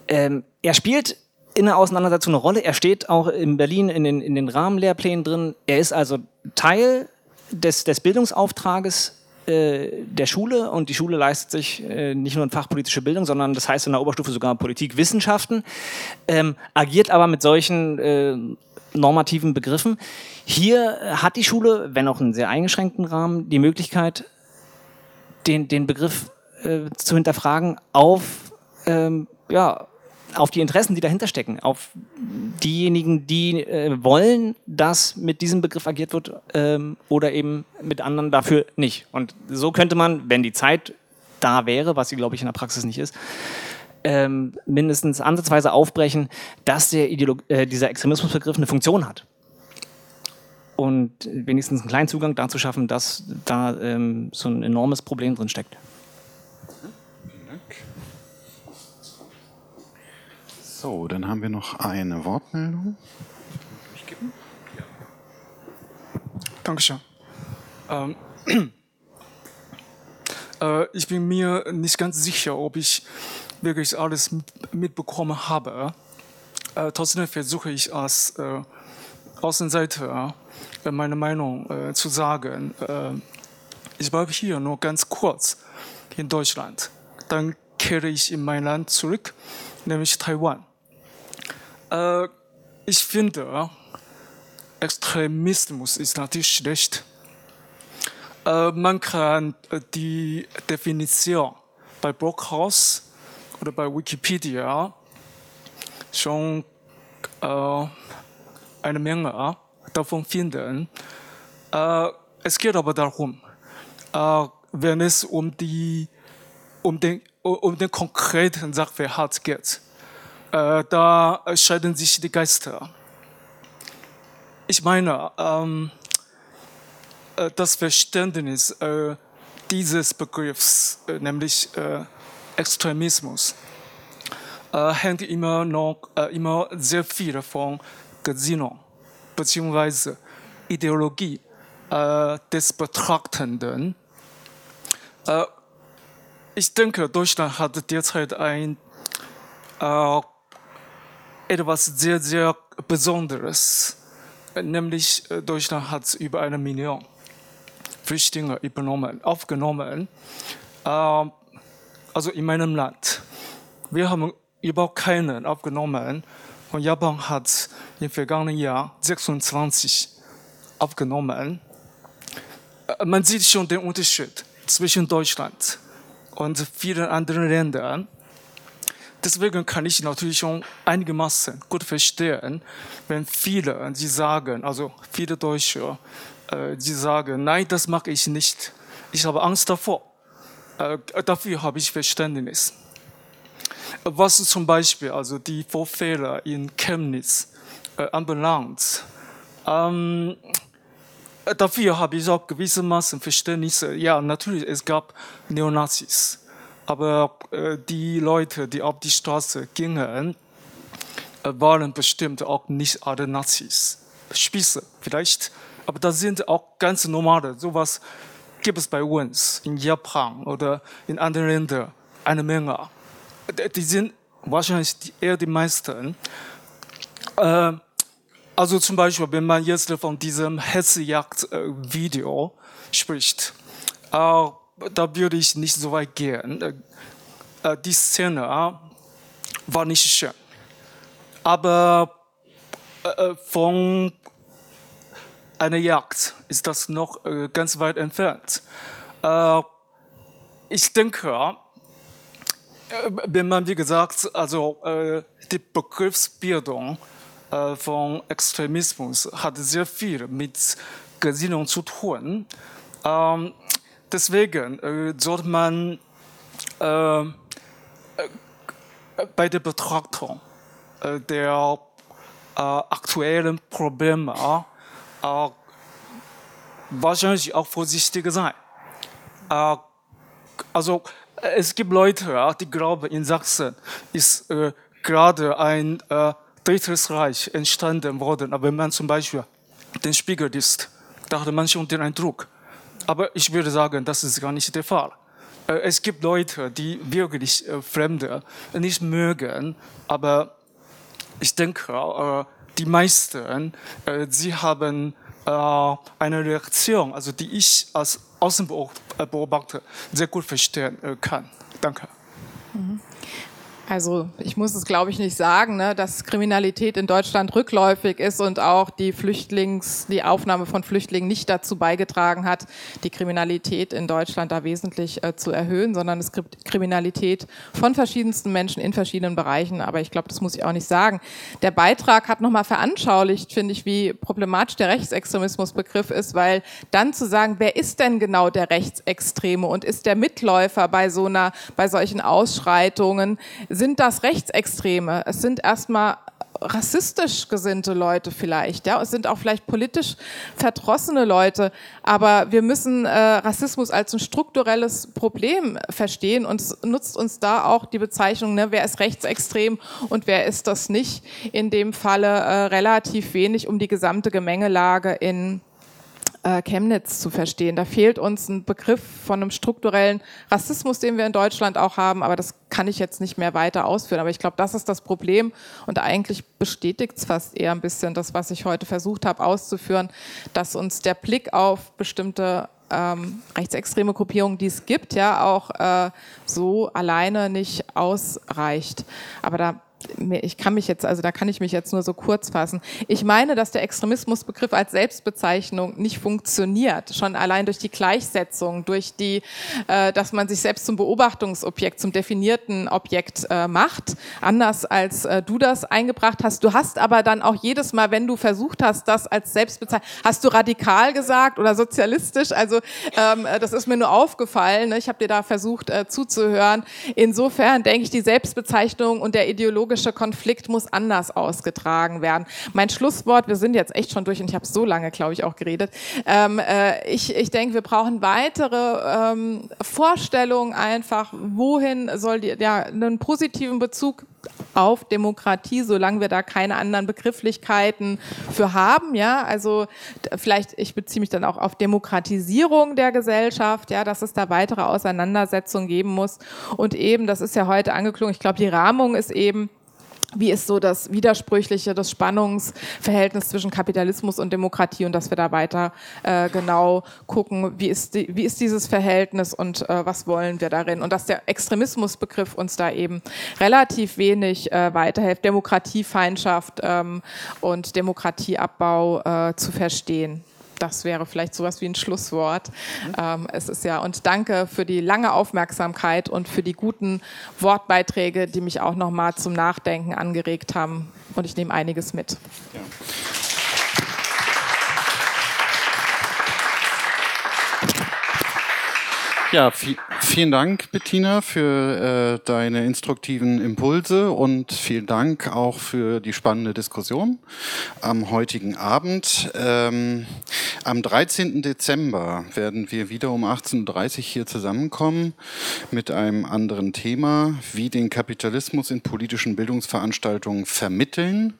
Ähm, er spielt in der Auseinandersetzung eine Rolle. Er steht auch in Berlin in den, in den Rahmenlehrplänen drin. Er ist also Teil des, des Bildungsauftrages äh, der Schule und die Schule leistet sich äh, nicht nur in fachpolitische Bildung, sondern das heißt in der Oberstufe sogar Politikwissenschaften, ähm, agiert aber mit solchen äh, normativen Begriffen. Hier hat die Schule, wenn auch in sehr eingeschränkten Rahmen, die Möglichkeit, den, den Begriff äh, zu hinterfragen auf ähm, ja, auf die Interessen, die dahinter stecken, auf diejenigen, die äh, wollen, dass mit diesem Begriff agiert wird ähm, oder eben mit anderen dafür nicht. Und so könnte man, wenn die Zeit da wäre, was sie, glaube ich, in der Praxis nicht ist, ähm, mindestens ansatzweise aufbrechen, dass der Ideolog äh, dieser Extremismusbegriff eine Funktion hat. Und wenigstens einen kleinen Zugang dazu schaffen, dass da ähm, so ein enormes Problem drin steckt.
So, dann haben wir noch eine Wortmeldung.
Dankeschön. Ähm, äh, ich bin mir nicht ganz sicher, ob ich wirklich alles mitbekommen habe. Äh, trotzdem versuche ich als äh, Außenseiter äh, meine Meinung äh, zu sagen. Äh, ich bleibe hier nur ganz kurz in Deutschland. Dann kehre ich in mein Land zurück, nämlich Taiwan. Äh, ich finde, Extremismus ist natürlich schlecht. Äh, man kann äh, die Definition bei Brockhaus oder bei Wikipedia schon äh, eine Menge davon finden. Äh, es geht aber darum, äh, wenn es um, die, um, den, um den konkreten Sachverhalt geht, äh, da scheiden sich die Geister. Ich meine, ähm, äh, das Verständnis äh, dieses Begriffs, äh, nämlich äh, Extremismus, äh, hängt immer noch immer sehr viel von Gesinnung bzw. Ideologie des Betrachtenden. ich denke, Deutschland hat derzeit ein etwas sehr, sehr Besonderes. Nämlich äh, Deutschland hat über eine Million Flüchtlinge übernommen, aufgenommen. Ähm, also in meinem Land. Wir haben überhaupt keinen aufgenommen. Und Japan hat im vergangenen Jahr 26 aufgenommen. Äh, man sieht schon den Unterschied zwischen Deutschland und vielen anderen Ländern. Deswegen kann ich natürlich schon einigermaßen gut verstehen, wenn viele, die sagen, also viele Deutsche, äh, die sagen, nein, das mag ich nicht. Ich habe Angst davor. Äh, dafür habe ich Verständnis. Was zum Beispiel also die Vorfälle in Chemnitz äh, anbelangt, ähm, dafür habe ich auch gewissermaßen Verständnis. Ja, natürlich, es gab Neonazis aber äh, die Leute, die auf die Straße gingen, äh, waren bestimmt auch nicht alle Nazis. Spieße vielleicht, aber das sind auch ganz normale. Sowas gibt es bei uns in Japan oder in anderen Ländern eine Menge. Die sind wahrscheinlich eher die meisten. Äh, also zum Beispiel, wenn man jetzt von diesem Hetzjagd-Video spricht, da würde ich nicht so weit gehen. Äh, äh, die Szene äh, war nicht schön. Aber von einer Jagd ist das noch ganz weit entfernt. Ich denke, wenn man, wie gesagt, also die Begriffsbildung von Extremismus hat sehr viel mit Gesinnung zu tun. Deswegen äh, sollte man äh, bei der Betrachtung äh, der äh, aktuellen Probleme äh, wahrscheinlich auch vorsichtig sein. Äh, also es gibt Leute, die glauben, in Sachsen ist äh, gerade ein äh, drittes Reich entstanden worden. Aber wenn man zum Beispiel den Spiegel liest, da hat man schon den Eindruck. Aber ich würde sagen, das ist gar nicht der Fall. Äh, es gibt Leute, die wirklich äh, Fremde nicht mögen, aber ich denke, äh, die meisten, sie haben eine Reaktion, also die ich als Außenbeobachter sehr gut verstehen kann. Danke.
Mhm. Also ich muss es, glaube ich, nicht sagen, ne, dass Kriminalität in Deutschland rückläufig ist und auch die Flüchtlings, die Aufnahme von Flüchtlingen nicht dazu beigetragen hat, die Kriminalität in Deutschland da wesentlich äh, zu erhöhen, sondern es gibt Kriminalität von verschiedensten Menschen in verschiedenen Bereichen. Aber ich glaube, das muss ich auch nicht sagen. Der Beitrag hat nochmal veranschaulicht, finde ich, wie problematisch der Rechtsextremismusbegriff ist, weil dann zu sagen, wer ist denn genau der Rechtsextreme und ist der Mitläufer bei so einer, bei solchen Ausschreitungen, sind das Rechtsextreme. Es sind erstmal rassistisch gesinnte Leute vielleicht, ja, es sind auch vielleicht politisch verdrossene Leute, aber wir müssen äh, Rassismus als ein strukturelles Problem verstehen und nutzt uns da auch die Bezeichnung, ne, wer ist rechtsextrem und wer ist das nicht, in dem Falle äh, relativ wenig um die gesamte Gemengelage in Chemnitz zu verstehen. Da fehlt uns ein Begriff von einem strukturellen Rassismus, den wir in Deutschland auch haben, aber das kann ich jetzt nicht mehr weiter ausführen. Aber ich glaube, das ist das Problem und eigentlich bestätigt es fast eher ein bisschen das, was ich heute versucht habe auszuführen, dass uns der Blick auf bestimmte ähm, rechtsextreme Gruppierungen, die es gibt, ja auch äh, so alleine nicht ausreicht. Aber da ich kann mich jetzt, also da kann ich mich jetzt nur so kurz fassen. Ich meine, dass der Extremismusbegriff als Selbstbezeichnung nicht funktioniert, schon allein durch die Gleichsetzung, durch die, äh, dass man sich selbst zum Beobachtungsobjekt, zum definierten Objekt äh, macht, anders als äh, du das eingebracht hast. Du hast aber dann auch jedes Mal, wenn du versucht hast, das als Selbstbezeichnung, hast du radikal gesagt oder sozialistisch. Also ähm, das ist mir nur aufgefallen. Ne? Ich habe dir da versucht äh, zuzuhören. Insofern denke ich, die Selbstbezeichnung und der Ideologie ideologische Konflikt muss anders ausgetragen werden. Mein Schlusswort, wir sind jetzt echt schon durch und ich habe so lange, glaube ich, auch geredet. Ähm, äh, ich, ich denke, wir brauchen weitere ähm, Vorstellungen einfach, wohin soll die, ja, einen positiven Bezug auf Demokratie, solange wir da keine anderen Begrifflichkeiten für haben, ja, also vielleicht, ich beziehe mich dann auch auf Demokratisierung der Gesellschaft, ja, dass es da weitere Auseinandersetzungen geben muss und eben, das ist ja heute angeklungen, ich glaube, die Rahmung ist eben, wie ist so das Widersprüchliche, das Spannungsverhältnis zwischen Kapitalismus und Demokratie und dass wir da weiter äh, genau gucken, wie ist, die, wie ist dieses Verhältnis und äh, was wollen wir darin? Und dass der Extremismusbegriff uns da eben relativ wenig äh, weiterhilft, Demokratiefeindschaft ähm, und Demokratieabbau äh, zu verstehen das wäre vielleicht sowas wie ein Schlusswort. Ähm, es ist ja, und danke für die lange Aufmerksamkeit und für die guten Wortbeiträge, die mich auch nochmal zum Nachdenken angeregt haben. Und ich nehme einiges mit. Ja.
Ja, vielen Dank, Bettina, für äh, deine instruktiven Impulse und vielen Dank auch für die spannende Diskussion am heutigen Abend. Ähm, am 13. Dezember werden wir wieder um 18.30 Uhr hier zusammenkommen mit einem anderen Thema, wie den Kapitalismus in politischen Bildungsveranstaltungen vermitteln.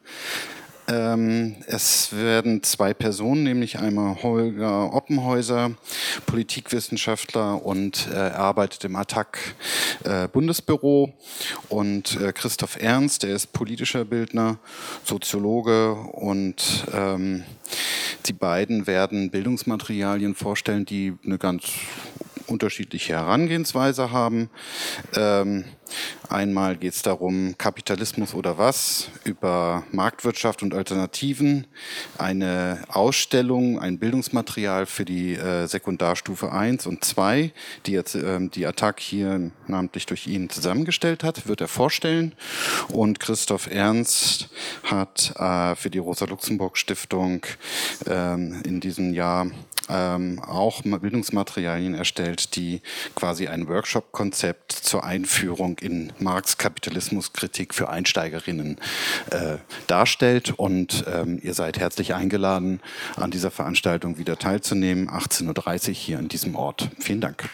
Ähm, es werden zwei Personen, nämlich einmal Holger Oppenhäuser, Politikwissenschaftler und äh, er arbeitet im Attac äh, Bundesbüro und äh, Christoph Ernst, der ist politischer Bildner, Soziologe und ähm, die beiden werden Bildungsmaterialien vorstellen, die eine ganz unterschiedliche Herangehensweise haben. Ähm, einmal geht es darum, Kapitalismus oder was, über Marktwirtschaft und Alternativen, eine Ausstellung, ein Bildungsmaterial für die äh, Sekundarstufe 1 und 2, die jetzt äh, die Attac hier namentlich durch ihn zusammengestellt hat, wird er vorstellen. Und Christoph Ernst hat äh, für die Rosa-Luxemburg-Stiftung ähm, in diesem Jahr ähm, auch Bildungsmaterialien erstellt, die quasi ein Workshop-Konzept zur Einführung in Marx Kapitalismuskritik für Einsteigerinnen äh, darstellt. Und ähm, ihr seid herzlich eingeladen, an dieser Veranstaltung wieder teilzunehmen. 18.30 Uhr hier an diesem Ort. Vielen Dank.